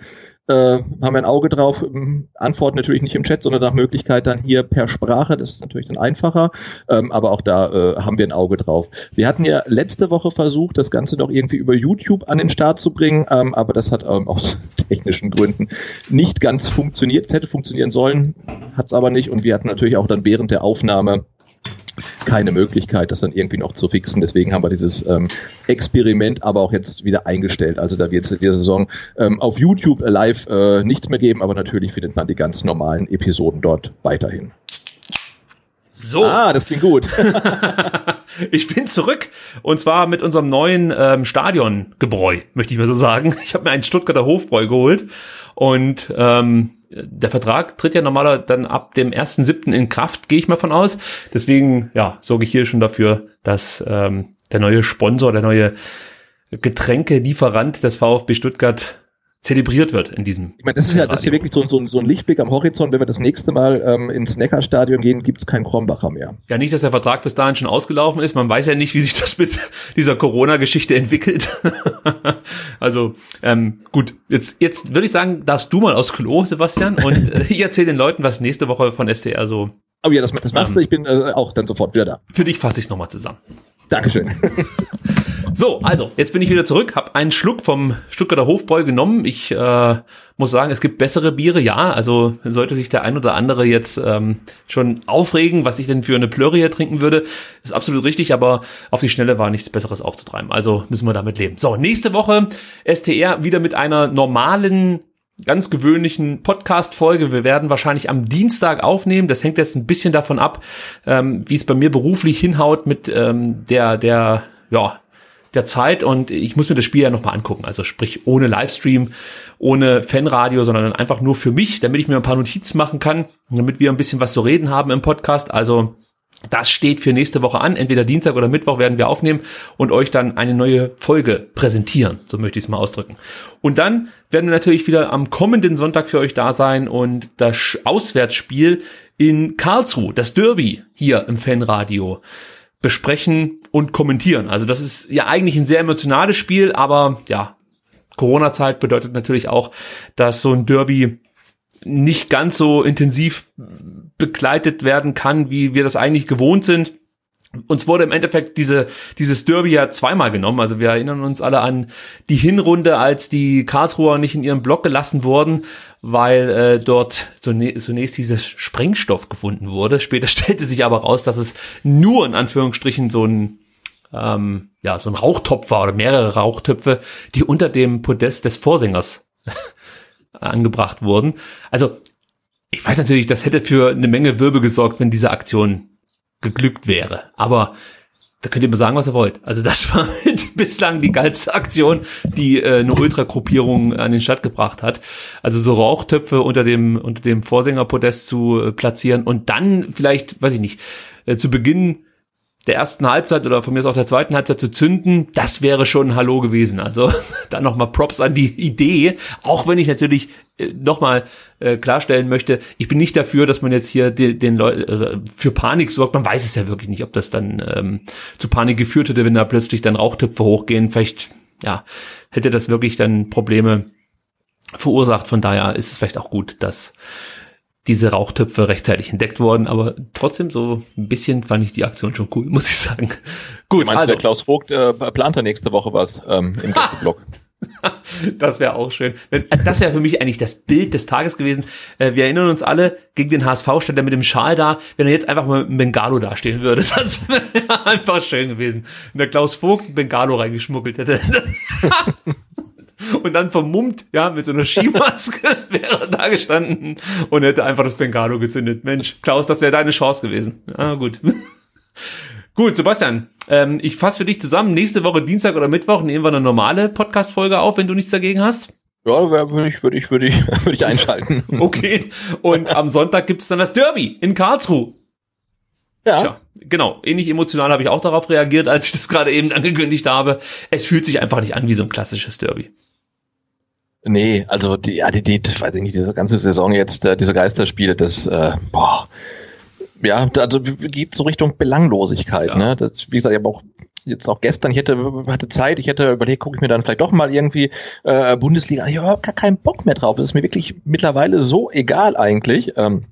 äh, haben wir ein Auge drauf, ähm, antworten natürlich nicht im Chat, sondern nach Möglichkeit dann hier per Sprache, das ist natürlich dann einfacher, ähm, aber auch da äh, haben wir ein Auge drauf. Wir hatten ja letzte Woche versucht, das Ganze noch irgendwie über YouTube an den Start zu bringen, ähm, aber das hat ähm, aus technischen Gründen nicht ganz funktioniert. Es hätte funktionieren sollen, hat es aber nicht und wir hatten natürlich auch dann während der Aufnahme keine Möglichkeit, das dann irgendwie noch zu fixen. Deswegen haben wir dieses ähm, Experiment aber auch jetzt wieder eingestellt. Also da wird es in dieser Saison ähm, auf YouTube live äh, nichts mehr geben, aber natürlich findet man die ganz normalen Episoden dort weiterhin. So. Ah, das klingt gut. ich bin zurück und zwar mit unserem neuen ähm, Stadiongebräu, möchte ich mal so sagen. Ich habe mir einen Stuttgarter Hofbräu geholt und ähm, der Vertrag tritt ja normaler dann ab dem 1.7. in Kraft, gehe ich mal von aus. Deswegen, ja, sorge ich hier schon dafür, dass ähm, der neue Sponsor, der neue Getränkelieferant des VfB Stuttgart zelebriert wird in diesem. Ich meine, das ist ja das ist hier wirklich so, so, so ein Lichtblick am Horizont. Wenn wir das nächste Mal ähm, ins Neckarstadion gehen, gibt's keinen Krombacher mehr. Ja, nicht, dass der Vertrag bis dahin schon ausgelaufen ist. Man weiß ja nicht, wie sich das mit dieser Corona-Geschichte entwickelt. also ähm, gut, jetzt, jetzt würde ich sagen, darfst du mal aus Klo, Sebastian, und äh, ich erzähle den Leuten, was nächste Woche von SDR so. Oh ja, das, das machst du. Ich bin äh, auch dann sofort wieder da. Für dich fasse ich es nochmal zusammen. Dankeschön. So, also, jetzt bin ich wieder zurück, habe einen Schluck vom Stuttgarter Hofbräu genommen. Ich äh, muss sagen, es gibt bessere Biere, ja. Also sollte sich der ein oder andere jetzt ähm, schon aufregen, was ich denn für eine Plörre hier trinken würde, ist absolut richtig, aber auf die Schnelle war nichts Besseres aufzutreiben. Also müssen wir damit leben. So, nächste Woche STR wieder mit einer normalen ganz gewöhnlichen Podcast-Folge. Wir werden wahrscheinlich am Dienstag aufnehmen. Das hängt jetzt ein bisschen davon ab, ähm, wie es bei mir beruflich hinhaut mit ähm, der, der, ja, der Zeit und ich muss mir das Spiel ja nochmal angucken. Also sprich ohne Livestream, ohne Fanradio, sondern einfach nur für mich, damit ich mir ein paar Notizen machen kann, damit wir ein bisschen was zu reden haben im Podcast. Also das steht für nächste Woche an. Entweder Dienstag oder Mittwoch werden wir aufnehmen und euch dann eine neue Folge präsentieren. So möchte ich es mal ausdrücken. Und dann werden wir natürlich wieder am kommenden Sonntag für euch da sein und das Auswärtsspiel in Karlsruhe, das Derby hier im Fanradio besprechen und kommentieren. Also das ist ja eigentlich ein sehr emotionales Spiel, aber ja, Corona-Zeit bedeutet natürlich auch, dass so ein Derby nicht ganz so intensiv begleitet werden kann, wie wir das eigentlich gewohnt sind. Uns wurde im Endeffekt diese, dieses Derby ja zweimal genommen. Also wir erinnern uns alle an die Hinrunde, als die Karlsruher nicht in ihrem Block gelassen wurden, weil äh, dort zunächst dieses Sprengstoff gefunden wurde. Später stellte sich aber raus, dass es nur in Anführungsstrichen so ein ähm, ja so ein Rauchtopf war oder mehrere Rauchtöpfe, die unter dem Podest des Vorsängers angebracht wurden. Also ich weiß natürlich, das hätte für eine Menge Wirbel gesorgt, wenn diese Aktion geglückt wäre. Aber da könnt ihr mir sagen, was ihr wollt. Also das war bislang die geilste Aktion, die äh, eine Ultragruppierung an den Start gebracht hat. Also so Rauchtöpfe unter dem unter dem Vorsängerpodest zu äh, platzieren und dann vielleicht, weiß ich nicht, äh, zu Beginn der ersten Halbzeit oder von mir aus auch der zweiten Halbzeit zu zünden, das wäre schon ein Hallo gewesen. Also dann nochmal Props an die Idee, auch wenn ich natürlich äh, nochmal äh, klarstellen möchte, ich bin nicht dafür, dass man jetzt hier den, den Leuten äh, für Panik sorgt. Man weiß es ja wirklich nicht, ob das dann ähm, zu Panik geführt hätte, wenn da plötzlich dann Rauchtöpfe hochgehen. Vielleicht, ja, hätte das wirklich dann Probleme verursacht. Von daher ist es vielleicht auch gut, dass diese Rauchtöpfe rechtzeitig entdeckt worden, aber trotzdem so ein bisschen fand ich die Aktion schon cool, muss ich sagen. Gut, meinst, also der Klaus Vogt äh, plant da nächste Woche was ähm, im Gästeblock. das wäre auch schön. Das wäre für mich eigentlich das Bild des Tages gewesen. Äh, wir erinnern uns alle, gegen den HSV stand er mit dem Schal da, wenn er jetzt einfach mal mit Bengalo dastehen würde. Das wäre einfach schön gewesen. Wenn der Klaus Vogt ein Bengalo reingeschmuggelt hätte. Und dann vermummt, ja, mit so einer Skimaske wäre da gestanden und hätte einfach das Bengalo gezündet. Mensch, Klaus, das wäre deine Chance gewesen. Ah, gut. gut, Sebastian, ähm, ich fasse für dich zusammen. Nächste Woche Dienstag oder Mittwoch nehmen wir eine normale Podcast-Folge auf, wenn du nichts dagegen hast. Ja, würde ich, würde ich, würde ich, würde ich einschalten. okay. Und am Sonntag gibt's dann das Derby in Karlsruhe. Ja. Tja, genau. Ähnlich emotional habe ich auch darauf reagiert, als ich das gerade eben angekündigt habe. Es fühlt sich einfach nicht an wie so ein klassisches Derby. Nee, also die, ja, die, die, weiß ich nicht, diese ganze Saison jetzt, äh, diese Geisterspiele, das, äh, boah, ja, also geht so Richtung Belanglosigkeit, ja. ne? Das, wie gesagt, ich habe auch jetzt auch gestern, ich hätte, hatte Zeit, ich hätte überlegt, gucke ich mir dann vielleicht doch mal irgendwie äh, Bundesliga, ich habe gar keinen Bock mehr drauf. Es ist mir wirklich mittlerweile so egal eigentlich. Ähm,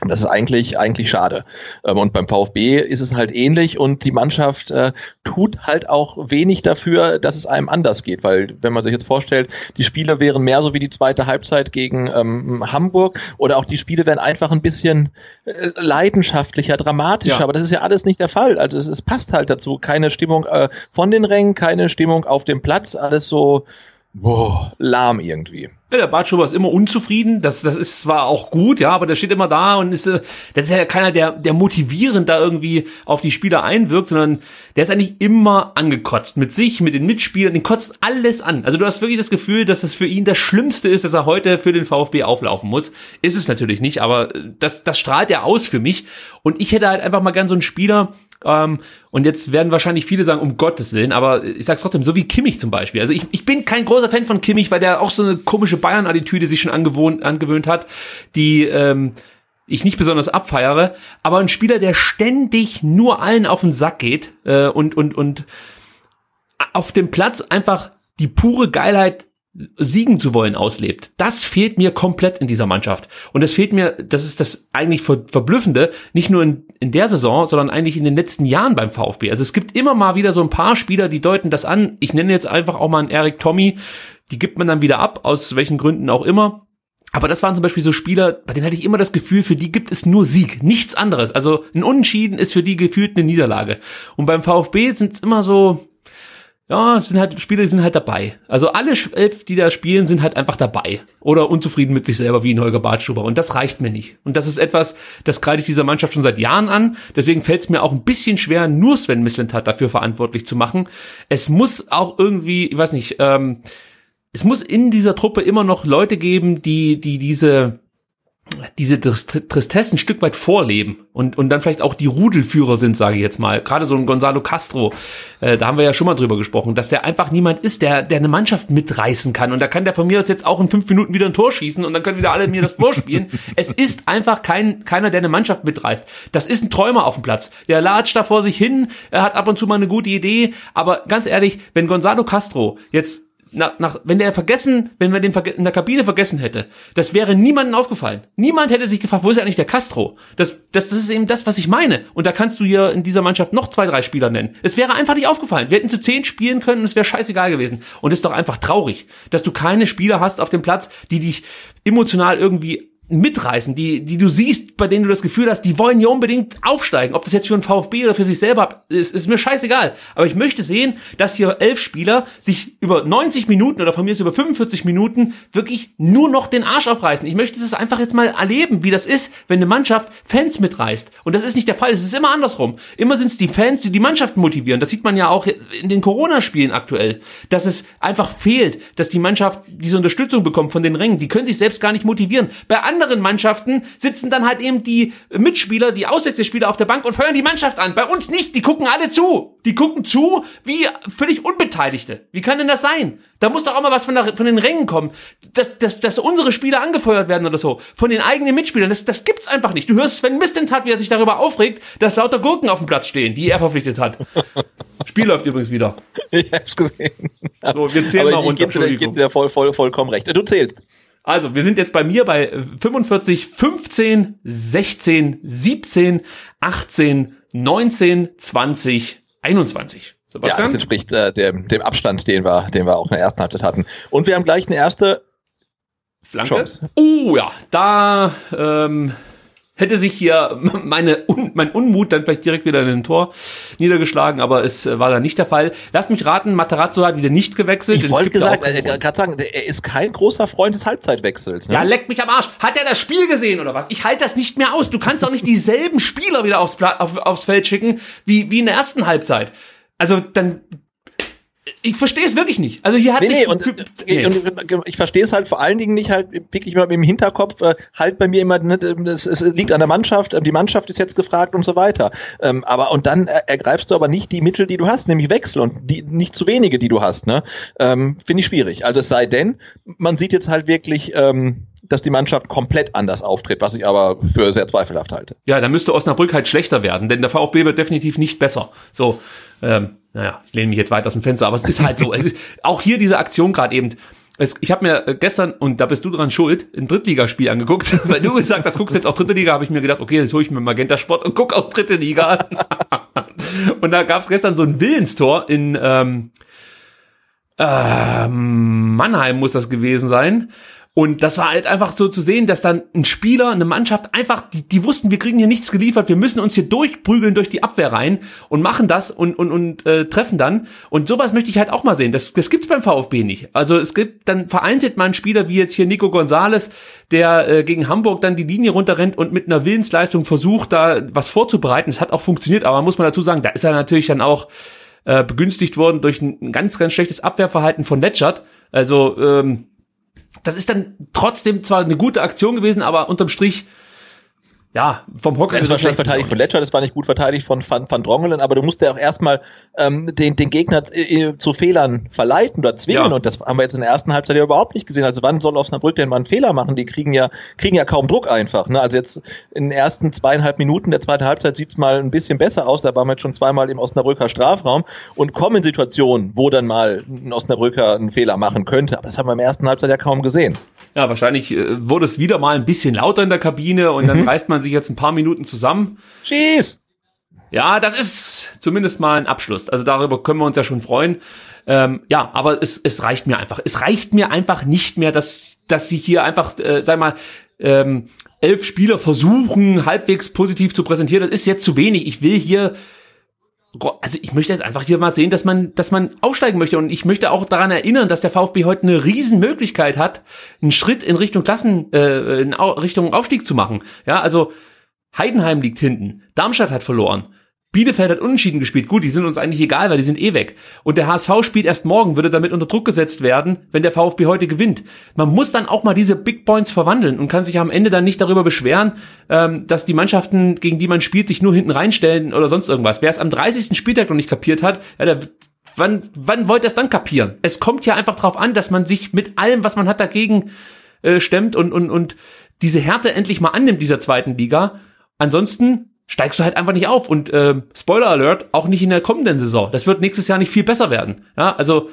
und das ist eigentlich, eigentlich schade. Ähm, und beim VfB ist es halt ähnlich und die Mannschaft äh, tut halt auch wenig dafür, dass es einem anders geht, weil wenn man sich jetzt vorstellt, die Spiele wären mehr so wie die zweite Halbzeit gegen ähm, Hamburg oder auch die Spiele wären einfach ein bisschen äh, leidenschaftlicher, dramatischer, ja. aber das ist ja alles nicht der Fall. Also es, es passt halt dazu. Keine Stimmung äh, von den Rängen, keine Stimmung auf dem Platz, alles so boah, lahm irgendwie. Ja, der Bartschuber ist immer unzufrieden. Das, das ist zwar auch gut, ja, aber der steht immer da und ist, äh, das ist ja keiner, der, der motivierend da irgendwie auf die Spieler einwirkt, sondern der ist eigentlich immer angekotzt. Mit sich, mit den Mitspielern, den kotzt alles an. Also du hast wirklich das Gefühl, dass es für ihn das Schlimmste ist, dass er heute für den VfB auflaufen muss. Ist es natürlich nicht, aber das, das strahlt er aus für mich. Und ich hätte halt einfach mal gern so einen Spieler, ähm, und jetzt werden wahrscheinlich viele sagen, um Gottes Willen, aber ich sag's trotzdem, so wie Kimmich zum Beispiel. Also ich, ich bin kein großer Fan von Kimmich, weil der auch so eine komische Bayern-Attitüde sich schon angewohnt, angewöhnt hat, die ähm, ich nicht besonders abfeiere. Aber ein Spieler, der ständig nur allen auf den Sack geht äh, und, und, und auf dem Platz einfach die pure Geilheit siegen zu wollen auslebt. Das fehlt mir komplett in dieser Mannschaft. Und das fehlt mir, das ist das eigentlich Ver Verblüffende, nicht nur in, in der Saison, sondern eigentlich in den letzten Jahren beim VfB. Also es gibt immer mal wieder so ein paar Spieler, die deuten das an. Ich nenne jetzt einfach auch mal einen Eric Tommy. Die gibt man dann wieder ab, aus welchen Gründen auch immer. Aber das waren zum Beispiel so Spieler, bei denen hatte ich immer das Gefühl, für die gibt es nur Sieg, nichts anderes. Also ein Unentschieden ist für die gefühlt eine Niederlage. Und beim VfB sind es immer so, ja, sind halt Spieler, die sind halt dabei. Also alle elf, die da spielen, sind halt einfach dabei oder unzufrieden mit sich selber wie ein Holger Bartschuber und das reicht mir nicht. Und das ist etwas, das kreide ich dieser Mannschaft schon seit Jahren an. Deswegen fällt es mir auch ein bisschen schwer, nur Sven Mislintat dafür verantwortlich zu machen. Es muss auch irgendwie, ich weiß nicht, ähm, es muss in dieser Truppe immer noch Leute geben, die die diese diese Tristesse ein Stück weit vorleben und, und dann vielleicht auch die Rudelführer sind, sage ich jetzt mal. Gerade so ein Gonzalo Castro, äh, da haben wir ja schon mal drüber gesprochen, dass der einfach niemand ist, der, der eine Mannschaft mitreißen kann. Und da kann der von mir aus jetzt auch in fünf Minuten wieder ein Tor schießen und dann können wieder alle mir das vorspielen. es ist einfach kein, keiner, der eine Mannschaft mitreißt. Das ist ein Träumer auf dem Platz. Der latscht da vor sich hin, er hat ab und zu mal eine gute Idee, aber ganz ehrlich, wenn Gonzalo Castro jetzt nach, nach, wenn der vergessen, wenn wir den in der Kabine vergessen hätte, das wäre niemandem aufgefallen. Niemand hätte sich gefragt, wo ist eigentlich der Castro? Das, das, das ist eben das, was ich meine. Und da kannst du hier in dieser Mannschaft noch zwei, drei Spieler nennen. Es wäre einfach nicht aufgefallen. Wir hätten zu zehn spielen können und es wäre scheißegal gewesen. Und es ist doch einfach traurig, dass du keine Spieler hast auf dem Platz, die dich emotional irgendwie mitreißen, die, die du siehst, bei denen du das Gefühl hast, die wollen ja unbedingt aufsteigen. Ob das jetzt für ein VfB oder für sich selber ist, ist mir scheißegal. Aber ich möchte sehen, dass hier elf Spieler sich über 90 Minuten oder von mir ist über 45 Minuten wirklich nur noch den Arsch aufreißen. Ich möchte das einfach jetzt mal erleben, wie das ist, wenn eine Mannschaft Fans mitreißt. Und das ist nicht der Fall. Es ist immer andersrum. Immer sind es die Fans, die die Mannschaften motivieren. Das sieht man ja auch in den Corona-Spielen aktuell, dass es einfach fehlt, dass die Mannschaft diese Unterstützung bekommt von den Rängen. Die können sich selbst gar nicht motivieren. Bei anderen Mannschaften sitzen dann halt eben die Mitspieler, die Auswechselspieler auf der Bank und feuern die Mannschaft an. Bei uns nicht, die gucken alle zu. Die gucken zu wie völlig Unbeteiligte. Wie kann denn das sein? Da muss doch auch mal was von, der, von den Rängen kommen, dass, dass, dass unsere Spieler angefeuert werden oder so. Von den eigenen Mitspielern. Das, das gibt's einfach nicht. Du hörst Sven Mistent wie er sich darüber aufregt, dass lauter Gurken auf dem Platz stehen, die er verpflichtet hat. Spiel läuft übrigens wieder. Ich hab's gesehen. So, wir zählen Aber mal runter. Ich gebe dir voll, voll, vollkommen recht. Du zählst. Also, wir sind jetzt bei mir bei 45, 15, 16, 17, 18, 19, 20, 21. Sebastian? Ja, das entspricht äh, dem, dem Abstand, den wir, den wir auch in der ersten Halbzeit hatten. Und wir haben gleich eine erste Flanke. Chance. Oh ja, da ähm, hätte sich hier meine Un mein Unmut dann vielleicht direkt wieder in ein Tor niedergeschlagen, aber es äh, war dann nicht der Fall. Lass mich raten, Materazzo hat wieder nicht gewechselt. Ich wollte gesagt, äh, gerade sagen, er ist kein großer Freund des Halbzeitwechsels. Ne? Ja, leck mich am Arsch. Hat er das Spiel gesehen oder was? Ich halte das nicht mehr aus. Du kannst doch nicht dieselben Spieler wieder aufs, auf, aufs Feld schicken wie, wie in der ersten Halbzeit. Also dann ich verstehe es wirklich nicht. Also hier hat nee, sich nee, und, nee. und ich verstehe es halt vor allen Dingen nicht halt wirklich mal im Hinterkopf äh, halt bei mir immer ne, es, es liegt an der Mannschaft, die Mannschaft ist jetzt gefragt und so weiter. Ähm, aber und dann ergreifst du aber nicht die Mittel, die du hast, nämlich Wechsel und die nicht zu wenige, die du hast. Ne, ähm, finde ich schwierig. Also es sei denn, man sieht jetzt halt wirklich ähm, dass die Mannschaft komplett anders auftritt, was ich aber für sehr zweifelhaft halte. Ja, da müsste Osnabrück halt schlechter werden, denn der VfB wird definitiv nicht besser. So, ähm, naja, ich lehne mich jetzt weit aus dem Fenster, aber es ist halt so. es ist auch hier diese Aktion gerade eben. Es, ich habe mir gestern, und da bist du dran schuld, ein Drittligaspiel angeguckt, weil du gesagt hast, guckst jetzt auch dritte Liga, habe ich mir gedacht, okay, jetzt hole ich mir Magenta Sport und guck auch dritte Liga an. und da gab es gestern so ein Willenstor in ähm, äh, Mannheim muss das gewesen sein. Und das war halt einfach so zu sehen, dass dann ein Spieler, eine Mannschaft einfach, die, die wussten, wir kriegen hier nichts geliefert, wir müssen uns hier durchprügeln durch die Abwehr rein und machen das und, und, und äh, treffen dann. Und sowas möchte ich halt auch mal sehen. Das, das gibt's beim VfB nicht. Also es gibt dann vereinzelt mal einen Spieler wie jetzt hier Nico Gonzales, der äh, gegen Hamburg dann die Linie runterrennt und mit einer Willensleistung versucht, da was vorzubereiten. Es hat auch funktioniert, aber muss man dazu sagen, da ist er natürlich dann auch äh, begünstigt worden durch ein ganz, ganz schlechtes Abwehrverhalten von Letschert. Also ähm, das ist dann trotzdem zwar eine gute Aktion gewesen, aber unterm Strich ja, vom Hocker. Es war schlecht verteidigt von Ledger, das war nicht gut verteidigt von Van, Van Drongelen, aber du musst ja auch erstmal ähm, den, den Gegner äh, zu Fehlern verleiten oder zwingen ja. und das haben wir jetzt in der ersten Halbzeit ja überhaupt nicht gesehen. Also wann soll Osnabrück denn mal einen Fehler machen? Die kriegen ja, kriegen ja kaum Druck einfach. Ne? Also jetzt in den ersten zweieinhalb Minuten der zweiten Halbzeit sieht's mal ein bisschen besser aus, da waren wir jetzt schon zweimal im Osnabrücker Strafraum und kommen in Situationen, wo dann mal ein Osnabrücker einen Fehler machen könnte, aber das haben wir im ersten Halbzeit ja kaum gesehen. Ja, wahrscheinlich äh, wurde es wieder mal ein bisschen lauter in der Kabine und mhm. dann reißt man sich jetzt ein paar Minuten zusammen. Schieß! Ja, das ist zumindest mal ein Abschluss. Also darüber können wir uns ja schon freuen. Ähm, ja, aber es, es reicht mir einfach. Es reicht mir einfach nicht mehr, dass, dass sie hier einfach, äh, sag mal, ähm, elf Spieler versuchen, halbwegs positiv zu präsentieren. Das ist jetzt zu wenig. Ich will hier also ich möchte jetzt einfach hier mal sehen, dass man, dass man aufsteigen möchte und ich möchte auch daran erinnern, dass der VfB heute eine Riesenmöglichkeit hat, einen Schritt in Richtung Klassen, äh, in Richtung Aufstieg zu machen. Ja, also Heidenheim liegt hinten, Darmstadt hat verloren. Bielefeld hat unentschieden gespielt. Gut, die sind uns eigentlich egal, weil die sind eh weg. Und der HSV spielt erst morgen, würde damit unter Druck gesetzt werden, wenn der VfB heute gewinnt. Man muss dann auch mal diese Big Points verwandeln und kann sich am Ende dann nicht darüber beschweren, ähm, dass die Mannschaften, gegen die man spielt, sich nur hinten reinstellen oder sonst irgendwas. Wer es am 30. Spieltag noch nicht kapiert hat, ja, der, wann, wann wollt ihr es dann kapieren? Es kommt ja einfach darauf an, dass man sich mit allem, was man hat, dagegen äh, stemmt und, und, und diese Härte endlich mal annimmt, dieser zweiten Liga. Ansonsten steigst du halt einfach nicht auf. Und äh, Spoiler Alert, auch nicht in der kommenden Saison. Das wird nächstes Jahr nicht viel besser werden. Ja, also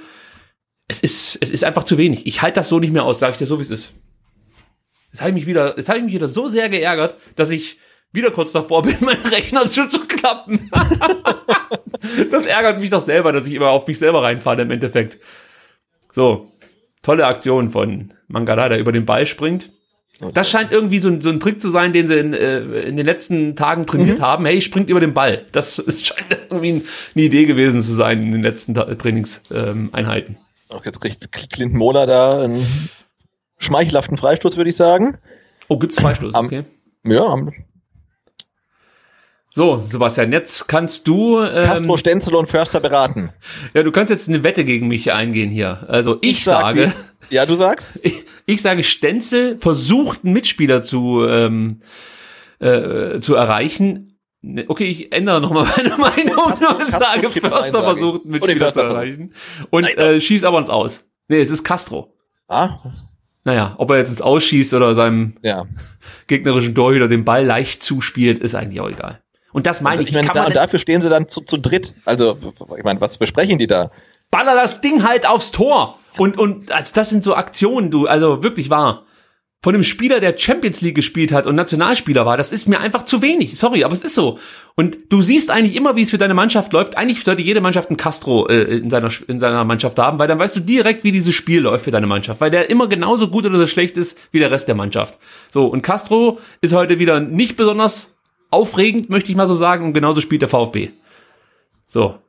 es ist, es ist einfach zu wenig. Ich halte das so nicht mehr aus, sage ich dir so, wie es ist. Jetzt habe ich mich wieder, jetzt habe ich mich wieder so sehr geärgert, dass ich wieder kurz davor bin, meinen Rechner zu klappen. das ärgert mich doch selber, dass ich immer auf mich selber reinfahre im Endeffekt. So, tolle Aktion von Mangala, der über den Ball springt. Das scheint irgendwie so ein, so ein Trick zu sein, den sie in, äh, in den letzten Tagen trainiert mhm. haben. Hey, springt über den Ball. Das ist, scheint irgendwie eine Idee gewesen zu sein in den letzten Trainingseinheiten. Ähm, Auch jetzt kriegt Clinton Mola da einen schmeichelhaften Freistoß, würde ich sagen. Oh, gibt's Freistoß? Okay. Ja, am so, Sebastian, jetzt kannst du. Ähm, Castro, Stenzel und Förster beraten. Ja, du kannst jetzt eine Wette gegen mich eingehen hier. Also ich, ich sag sage. Die, ja, du sagst? Ich, ich, sage, Stenzel versucht, einen Mitspieler zu, ähm, äh, zu erreichen. Ne, okay, ich ändere nochmal meine Meinung Castro, und sage, Förster versucht, einen Mitspieler zu erreichen. Und äh, schießt aber ins Aus. Nee, es ist Castro. Ah. Naja, ob er jetzt ins Ausschießt oder seinem ja. gegnerischen Torhüter den Ball leicht zuspielt, ist eigentlich auch egal. Und das meine ich. ich meine, da, dafür stehen sie dann zu, zu dritt. Also, ich meine, was besprechen die da? Baller das Ding halt aufs Tor. Und, und also das sind so Aktionen, du, also wirklich wahr. Von einem Spieler, der Champions League gespielt hat und Nationalspieler war, das ist mir einfach zu wenig. Sorry, aber es ist so. Und du siehst eigentlich immer, wie es für deine Mannschaft läuft. Eigentlich sollte jede Mannschaft einen Castro äh, in, seiner, in seiner Mannschaft haben, weil dann weißt du direkt, wie dieses Spiel läuft für deine Mannschaft. Weil der immer genauso gut oder so schlecht ist wie der Rest der Mannschaft. So, und Castro ist heute wieder nicht besonders aufregend, möchte ich mal so sagen, und genauso spielt der VfB. So.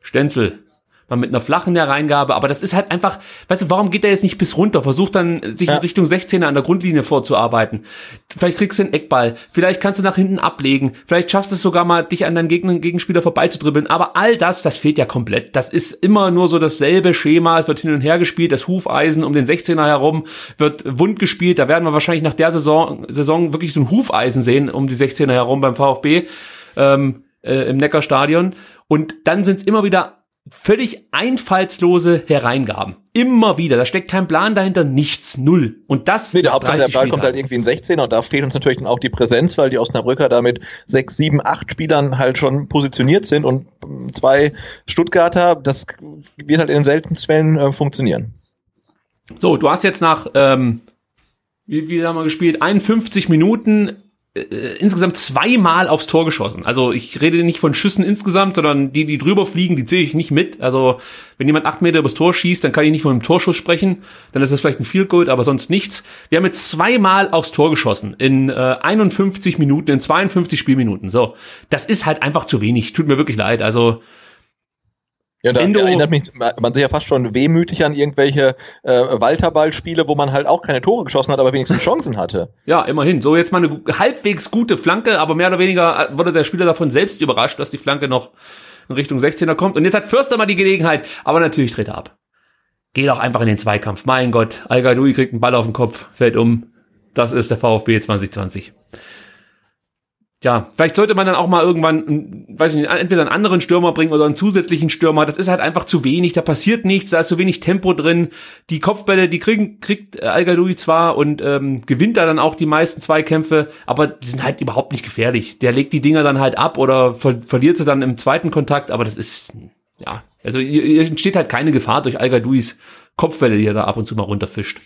Stenzel. Mal mit einer flachen Hereingabe, aber das ist halt einfach, weißt du, warum geht er jetzt nicht bis runter? Versucht dann, sich ja. in Richtung 16er an der Grundlinie vorzuarbeiten. Vielleicht kriegst du einen Eckball, vielleicht kannst du nach hinten ablegen, vielleicht schaffst du es sogar mal, dich an deinen Gegner, Gegenspieler vorbeizudribbeln, aber all das, das fehlt ja komplett. Das ist immer nur so dasselbe Schema, es wird hin und her gespielt, das Hufeisen um den 16er herum wird wund gespielt, da werden wir wahrscheinlich nach der Saison, Saison wirklich so ein Hufeisen sehen um die 16er herum beim VfB ähm, äh, im Neckarstadion und dann sind es immer wieder völlig einfallslose Hereingaben. Immer wieder. Da steckt kein Plan dahinter, nichts, null. Und das. Nee, der Hauptsache der Ball kommt halt irgendwie in 16 und da fehlt uns natürlich dann auch die Präsenz, weil die Osnabrücker da mit sechs, sieben, acht Spielern halt schon positioniert sind und zwei Stuttgarter, das wird halt in den seltensten Fällen äh, funktionieren. So, du hast jetzt nach, ähm, wie, wie haben wir gespielt, 51 Minuten insgesamt zweimal aufs Tor geschossen. Also ich rede nicht von Schüssen insgesamt, sondern die, die drüber fliegen, die zähle ich nicht mit. Also wenn jemand acht Meter übers Tor schießt, dann kann ich nicht von einem Torschuss sprechen. Dann ist das vielleicht ein Field Goal, aber sonst nichts. Wir haben jetzt zweimal aufs Tor geschossen in äh, 51 Minuten, in 52 Spielminuten. So, das ist halt einfach zu wenig. Tut mir wirklich leid. Also ja, da Endo- erinnert mich man sich ja fast schon wehmütig an irgendwelche äh, Walterballspiele, wo man halt auch keine Tore geschossen hat, aber wenigstens Chancen hatte. Ja, immerhin. So jetzt mal eine halbwegs gute Flanke, aber mehr oder weniger äh, wurde der Spieler davon selbst überrascht, dass die Flanke noch in Richtung 16er kommt. Und jetzt hat Förster mal die Gelegenheit, aber natürlich dreht er ab. Geh doch einfach in den Zweikampf. Mein Gott, al kriegt einen Ball auf den Kopf, fällt um. Das ist der VfB 2020. Ja, vielleicht sollte man dann auch mal irgendwann, weiß ich nicht, entweder einen anderen Stürmer bringen oder einen zusätzlichen Stürmer. Das ist halt einfach zu wenig, da passiert nichts, da ist zu wenig Tempo drin. Die Kopfbälle, die kriegen, kriegt al zwar und ähm, gewinnt da dann auch die meisten Zweikämpfe, aber die sind halt überhaupt nicht gefährlich. Der legt die Dinger dann halt ab oder ver verliert sie dann im zweiten Kontakt, aber das ist, ja, also hier, hier entsteht halt keine Gefahr durch al Kopfbälle, die er da ab und zu mal runterfischt.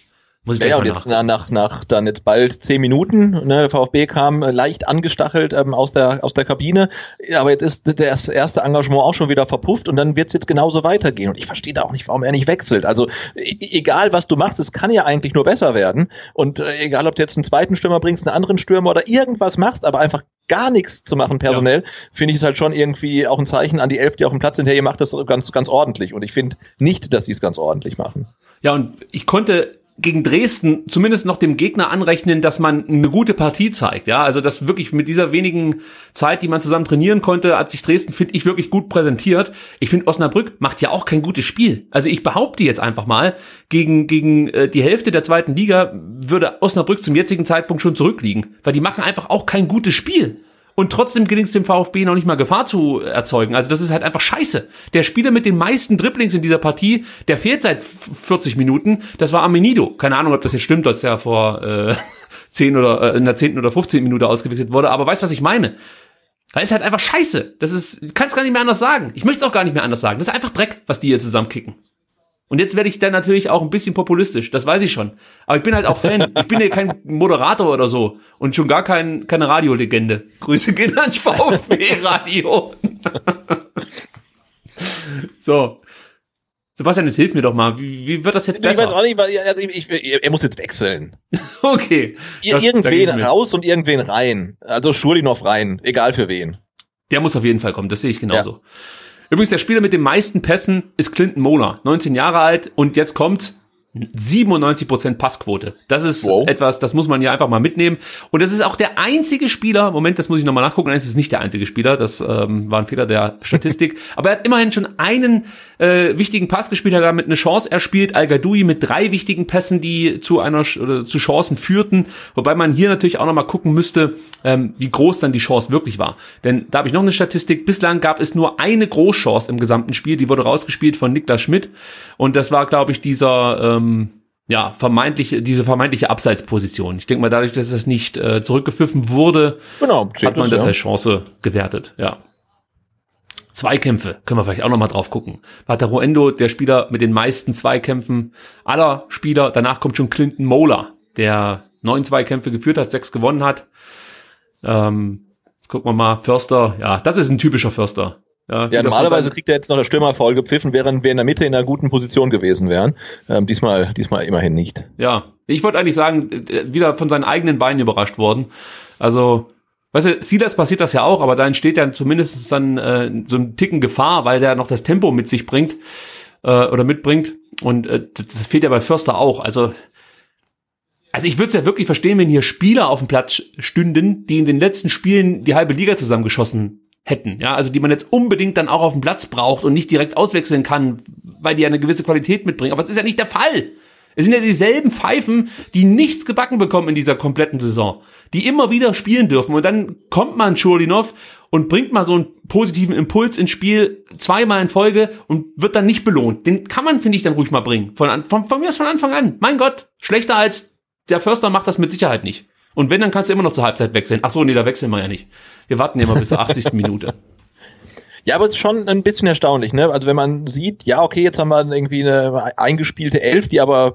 Muss ich Ja, ja, und jetzt nach, nach, nach dann jetzt bald zehn Minuten, ne, der VfB kam leicht angestachelt ähm, aus der aus der Kabine, Ja, aber jetzt ist das erste Engagement auch schon wieder verpufft und dann wird es jetzt genauso weitergehen. Und ich verstehe da auch nicht, warum er nicht wechselt. Also e egal was du machst, es kann ja eigentlich nur besser werden. Und äh, egal ob du jetzt einen zweiten Stürmer bringst, einen anderen Stürmer oder irgendwas machst, aber einfach gar nichts zu machen personell, finde ich es halt schon irgendwie auch ein Zeichen an die Elf, die auf dem Platz sind, hey, ihr macht das ganz ganz ordentlich. Und ich finde nicht, dass sie es ganz ordentlich machen. Ja, und ich konnte gegen Dresden zumindest noch dem Gegner anrechnen, dass man eine gute Partie zeigt. Ja, also das wirklich mit dieser wenigen Zeit, die man zusammen trainieren konnte, hat sich Dresden, finde ich, wirklich gut präsentiert. Ich finde, Osnabrück macht ja auch kein gutes Spiel. Also ich behaupte jetzt einfach mal, gegen, gegen äh, die Hälfte der zweiten Liga würde Osnabrück zum jetzigen Zeitpunkt schon zurückliegen. Weil die machen einfach auch kein gutes Spiel. Und trotzdem gelingt es dem VfB noch nicht mal Gefahr zu erzeugen. Also das ist halt einfach scheiße. Der Spieler mit den meisten Dribblings in dieser Partie, der fehlt seit 40 Minuten. Das war Amenido. Keine Ahnung, ob das jetzt stimmt, dass der vor äh, 10 oder äh, in der 10. oder 15. Minute ausgewechselt wurde. Aber weißt was ich meine? Da ist halt einfach scheiße. Das ist, ich kann es gar nicht mehr anders sagen. Ich möchte es auch gar nicht mehr anders sagen. Das ist einfach Dreck, was die hier zusammenkicken. Und jetzt werde ich dann natürlich auch ein bisschen populistisch, das weiß ich schon. Aber ich bin halt auch Fan. Ich bin ja kein Moderator oder so. Und schon gar kein, keine Radiolegende. Grüße gehen ans VfB-Radio. so. Sebastian, jetzt hilf mir doch mal. Wie, wie wird das jetzt Ich weiß besser? auch nicht, weil also ich, ich, er muss jetzt wechseln. Okay. Das- da irgendwen ich raus und irgendwen rein. Also Schulinov rein, egal für wen. Der muss auf jeden Fall kommen, das sehe ich genauso. Übrigens, der Spieler mit den meisten Pässen ist Clinton Mola, 19 Jahre alt und jetzt kommt's. 97% Passquote. Das ist Wow. etwas, das muss man ja einfach mal mitnehmen. Und das ist auch der einzige Spieler, Moment, das muss ich nochmal nachgucken, es ist nicht der einzige Spieler, das ähm, war ein Fehler der Statistik, aber er hat immerhin schon einen äh, wichtigen Pass gespielt, hat damit eine Chance erspielt, al mit drei wichtigen Pässen, die zu einer oder zu Chancen führten, wobei man hier natürlich auch nochmal gucken müsste, ähm, wie groß dann die Chance wirklich war. Denn da habe ich noch eine Statistik, bislang gab es nur eine Großchance im gesamten Spiel, die wurde rausgespielt von Niklas Schmidt und das war, glaube ich, dieser ähm, ja, vermeintliche, diese vermeintliche Abseitsposition. Ich denke mal, dadurch, dass das nicht äh, zurückgepfiffen wurde, Genau, hat man das ja. als Chance gewertet, ja. Zweikämpfe, können wir vielleicht auch nochmal drauf gucken. Wataru Endo, der Spieler mit den meisten Zweikämpfen aller Spieler. Danach kommt schon Clinton Mola, der neun Zweikämpfe geführt hat, sechs gewonnen hat. Ähm, jetzt gucken wir mal, Förster, ja, das ist ein typischer Förster. Ja, von normalerweise kriegt er jetzt noch der Stürmer voll gepfiffen, während wir in der Mitte in einer guten Position gewesen wären. Ähm, diesmal, diesmal immerhin nicht. Ja, ich wollte eigentlich sagen, äh, wieder von seinen eigenen Beinen überrascht worden. Also, weißt du, Silas passiert das ja auch, aber da entsteht ja zumindest dann äh, so ein Ticken Gefahr, weil der noch das Tempo mit sich bringt äh, oder mitbringt. Und äh, das, das fehlt ja bei Förster auch. Also, also ich würde es ja wirklich verstehen, wenn hier Spieler auf dem Platz stünden, die in den letzten Spielen die halbe Liga zusammengeschossen hätten. Ja, also die man jetzt unbedingt dann auch auf dem Platz braucht und nicht direkt auswechseln kann, weil die ja eine gewisse Qualität mitbringen. Aber das ist ja nicht der Fall. Es sind ja dieselben Pfeifen, die nichts gebacken bekommen in dieser kompletten Saison, die immer wieder spielen dürfen. Und dann kommt man Schulinov und bringt mal so einen positiven Impuls ins Spiel zweimal in Folge und wird dann nicht belohnt. Den kann man, finde ich, dann ruhig mal bringen. Von, von, von mir aus von Anfang an. Mein Gott, schlechter als der Förster macht das mit Sicherheit nicht. Und wenn, dann kannst du immer noch zur Halbzeit wechseln. Ach so, nee, da wechseln wir ja nicht. Wir warten ja immer bis zur 80. Minute. Ja, aber es ist schon ein bisschen erstaunlich, ne? Also wenn man sieht, ja, okay, jetzt haben wir irgendwie eine eingespielte Elf, die aber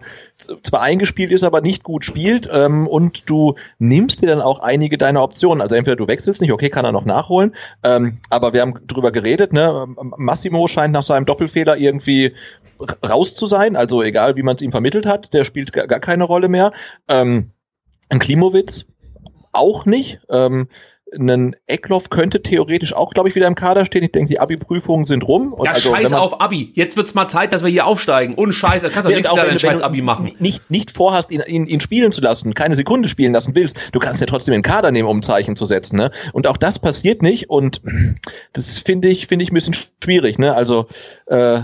zwar eingespielt ist, aber nicht gut spielt, ähm, und du nimmst dir dann auch einige deiner Optionen. Also entweder du wechselst nicht, okay, kann er noch nachholen, ähm, aber wir haben drüber geredet, ne? Massimo scheint nach seinem Doppelfehler irgendwie raus zu sein, also egal wie man es ihm vermittelt hat, der spielt gar, gar keine Rolle mehr. Ähm, ein Klimowitz auch nicht. Ähm, ein Eckloff könnte theoretisch auch, glaube ich, wieder im Kader stehen. Ich denke, die Abi-Prüfungen sind rum. Und ja, also, scheiß auf Abi. Jetzt wird's mal Zeit, dass wir hier aufsteigen. Und scheiß, kannst du nächstes Jahr dein scheiß Abi machen. Nicht, nicht vorhast, ihn, ihn, ihn spielen zu lassen, keine Sekunde spielen lassen willst, du kannst ja trotzdem den Kader nehmen, um Zeichen zu setzen. Ne? Und auch das passiert nicht. Und das finde ich, finde ich ein bisschen schwierig. Ne? Also äh,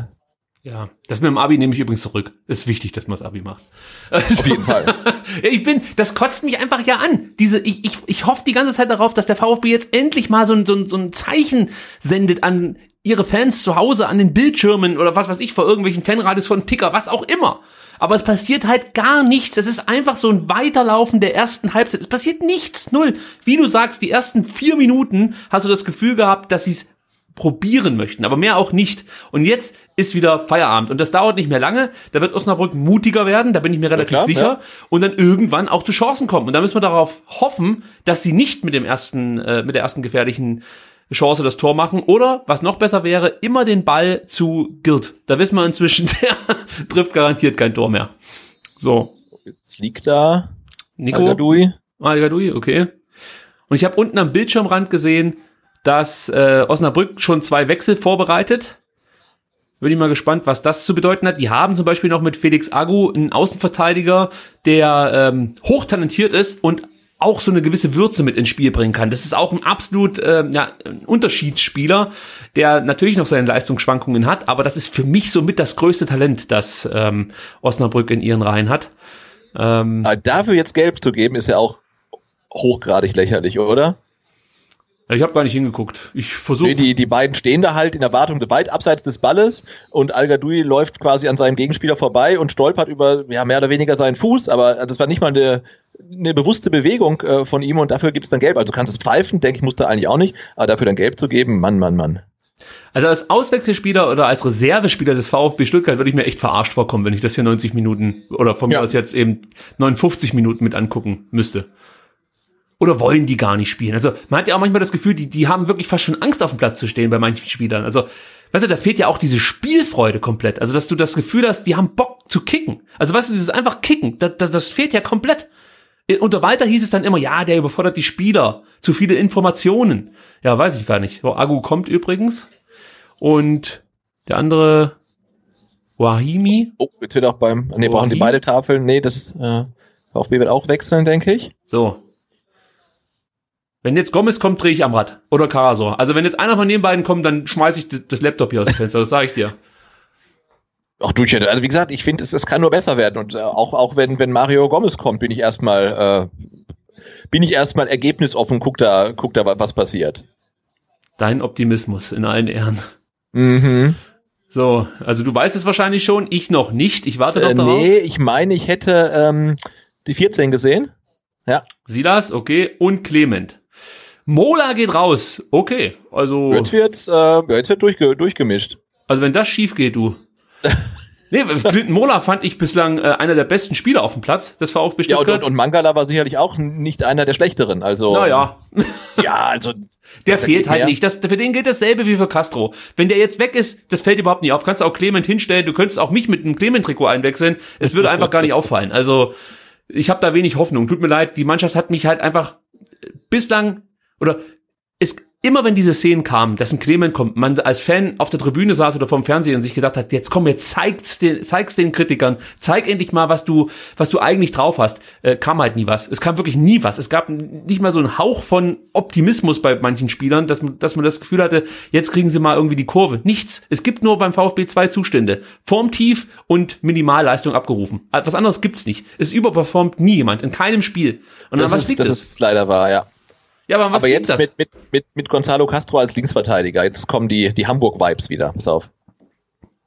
ja, das mit dem Abi nehme ich übrigens zurück. Ist wichtig, dass man das Abi macht. Also, Auf jeden Fall. ich bin, das kotzt mich einfach ja an. Diese, ich, ich, ich hoffe die ganze Zeit darauf, dass der VfB jetzt endlich mal so ein, so ein, so ein Zeichen sendet an ihre Fans zu Hause, an den Bildschirmen oder was weiß ich, vor irgendwelchen Fanradios von Ticker, was auch immer. Aber es passiert halt gar nichts. Es ist einfach so ein Weiterlaufen der ersten Halbzeit. Es passiert nichts, null. Wie du sagst, die ersten vier Minuten hast du das Gefühl gehabt, dass sie es probieren möchten, aber mehr auch nicht. Und jetzt ist wieder Feierabend und das dauert nicht mehr lange. Da wird Osnabrück mutiger werden, da bin ich mir relativ ja, klar, sicher. Ja. Und dann irgendwann auch zu Chancen kommen. Und da müssen wir darauf hoffen, dass sie nicht mit dem ersten, äh, mit der ersten gefährlichen Chance das Tor machen. Oder, was noch besser wäre, immer den Ball zu Gilt. Da wissen wir inzwischen, der trifft garantiert kein Tor mehr. So. Jetzt liegt da Nico. Algadui, okay. Und ich habe unten am Bildschirmrand gesehen, dass äh, Osnabrück schon zwei Wechsel vorbereitet. Bin ich mal gespannt, was das zu bedeuten hat. Die haben zum Beispiel noch mit Felix Agu einen Außenverteidiger, der ähm, hochtalentiert ist und auch so eine gewisse Würze mit ins Spiel bringen kann. Das ist auch ein absolut äh, ja, ein Unterschiedsspieler, der natürlich noch seine Leistungsschwankungen hat, aber das ist für mich somit das größte Talent, das ähm, Osnabrück in ihren Reihen hat. Ähm, dafür jetzt gelb zu geben, ist ja auch hochgradig lächerlich, oder? Ich habe gar nicht hingeguckt. Ich versuche. Nee, die, die beiden stehen da halt in Erwartung weit abseits des Balles und Al Gadoui läuft quasi an seinem Gegenspieler vorbei und stolpert über ja mehr oder weniger seinen Fuß, aber das war nicht mal eine, eine bewusste Bewegung äh, von ihm und dafür gibt's dann Gelb. Also du kannst es pfeifen, denke ich, musste eigentlich auch nicht, aber dafür dann Gelb zu geben, Mann, Mann, Mann. Also als Auswechselspieler oder als Reservespieler des VfB Stuttgart würde ich mir echt verarscht vorkommen, wenn ich das hier 90 Minuten oder von mir aus jetzt eben 59 Minuten mit angucken müsste oder wollen die gar nicht spielen? Also man hat ja auch manchmal das Gefühl, die, die haben wirklich fast schon Angst auf dem Platz zu stehen bei manchen Spielern. Also, weißt du, da fehlt ja auch diese Spielfreude komplett. Also, dass du das Gefühl hast, die haben Bock zu kicken. Also, weißt du, dieses einfach kicken, das, das, das fehlt ja komplett. Unter Walter hieß es dann immer, ja, der überfordert die Spieler. Zu viele Informationen. Ja, weiß ich gar nicht. Oh, Agu kommt übrigens. Und der andere Wahimi. Oh, jetzt wird auch beim, nee, brauchen die beide Tafeln. Nee, das, äh, VfB wird auch wechseln, denke ich. So, wenn jetzt Gomez kommt, drehe ich am Rad. Oder Karasor. Also wenn jetzt einer von den beiden kommt, dann schmeiße ich das Laptop hier aus dem Fenster. Das sage ich dir. Ach du, also wie gesagt, ich finde, es, es kann nur besser werden. Und äh, auch, auch wenn, wenn Mario Gomez kommt, bin ich erstmal, äh, bin ich erstmal ergebnisoffen, guck da, guck da, was passiert. Dein Optimismus in allen Ehren. Mhm. So, also du weißt es wahrscheinlich schon, ich noch nicht. Ich warte noch äh, darauf. Nee, ich meine, ich hätte ähm, die 14 gesehen. Ja. Silas, okay, und Clement. Mola geht raus. Okay, also. Jetzt wird, äh, jetzt wird durchge durchgemischt. Also wenn das schief geht, du. nee, Clinton Mola fand ich bislang äh, einer der besten Spieler auf dem Platz Das war VfB Stuttgart. Ja, und, und, Mangala war sicherlich auch nicht einer der schlechteren. Also. Naja. ja, also. Der fehlt halt mehr. nicht. Das, für den gilt dasselbe wie für Castro. Wenn der jetzt weg ist, das fällt überhaupt nicht auf. Kannst du auch Clement hinstellen. Du könntest auch mich mit einem Clement-Trikot einwechseln. Es würde einfach gar nicht auffallen. Also, ich habe da wenig Hoffnung. Tut mir leid, die Mannschaft hat mich halt einfach bislang oder es immer wenn diese Szenen kamen, dass ein Clement kommt, man als Fan auf der Tribüne saß oder vorm Fernseher und sich gedacht hat, jetzt komm, jetzt zeig's den, zeig's den Kritikern, zeig endlich mal, was du, was du eigentlich drauf hast, äh, kam halt nie was. Es kam wirklich nie was. Es gab nicht mal so einen Hauch von Optimismus bei manchen Spielern, dass man, dass man das Gefühl hatte, jetzt kriegen sie mal irgendwie die Kurve. Nichts. Es gibt nur beim VfB zwei Zustände. Formtief und Minimalleistung abgerufen. Was anderes gibt's nicht. Es überperformt nie jemand, in keinem Spiel. Und dann, das was ist, liegt das? Das ist leider wahr, ja. Ja, aber, aber jetzt? Mit, mit, mit, mit Gonzalo Castro als Linksverteidiger. Jetzt kommen die, die Hamburg-Vibes wieder. Pass auf.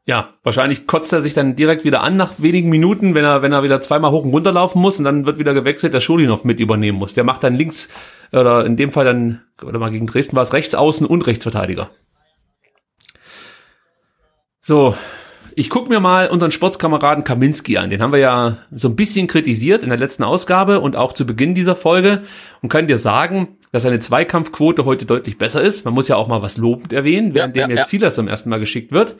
Ja, wahrscheinlich kotzt er sich dann direkt wieder an nach wenigen Minuten, wenn er, wenn er wieder zweimal hoch und runter laufen muss und dann wird wieder gewechselt, dass Schulinov mit übernehmen muss. Der macht dann links, oder in dem Fall dann, oder mal gegen Dresden war es rechts außen und Rechtsverteidiger. So, ich gucke mir mal unseren Sportskameraden Kaminski an. Den haben wir ja so ein bisschen kritisiert in der letzten Ausgabe und auch zu Beginn dieser Folge und kann dir sagen, dass seine Zweikampfquote heute deutlich besser ist. Man muss ja auch mal was lobend erwähnen, während Ja, dem ja, jetzt ja. Silas zum ersten Mal geschickt wird.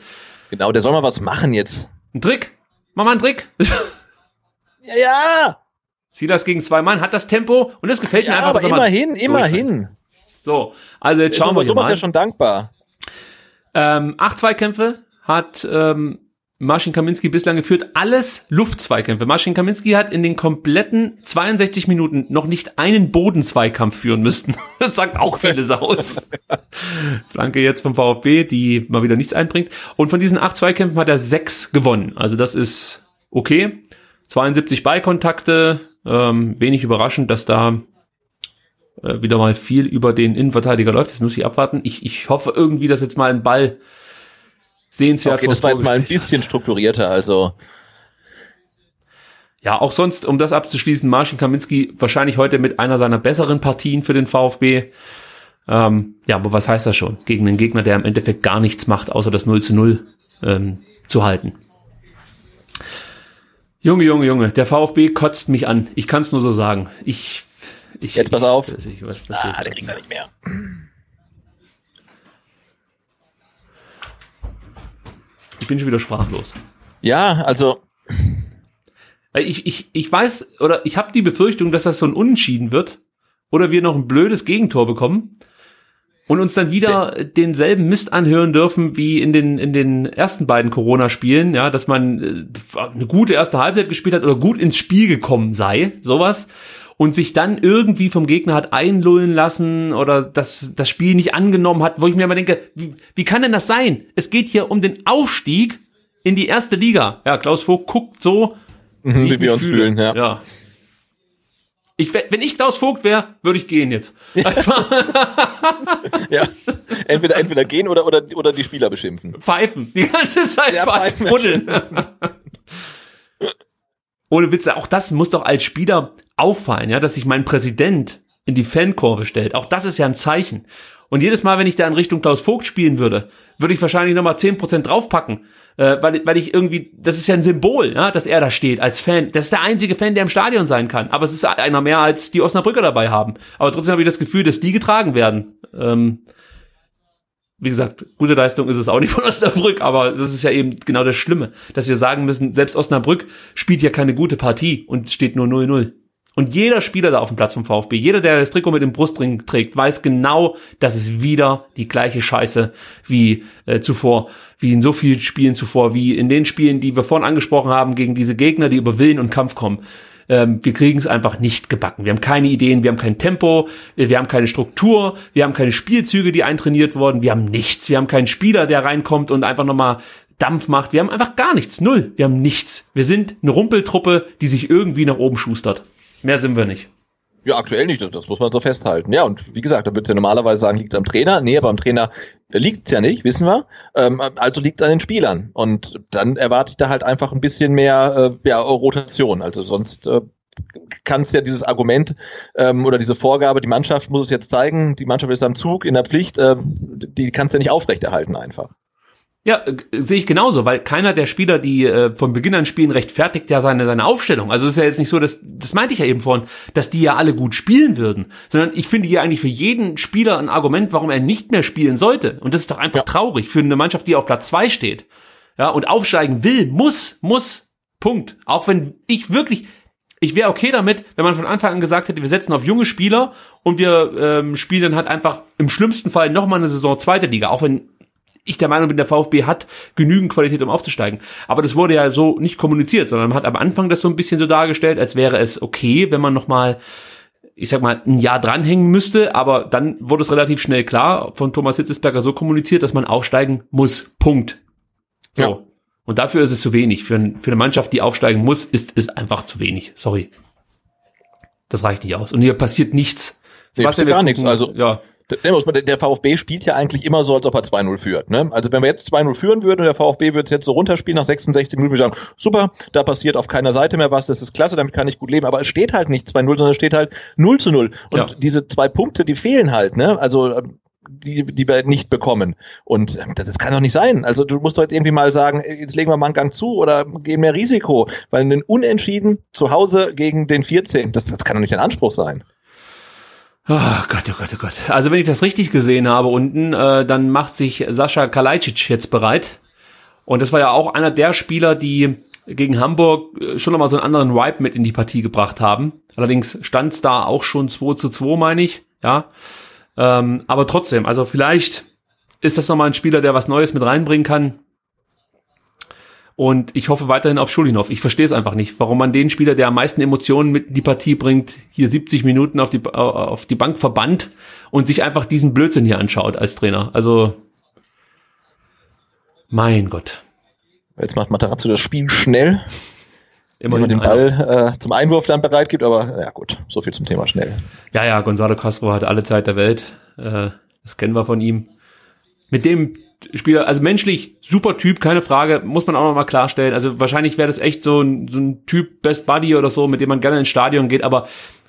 Genau, der soll mal was machen jetzt. Ein Trick. Mach mal einen Trick. Ja, ja, Silas gegen zwei Mann hat das Tempo und das gefällt mir einfach. aber er mal immerhin, immerhin. So, also jetzt schauen wir hier Thomas mal. ja schon dankbar. Ähm, acht Zweikämpfe hat ähm, Marcin Kaminski bislang geführt. Alles Luftzweikämpfe. Marcin Kaminski hat in den kompletten 62 Minuten noch nicht einen Bodenzweikampf führen müssen. Das sagt auch vieles aus. Flanke jetzt vom VfB, die mal wieder nichts einbringt. Und von diesen acht Zweikämpfen hat er sechs gewonnen. Also das ist okay. 72 Ballkontakte. Ähm, wenig überraschend, dass da äh, wieder mal viel über den Innenverteidiger läuft. Das muss ich abwarten. Ich, ich hoffe irgendwie, dass jetzt mal ein Ball sehenswert Okay, das war jetzt mal ein bisschen strukturierter, also Ja, auch sonst, um das abzuschließen, Marcin Kaminski wahrscheinlich heute mit einer seiner besseren Partien für den VfB. Ähm, ja, aber was heißt das schon? Gegen einen Gegner, der im Endeffekt gar nichts macht, außer das 0 zu 0 ähm, zu halten. Junge, Junge, Junge, der VfB kotzt mich an. Ich kann es nur so sagen. Ich, ich Jetzt pass auf. Ich, ich, was, was ah, der kriegt er nicht mehr. Bin schon wieder sprachlos. Ja, also Weil Ich, ich, ich weiß, oder ich habe die Befürchtung, dass das so ein Unentschieden wird. Oder wir noch ein blödes Gegentor bekommen. Und uns dann wieder denselben Mist anhören dürfen wie in den, in den ersten beiden Corona-Spielen, ja, dass man äh, eine gute erste Halbzeit gespielt hat oder gut ins Spiel gekommen sei, sowas. Und sich dann irgendwie vom Gegner hat einlullen lassen oder das, das Spiel nicht angenommen hat, wo ich mir immer denke, wie, wie kann denn das sein? Es geht hier um den Aufstieg in die erste Liga. Ja, Klaus Vogt guckt so, mhm, wie wir uns fühle. fühlen, ja. ja. Ich, wenn ich Klaus Vogt wäre, würde ich gehen jetzt. Ja. Entweder, entweder gehen oder, oder, oder die Spieler beschimpfen. pfeifen. Die ganze Zeit Ja, pfeifen. pfeifen. Ohne Witze, auch das muss doch als Spieler auffallen, ja, dass sich mein Präsident in die Fankurve stellt. Auch das ist ja ein Zeichen. Und jedes Mal, wenn ich da in Richtung Klaus Vogt spielen würde, würde ich wahrscheinlich nochmal 10% draufpacken. Äh, weil, weil ich irgendwie, das ist ja ein Symbol, ja, dass er da steht als Fan. Das ist der einzige Fan, der im Stadion sein kann. Aber es ist einer mehr, als die Osnabrücker dabei haben. Aber trotzdem habe ich das Gefühl, dass die getragen werden. Ähm, wie gesagt, gute Leistung ist es auch nicht von Osnabrück, aber das ist ja eben genau das Schlimme, dass wir sagen müssen, selbst Osnabrück spielt ja keine gute Partie und steht nur 0-0. Und jeder Spieler da auf dem Platz vom VfB, jeder, der das Trikot mit dem Brustring trägt, weiß genau, dass es wieder die gleiche Scheiße wie äh, zuvor, wie in so vielen Spielen zuvor, wie in den Spielen, die wir vorhin angesprochen haben, gegen diese Gegner, die über Willen und Kampf kommen. Ähm, wir kriegen es einfach nicht gebacken. Wir haben keine Ideen, wir haben kein Tempo, wir, haben keine Struktur, wir haben keine Spielzüge, die eintrainiert wurden, wir haben nichts. Wir haben keinen Spieler, der reinkommt und einfach nochmal Dampf macht. Wir haben einfach gar nichts, null. Wir haben nichts. Wir sind eine Rumpeltruppe, die sich irgendwie nach oben schustert. Mehr sind wir nicht. Ja, aktuell nicht, das, muss man so festhalten. Ja, und wie gesagt, da würdest du ja normalerweise sagen, liegt es am Trainer. Nee, aber am Trainer liegt es ja nicht, wissen wir. Ähm, also liegt es an den Spielern. Und dann erwarte ich da halt einfach ein bisschen mehr äh, ja, Rotation. Also sonst äh, kannst ja dieses Argument ähm, oder diese Vorgabe, die Mannschaft muss es jetzt zeigen, die Mannschaft ist am Zug, in der Pflicht, äh, die kannst du ja nicht aufrechterhalten einfach. Ja, äh, sehe ich genauso, weil keiner der Spieler, die äh, von Beginn an spielen, rechtfertigt ja seine, seine Aufstellung. Also es ist ja jetzt nicht so, dass, das meinte ich ja eben vorhin, dass die ja alle gut spielen würden, sondern ich finde hier eigentlich für jeden Spieler ein Argument, warum er nicht mehr spielen sollte. Und das ist doch einfach Ja. traurig für eine Mannschaft, die auf Platz zwei steht. Ja, und aufsteigen will, muss, muss, Punkt. Auch wenn ich wirklich, ich wäre okay damit, wenn man von Anfang an gesagt hätte, wir setzen auf junge Spieler und wir ähm, spielen dann halt einfach im schlimmsten Fall nochmal eine Saison zweite Liga, auch wenn ich der Meinung bin, der VfB hat genügend Qualität, um aufzusteigen. Aber das wurde ja so nicht kommuniziert, sondern man hat am Anfang das so ein bisschen so dargestellt, als wäre es okay, wenn man nochmal, ich sag mal, ein Jahr dranhängen müsste, aber dann wurde es relativ schnell klar von Thomas Hitzesberger so kommuniziert, dass man aufsteigen muss. Punkt. So. Ja. Und dafür ist es zu wenig. Für, für eine Mannschaft, die aufsteigen muss, ist es einfach zu wenig. Sorry. Das reicht nicht aus. Und hier passiert nichts. Nee, Sebastian, passiert gar nichts. Also- ja, Der, VfB spielt ja eigentlich immer so, als ob er 2-0 führt. Ne? Also wenn wir jetzt 2-0 führen würden und der VfB würde es jetzt so runterspielen nach 66 Minuten, würde ich sagen, super, da passiert auf keiner Seite mehr was, das ist klasse, damit kann ich gut leben. Aber es steht halt nicht 2-0, sondern es steht halt 0 zu 0. Und Ja. diese zwei Punkte, die fehlen halt. Ne? Also ähm, die, die wir nicht bekommen. Und ähm, das kann doch nicht sein. Also du musst doch jetzt irgendwie mal sagen, jetzt legen wir mal einen Gang zu oder gehen mehr Risiko, weil ein Unentschieden zu Hause gegen den 14, das, das kann doch nicht dein Anspruch sein. Oh Gott, oh Gott, oh Gott. Also wenn ich das richtig gesehen habe unten, äh, dann macht sich Sascha Kalajdzic jetzt bereit. Und das war ja auch einer der Spieler, die gegen Hamburg äh, schon nochmal so einen anderen Vibe mit in die Partie gebracht haben. Allerdings stand es da auch schon 2 zu 2, meine ich. Ja. Ähm, aber trotzdem, also vielleicht ist das nochmal ein Spieler, der was Neues mit reinbringen kann. Und ich hoffe weiterhin auf Schulinov. Ich verstehe es einfach nicht, warum man den Spieler, der am meisten Emotionen mit in die Partie bringt, hier 70 Minuten auf die, auf die Bank verbannt und sich einfach diesen Blödsinn hier anschaut als Trainer. Also, mein Gott. Jetzt macht Matarazzo das Spiel schnell. Immer den Ball äh, zum Einwurf dann bereit gibt, aber ja gut, so viel zum Thema schnell. Ja, ja, Gonzalo Castro hat alle Zeit der Welt. Äh, das kennen wir von ihm. Mit dem Spieler, also menschlich super Typ, keine Frage, muss man auch noch mal klarstellen. Also wahrscheinlich wäre das echt so ein, so ein Typ Best Buddy oder so, mit dem man gerne ins Stadion geht, aber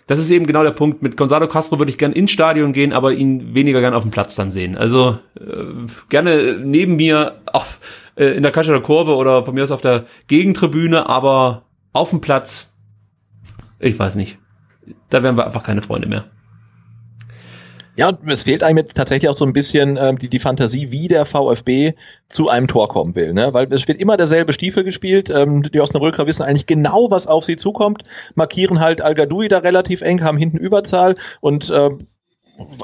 das ist eben genau der Punkt. Mit Gonzalo Castro würde ich gerne ins Stadion gehen, aber ihn weniger gern auf dem Platz dann sehen. Also äh, gerne neben mir auf, äh, in der Kasche der Kurve oder von mir aus auf der Gegentribüne, aber auf dem Platz, ich weiß nicht. Da wären wir einfach keine Freunde mehr. Ja, und es fehlt einem jetzt tatsächlich auch so ein bisschen ähm, die, die Fantasie, wie der VfB zu einem Tor kommen will. Ne? Weil es wird immer derselbe Stiefel gespielt. Ähm, die Osnabrücker wissen eigentlich genau, was auf sie zukommt, markieren halt al da relativ eng, haben hinten Überzahl und ähm,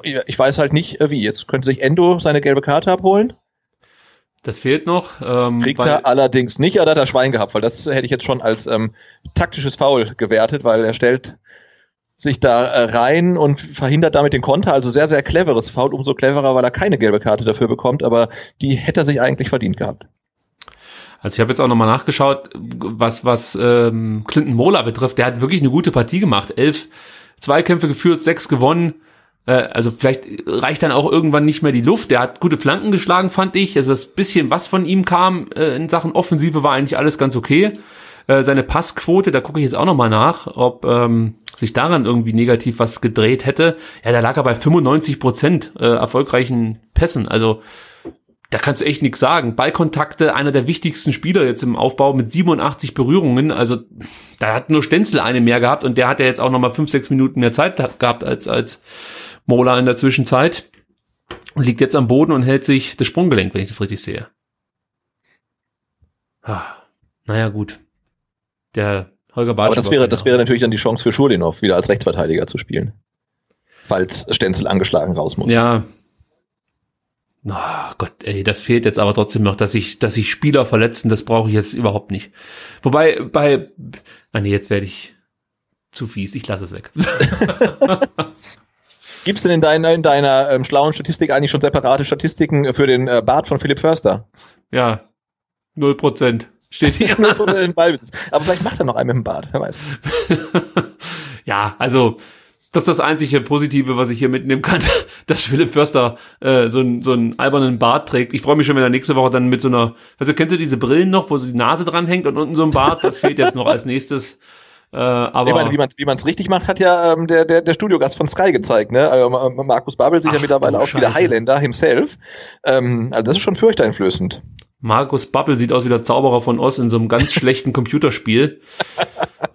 ich weiß halt nicht, äh, wie. Jetzt könnte sich Endo seine gelbe Karte abholen. Das fehlt noch. Ähm, Kriegt er allerdings nicht, aber da hat er Schwein gehabt, weil das hätte ich jetzt schon als ähm, taktisches Foul gewertet, weil er stellt sich da äh, rein und verhindert damit den Konter. Also sehr, sehr cleveres Foul. Umso cleverer, weil er keine gelbe Karte dafür bekommt, aber die hätte er sich eigentlich verdient gehabt. Also ich habe jetzt auch nochmal nachgeschaut, was, was ähm, Clinton Mola betrifft. Der hat wirklich eine gute Partie gemacht. Elf Zweikämpfe geführt, sechs gewonnen. Äh, also vielleicht reicht dann auch irgendwann nicht mehr die Luft. Der hat gute Flanken geschlagen, fand ich. Also das bisschen, was von ihm kam äh, in Sachen Offensive, war eigentlich alles ganz okay. Äh, seine Passquote, da gucke ich jetzt auch nochmal nach, ob ähm, sich daran irgendwie negativ was gedreht hätte. Ja, da lag er bei 95 Prozent äh, erfolgreichen Pässen. Also da kannst du echt nichts sagen. Ballkontakte, einer der wichtigsten Spieler jetzt im Aufbau mit 87 Berührungen. Also da hat nur Stenzel eine mehr gehabt und der hat ja jetzt auch nochmal 5, 6 Minuten mehr Zeit gehabt als, als Mola in der Zwischenzeit. Und liegt jetzt am Boden und hält sich das Sprunggelenk, wenn ich das richtig sehe. Ah, naja, gut. Der Holger Bartsch Aber das wäre, das wäre natürlich dann die Chance für Schulinov, wieder als Rechtsverteidiger zu spielen. Falls Stenzel angeschlagen raus muss. Ja. Oh Gott, ey, das fehlt jetzt aber trotzdem noch, dass ich, dass ich Spieler verletzen, das brauche ich jetzt überhaupt nicht. Wobei, bei, ah nee, jetzt werde ich zu fies, ich lasse es weg. Gibt es denn in deiner, in deiner ähm, schlauen Statistik eigentlich schon separate Statistiken für den äh, Bart von Philipp Förster? Ja, null Prozent. Steht hier. Aber vielleicht macht er noch einen mit dem Bart, wer weiß. ja, also das ist das einzige Positive, was ich hier mitnehmen kann, dass Philipp Förster äh, so, einen so einen albernen Bart trägt. Ich freue mich schon, wenn er nächste Woche dann mit so einer, also kennst du diese Brillen noch, wo so die Nase dran hängt und unten so ein Bart? Das fehlt jetzt noch als nächstes. Äh, aber ich meine, wie man wie es richtig macht, hat ja ähm, der der der Studiogast von Sky gezeigt, ne? Also, Markus Babel sich ja mittlerweile auch wieder Highlander himself. Ähm, also das ist schon furchteinflößend. Markus Bubble sieht aus wie der Zauberer von Oz in so einem ganz schlechten Computerspiel.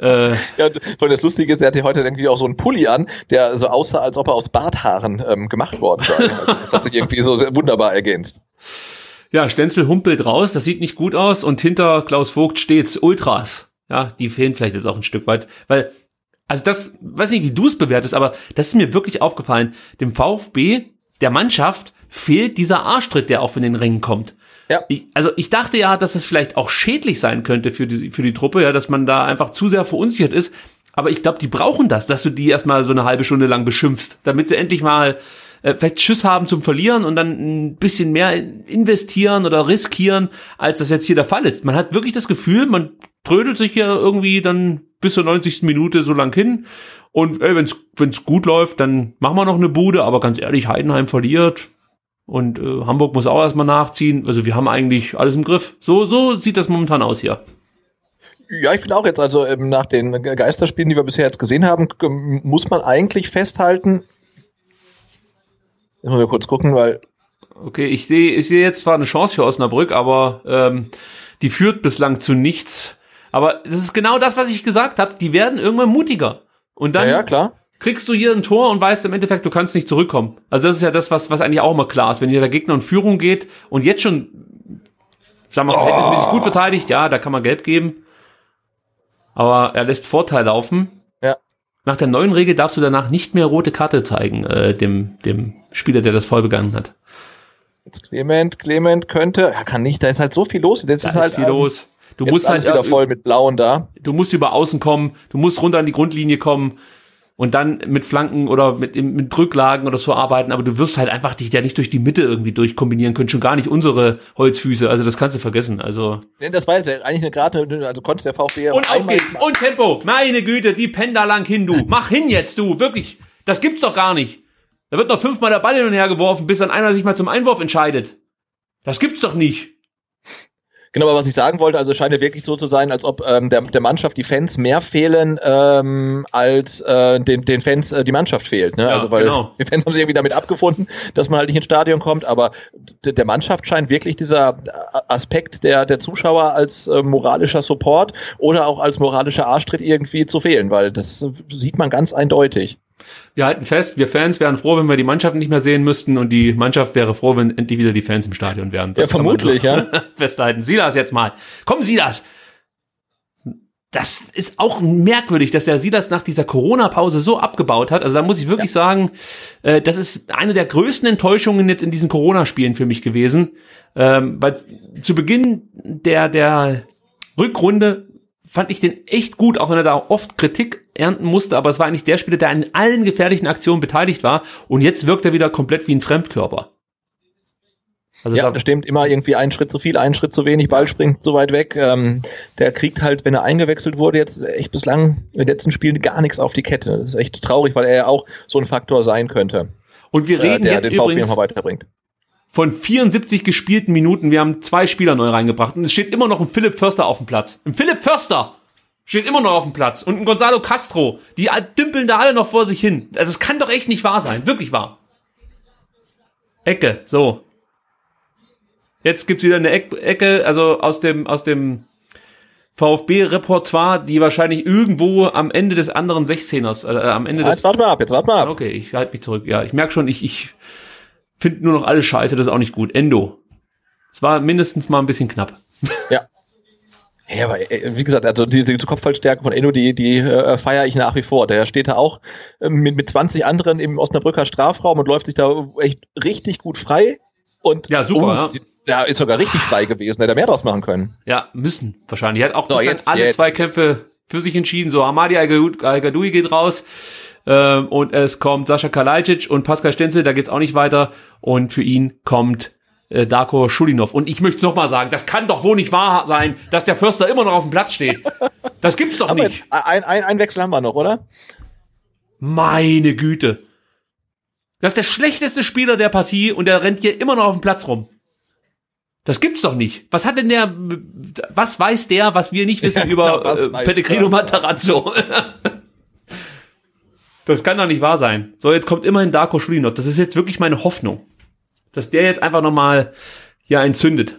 äh, ja, und das Lustige ist, er hatte heute irgendwie auch so einen Pulli an, der so aussah, als ob er aus Barthaaren ähm, gemacht worden sei. das hat sich irgendwie so wunderbar ergänzt. Ja, Stenzel humpelt raus, das sieht nicht gut aus und hinter Klaus Vogt steht's Ultras. Ja, die fehlen vielleicht jetzt auch ein Stück weit, weil also das, weiß nicht, wie du es bewertest, aber das ist mir wirklich aufgefallen. Dem VfB, der Mannschaft, fehlt dieser Arschtritt, der auch von den Rängen kommt. Ja. Ich, also ich dachte ja, dass es vielleicht auch schädlich sein könnte für die, für die Truppe, ja, dass man da einfach zu sehr verunsichert ist. Aber ich glaube, die brauchen das, dass du die erstmal so eine halbe Stunde lang beschimpfst, damit sie endlich mal äh, vielleicht Schiss haben zum Verlieren und dann ein bisschen mehr investieren oder riskieren, als das jetzt hier der Fall ist. Man hat wirklich das Gefühl, man trödelt sich ja irgendwie dann bis zur 90. Minute so lang hin. Und ey, wenn's wenn's gut läuft, dann machen wir noch eine Bude. Aber ganz ehrlich, Heidenheim verliert und äh, Hamburg muss auch erstmal nachziehen. Also wir haben eigentlich alles im Griff. So, so sieht das momentan aus hier. Ja, ich finde auch jetzt, also ähm, nach den Geisterspielen, die wir bisher jetzt gesehen haben, muss man eigentlich festhalten, Müssen wir kurz gucken, weil Okay, ich sehe ich sehe jetzt zwar eine Chance für Osnabrück, aber ähm, die führt bislang zu nichts. Aber das ist genau das, was ich gesagt habe. Die werden irgendwann mutiger. Und dann ja, ja, klar. Kriegst du hier ein Tor und weißt im Endeffekt, du kannst nicht zurückkommen. Also das ist ja das, was, was eigentlich auch immer klar ist. Wenn hier der Gegner in Führung geht und jetzt schon, sagen wir, verhältnismäßig gut verteidigt, ja, da kann man Gelb geben. Aber er lässt Vorteil laufen. Ja. Nach der neuen Regel darfst du danach nicht mehr rote Karte zeigen, äh, dem, dem Spieler, der das voll begangen hat. Jetzt Clement, Clement könnte, er kann nicht, da ist halt so viel los. Jetzt Da ist halt viel ähm, los. Du musst halt wieder voll mit Blauen da. du musst über außen kommen, du musst runter an die Grundlinie kommen und dann mit Flanken oder mit, mit Drücklagen oder so arbeiten, aber du wirst halt einfach dich ja nicht durch die Mitte irgendwie durchkombinieren können, schon gar nicht unsere Holzfüße, also das kannst du vergessen, also. Das war jetzt ja eigentlich eine gerade, also konnte der VfB Und auf geht's, und Tempo, meine Güte, die da lang hin, du, mach hin jetzt, du, wirklich, das gibt's doch gar nicht. Da wird noch fünfmal der Ball hin und her geworfen, bis dann einer sich mal zum Einwurf entscheidet. Das gibt's doch nicht. Genau, aber was ich sagen wollte, also es scheint ja wirklich so zu sein, als ob ähm, der, der Mannschaft die Fans mehr fehlen, ähm, als äh, den, den Fans äh, die Mannschaft fehlt. Ne? Ja, also weil genau. die Fans haben sich irgendwie damit abgefunden, dass man halt nicht ins Stadion kommt, aber der Mannschaft scheint wirklich dieser Aspekt der, der Zuschauer als äh, moralischer Support oder auch als moralischer Arschtritt irgendwie zu fehlen, weil das äh, sieht man ganz eindeutig. Wir halten fest, wir Fans wären froh, wenn wir die Mannschaft nicht mehr sehen müssten und die Mannschaft wäre froh, wenn endlich wieder die Fans im Stadion wären. Ja, kann man vermutlich, ja. Festhalten. Silas jetzt mal. Komm, Silas. Das ist auch merkwürdig, dass der Silas nach dieser Corona-Pause so abgebaut hat. Also da muss ich wirklich sagen, äh, das ist eine der größten Enttäuschungen jetzt in diesen Corona-Spielen für mich gewesen. Ähm, weil zu Beginn der, der Rückrunde fand ich den echt gut, auch wenn er da oft Kritik ernten musste, aber es war eigentlich der Spieler, der an allen gefährlichen Aktionen beteiligt war und jetzt wirkt er wieder komplett wie ein Fremdkörper. Also Ja, da, das stimmt. Immer irgendwie einen Schritt zu viel, einen Schritt zu wenig, Ball springt so weit weg. Ähm, der kriegt halt, wenn er eingewechselt wurde, jetzt echt bislang in den letzten Spielen gar nichts auf die Kette. Das ist echt traurig, weil er ja auch so ein Faktor sein könnte, und wir äh, reden der jetzt den übrigens weiterbringt. Von 74 gespielten Minuten. Wir haben zwei Spieler neu reingebracht und es steht immer noch ein Philipp Förster auf dem Platz. Ein Philipp Förster steht immer noch auf dem Platz und ein Gonzalo Castro. Die dümpeln da alle noch vor sich hin. Also es kann doch echt nicht wahr sein. Wirklich wahr. Ecke, so. Jetzt gibt's wieder eine Eck Ecke, also aus dem, aus dem VfB-Repertoire, die wahrscheinlich irgendwo am Ende des anderen 16ers, äh, am Ende Jetzt des, warten wir ab, jetzt warten wir ab. Okay, ich halte mich zurück. Ja, ich merke schon, ich, ich finde nur noch alles scheiße, das ist auch nicht gut. Endo. Es war mindestens mal ein bisschen knapp. Ja. Ja, aber äh, wie gesagt, also diese, diese Kopfballstärke von Enno, die, die äh, feiere ich nach wie vor. Der steht da auch äh, mit, mit 20 anderen im Osnabrücker Strafraum und läuft sich da echt richtig gut frei. Und Ja, super, oh, Der ist sogar richtig frei gewesen, hätte er mehr draus machen können. Ja, müssen wahrscheinlich. Er hat auch So, jetzt- alle jetzt. Zweikämpfe für sich entschieden. So, Amadi Al-Gadoui geht raus. Ähm, und es kommt Sascha Kalajdzic und Pascal Stenzel, da geht's auch nicht weiter. Und für ihn kommt äh, Darko Schulinov. Und ich möchte noch mal sagen, das kann doch wohl nicht wahr sein, dass der Förster immer noch auf dem Platz steht. Das gibt's doch Aber nicht. ein, ein, ein Wechsel haben wir noch, oder? Meine Güte. Das ist der schlechteste Spieler der Partie und der rennt hier immer noch auf dem Platz rum. Das gibt's doch nicht. Was hat denn der, was weiß der, was wir nicht wissen Ja, über was äh, Pellegrino? Matarazzo? das kann doch nicht wahr sein. So, jetzt kommt immerhin Darko Schulinov. Das ist jetzt wirklich meine Hoffnung. Dass der jetzt einfach nochmal hier entzündet.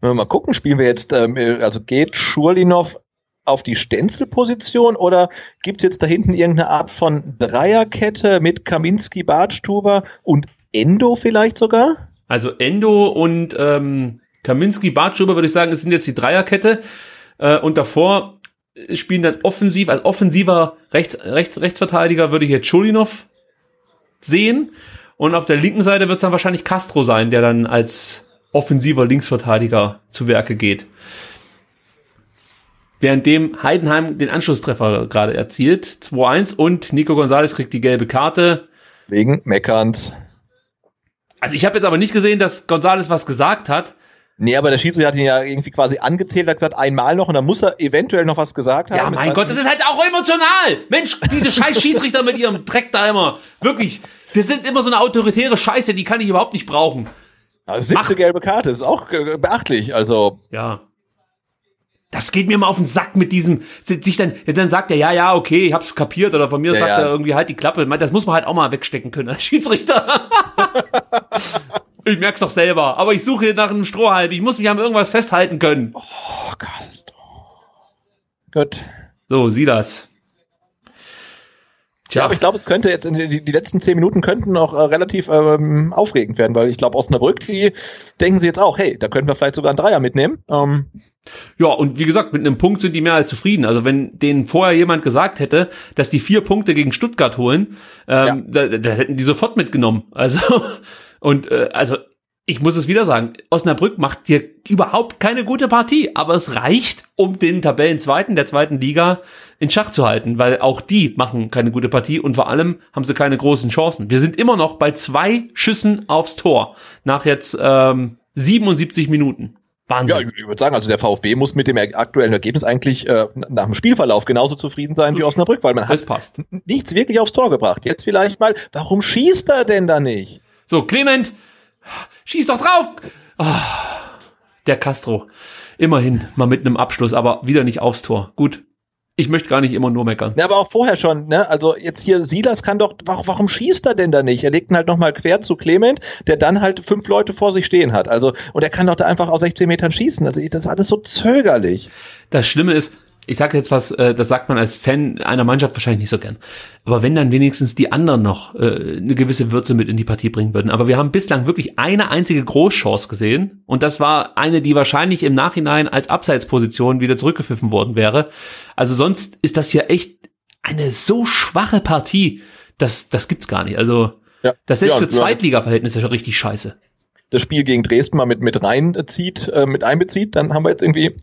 Wenn wir mal gucken, spielen wir jetzt, ähm, äh, also geht Schurlinov auf die Stenzelposition oder gibt's jetzt da hinten irgendeine Art von Dreierkette mit Kaminski, Bartstuber und Endo vielleicht sogar? Also Endo und ähm, Kaminski, Bartschuber würde ich sagen, es sind jetzt die Dreierkette. Äh, und davor spielen dann offensiv, als offensiver Rechts, Rechts, Rechtsverteidiger würde ich jetzt Schulinov sehen. Und auf der linken Seite wird es dann wahrscheinlich Castro sein, der dann als offensiver Linksverteidiger zu Werke geht. Währenddem Heidenheim den Anschlusstreffer gerade erzielt, 2-1 und Nico Gonzalez kriegt die gelbe Karte. Wegen Meckerns. Also ich habe jetzt aber nicht gesehen, dass Gonzalez was gesagt hat. Nee, aber der Schiedsrichter hat ihn ja irgendwie quasi angezählt, hat gesagt, einmal noch und dann muss er eventuell noch was gesagt haben. Ja, mein Gott, das ist halt auch emotional. Mensch, diese scheiß Schiedsrichter mit ihrem Dreck da immer. Wirklich. Das sind immer so eine autoritäre Scheiße, die kann ich überhaupt nicht brauchen. Also siebte Mach. gelbe Karte, das ist auch beachtlich. Also, Ja. Das geht mir mal auf den Sack mit diesem, sich dann, dann sagt er, ja, ja, okay, ich hab's kapiert, oder von mir Ja, sagt ja. er irgendwie halt die Klappe. Das muss man halt auch mal wegstecken können, als Schiedsrichter. ich merk's doch selber, aber ich suche nach einem Strohhalm, ich muss mich an irgendwas festhalten können. Oh, Castro. Gut. So, sieh das. Ja, aber ich glaube, es könnte jetzt in die, die letzten zehn Minuten könnten noch äh, relativ ähm, aufregend werden, weil ich glaube, Osnabrück, die denken sie jetzt auch, hey, da könnten wir vielleicht sogar einen Dreier mitnehmen. Ähm, Ja, und wie gesagt, mit einem Punkt sind die mehr als zufrieden. Also wenn denen vorher jemand gesagt hätte, dass die vier Punkte gegen Stuttgart holen, ähm, da, da hätten die sofort mitgenommen. Also und äh, also ich muss es wieder sagen, Osnabrück macht hier überhaupt keine gute Partie, aber es reicht, um den Tabellenzweiten der zweiten Liga in Schach zu halten, weil auch die machen keine gute Partie und vor allem haben sie keine großen Chancen. Wir sind immer noch bei zwei Schüssen aufs Tor nach jetzt ähm, 77 Minuten. Wahnsinn. ja, ich, würde sagen, also der VfB muss mit dem aktuellen Ergebnis eigentlich äh, nach dem Spielverlauf genauso zufrieden sein wie Osnabrück, weil man hat nichts wirklich aufs Tor gebracht. Jetzt vielleicht mal, warum schießt er denn da nicht? So, Clement, schieß doch drauf! Ah, der Castro. Immerhin mal mit einem Abschluss, aber wieder nicht aufs Tor. Gut. Ich möchte gar nicht immer nur meckern. Ja, aber auch vorher schon, ne? Also jetzt hier Silas kann doch, warum, warum schießt er denn da nicht? Er legt ihn halt nochmal quer zu Clement, der dann halt fünf Leute vor sich stehen hat. Also, und er kann doch da einfach aus 16 Metern schießen. Also das ist alles so zögerlich. Das Schlimme ist, ich sage jetzt was, äh, das sagt man als Fan einer Mannschaft wahrscheinlich nicht so gern. Aber wenn dann wenigstens die anderen noch äh, eine gewisse Würze mit in die Partie bringen würden. Aber wir haben bislang wirklich eine einzige Großchance gesehen. Und das war eine, die wahrscheinlich im Nachhinein als Abseitsposition wieder zurückgepfiffen worden wäre. Also sonst ist das hier echt eine so schwache Partie. Das, das gibt's gar nicht. Also Ja. das selbst Ja, für ja. Zweitliga-Verhältnisse schon richtig scheiße. das Spiel gegen Dresden mal mit, mit reinzieht, äh, mit einbezieht, dann haben wir jetzt irgendwie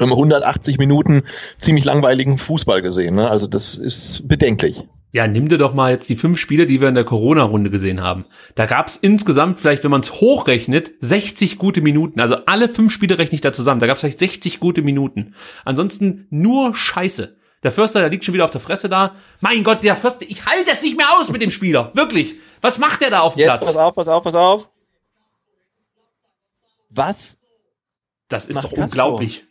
ähm, 180 Minuten ziemlich langweiligen Fußball gesehen. Ne? Also das ist bedenklich. Ja, nimm dir doch mal jetzt die fünf Spiele, die wir in der Corona-Runde gesehen haben. Da gab's insgesamt vielleicht, wenn man es hochrechnet, 60 gute Minuten. Also alle fünf Spiele rechne ich da zusammen. Da gab's vielleicht 60 gute Minuten. Ansonsten nur Scheiße. Der Förster, der liegt schon wieder auf der Fresse da. Mein Gott, der Förster, ich halte das nicht mehr aus mit dem Spieler. Wirklich. Was macht der da auf dem Jetzt Platz? pass auf, pass auf, pass auf. Was? Das ist doch Castro. unglaublich.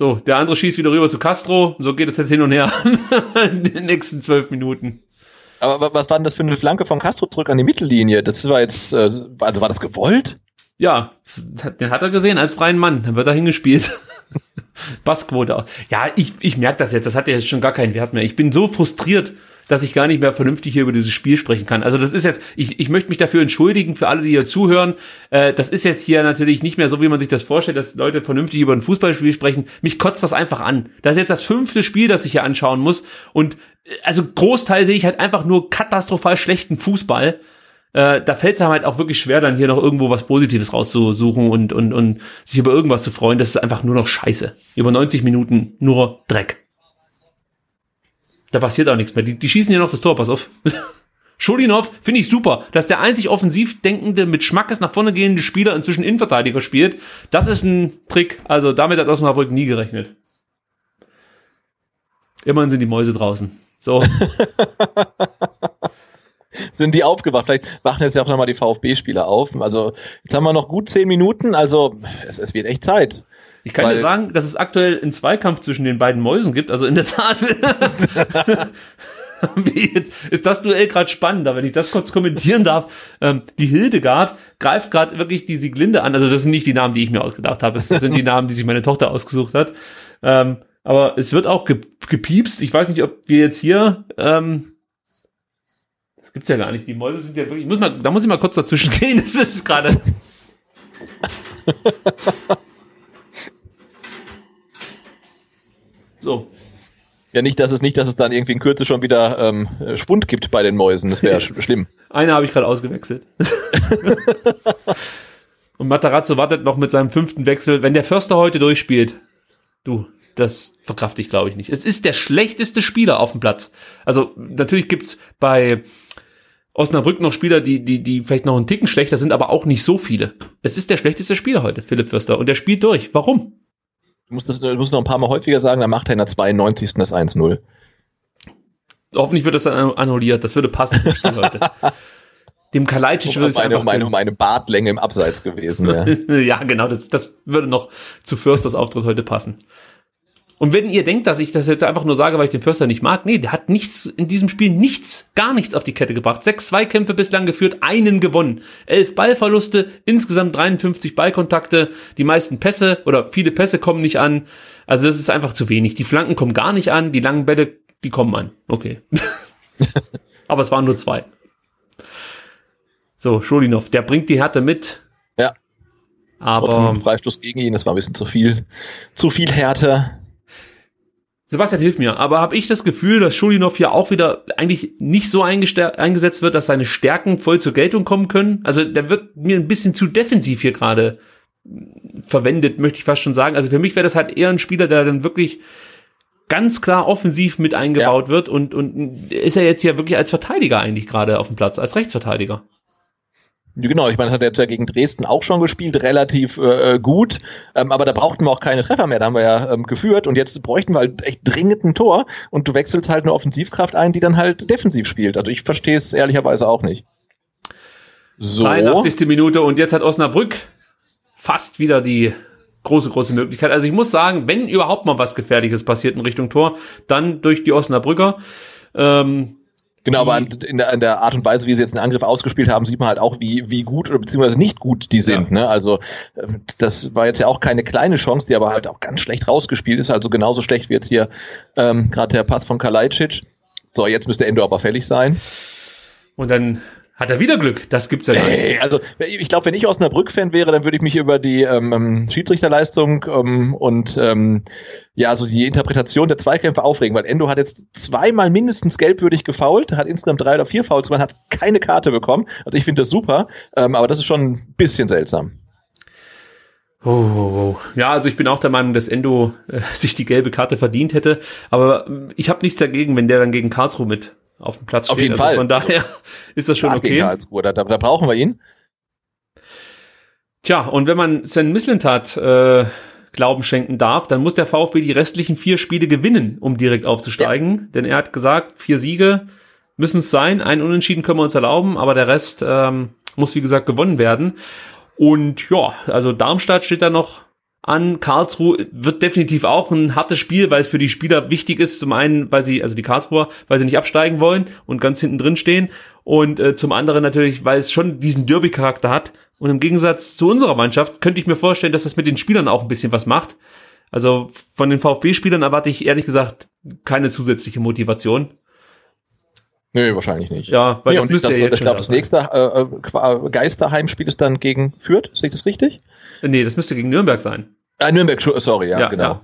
So, der andere schießt wieder rüber zu Castro. So geht es jetzt hin und her in den nächsten zwölf Minuten. Aber wa- was war denn das für eine Flanke von Castro zurück an die Mittellinie? Das war jetzt, äh, also war das gewollt? Ja, den hat er gesehen als freien Mann. Dann wird er hingespielt. Passquote. auch. Ja, ich, ich merke das jetzt. Das hat ja jetzt schon gar keinen Wert mehr. Ich bin so frustriert, dass ich gar nicht mehr vernünftig hier über dieses Spiel sprechen kann. Also das ist jetzt, ich, ich möchte mich dafür entschuldigen für alle, die hier zuhören. Äh, das ist jetzt hier natürlich nicht mehr so, wie man sich das vorstellt, dass Leute vernünftig über ein Fußballspiel sprechen. Mich kotzt das einfach an. Das ist jetzt das fünfte Spiel, das ich hier anschauen muss. Und äh, also Großteil sehe ich halt einfach nur katastrophal schlechten Fußball äh, da fällt es einem halt auch wirklich schwer, dann hier noch irgendwo was Positives rauszusuchen und, und, und sich über irgendwas zu freuen. Das ist einfach nur noch Scheiße. Über 90 Minuten nur Dreck. Da passiert auch nichts mehr. Die, die schießen ja noch das Tor, pass auf. Schulinov finde ich super, dass der einzig offensiv denkende, mit Schmackes nach vorne gehende Spieler inzwischen Innenverteidiger spielt. Das ist ein Trick. Also damit hat Osnabrück nie gerechnet. Immerhin sind die Mäuse draußen. So. Sind die aufgewacht? Vielleicht wachen jetzt ja auch nochmal die VfB-Spieler auf. Also jetzt haben wir noch gut zehn Minuten, also es, es wird echt Zeit. Ich kann Weil- dir sagen, dass es aktuell einen Zweikampf zwischen den beiden Mäusen gibt. Also in der Tat ist das Duell gerade spannender, wenn ich das kurz kommentieren darf. Ähm, die Hildegard greift gerade wirklich die Sieglinde an. Also das sind nicht die Namen, die ich mir ausgedacht habe. Es sind die Namen, die sich meine Tochter ausgesucht hat. Ähm, aber es wird auch ge gepiepst. Ich weiß nicht, ob wir jetzt hier ähm, das gibt's ja gar nicht. Die Mäuse sind ja wirklich. Ich muss mal, da muss ich mal kurz dazwischen gehen. Das ist gerade. So, Ja, nicht, dass es nicht, dass es dann irgendwie in Kürze schon wieder ähm, äh, Schwund gibt bei den Mäusen. Das wäre sch schlimm. Eine habe ich gerade ausgewechselt. Und Matarazzo wartet noch mit seinem fünften Wechsel. Wenn der Förster heute durchspielt, du, das verkraft ich glaube ich nicht. Es ist der schlechteste Spieler auf dem Platz. Also natürlich gibt's bei Osnabrück noch Spieler, die, die, die vielleicht noch einen Ticken schlechter sind, aber auch nicht so viele. Es ist der schlechteste Spieler heute, Philipp Förster. Und der spielt durch. Warum? Du musst, das, du musst noch ein paar Mal häufiger sagen, dann macht er in der 92. das 1-0. Hoffentlich wird das dann annulliert. Das würde passen. Dem Kalajdzic würde es meine, einfach meine, meine Bartlänge im Abseits gewesen. Ja. ja, genau, das, das würde noch zu Försters Auftritt heute passen. Und wenn ihr denkt, dass ich das jetzt einfach nur sage, weil ich den Förster nicht mag, nee, der hat nichts in diesem Spiel, nichts, gar nichts auf die Kette gebracht. Sechs Zweikämpfe bislang geführt, einen gewonnen. Elf Ballverluste, insgesamt 53 Ballkontakte, die meisten Pässe oder viele Pässe kommen nicht an. Also das ist einfach zu wenig. Die Flanken kommen gar nicht an, die langen Bälle, die kommen an. Okay. Aber es waren nur zwei. So, Schulinov, der bringt die Härte mit. Ja. Aber Freistoß gegen ihn, das war ein bisschen zu viel, zu viel Härte. Sebastian, hilf mir. Aber habe ich das Gefühl, dass Schulinov hier auch wieder eigentlich nicht so eingesetzt wird, dass seine Stärken voll zur Geltung kommen können? Also der wird mir ein bisschen zu defensiv hier gerade verwendet, möchte ich fast schon sagen. Also für mich wäre das halt eher ein Spieler, der dann wirklich ganz klar offensiv mit eingebaut wird und, und ist er jetzt hier wirklich als Verteidiger eigentlich gerade auf dem Platz, als Rechtsverteidiger. Genau, ich meine, hat er jetzt ja gegen Dresden auch schon gespielt, relativ äh, gut, ähm, aber da brauchten wir auch keine Treffer mehr, da haben wir ja ähm, geführt und jetzt bräuchten wir halt echt dringend ein Tor und du wechselst halt eine Offensivkraft ein, die dann halt defensiv spielt. Also ich verstehe es ehrlicherweise auch nicht. So, 83. Minute und jetzt hat Osnabrück fast wieder die große, große Möglichkeit. Also ich muss sagen, wenn überhaupt mal was Gefährliches passiert in Richtung Tor, dann durch die Osnabrücker. Ähm, genau, aber in der, in der Art und Weise, wie sie jetzt den Angriff ausgespielt haben, sieht man halt auch, wie, wie gut oder beziehungsweise nicht gut die sind. Ne? Also ähm, das war jetzt ja auch keine kleine Chance, die aber halt auch ganz schlecht rausgespielt ist, also genauso schlecht wie jetzt hier ähm, gerade der Pass von Kalajdzic. So, jetzt müsste Endo aber fällig sein. und dann hat er wieder Glück. Das gibt's ja gar nicht. Ey, also ich glaube, wenn ich Osnabrück-Fan wäre, dann würde ich mich über die ähm, ähm, Schiedsrichterleistung ähm, und ähm, ja, so die Interpretation der Zweikämpfe aufregen, weil Endo hat jetzt zweimal mindestens gelbwürdig gefault, hat insgesamt drei oder vier Fouls, gemacht, hat keine Karte bekommen. Also ich finde das super, ähm, aber das ist schon ein bisschen seltsam. Oh, oh, oh. Ja, also ich bin auch der Meinung, dass Endo äh, sich die gelbe Karte verdient hätte. Aber äh, ich habe nichts dagegen, wenn der dann gegen Karlsruhe mit auf dem Platz Auf steht. jeden also Fall. Von daher ist das schon okay. Karlsruhe, da, da, da brauchen wir ihn. Tja, und wenn man Sven Mislintat äh, Glauben schenken darf, dann muss der VfB die restlichen vier Spiele gewinnen, um direkt aufzusteigen. Denn er hat gesagt, vier Siege müssen es sein, ein Unentschieden können wir uns erlauben, aber der Rest ähm, muss, wie gesagt, gewonnen werden. Und ja, also Darmstadt steht da noch an. Karlsruhe wird definitiv auch ein hartes Spiel, weil es für die Spieler wichtig ist. Zum einen, weil sie, also die Karlsruher, weil sie nicht absteigen wollen und ganz hinten drin stehen. Und äh, zum anderen natürlich, weil es schon diesen Derby-Charakter hat. Und im Gegensatz zu unserer Mannschaft könnte ich mir vorstellen, dass das mit den Spielern auch ein bisschen was macht. Also von den VfB-Spielern erwarte ich ehrlich gesagt keine zusätzliche Motivation. Nö, wahrscheinlich nicht. Ja, weil Nee, das müsste das, ja jetzt ich glaube, da das nächste äh, äh, Geisterheimspiel ist dann gegen Fürth, sehe ich das richtig? Nee, das müsste gegen Nürnberg sein. Ah, Nürnberg, sorry, ja, Ja, genau. ja.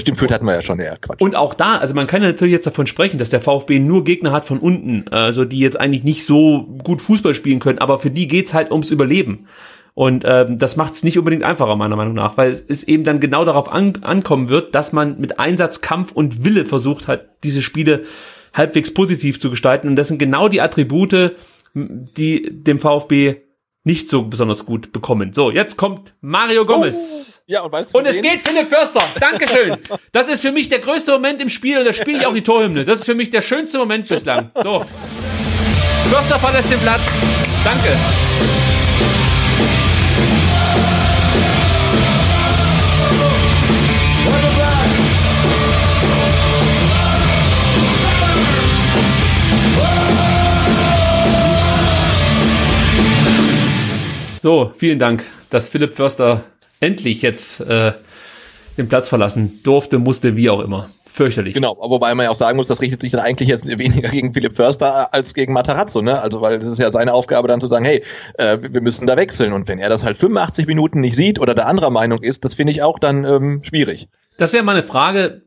Stimmt, Fürth hatten wir ja schon, ja, Quatsch. Und auch da, also man kann ja natürlich jetzt davon sprechen, dass der VfB nur Gegner hat von unten, also die jetzt eigentlich nicht so gut Fußball spielen können, aber für die geht's halt ums Überleben. Und ähm, das macht's nicht unbedingt einfacher, meiner Meinung nach, weil es ist eben dann genau darauf an, ankommen wird, dass man mit Einsatz, Kampf und Wille versucht hat, diese Spiele halbwegs positiv zu gestalten. Und das sind genau die Attribute, die dem VfB nicht so besonders gut bekommen. So, jetzt kommt Mario Gomez. ja, und weißt du, Und es wen? geht Philipp Förster. Dankeschön. Das ist für mich der größte Moment im Spiel und da spiele ich auch die Torhymne. Das ist für mich der schönste Moment bislang. So. Förster verlässt den Platz. Danke. So, vielen Dank, dass Philipp Förster endlich jetzt äh, den Platz verlassen durfte, musste, wie auch immer. Fürchterlich. Genau, aber wobei man ja auch sagen muss, das richtet sich dann eigentlich jetzt weniger gegen Philipp Förster als gegen Matarazzo, ne? Also weil das ist ja seine Aufgabe dann zu sagen, hey, äh, wir müssen da wechseln und wenn er das halt 85 Minuten nicht sieht oder der anderer Meinung ist, das finde ich auch dann ähm, schwierig. Das wäre mal eine Frage,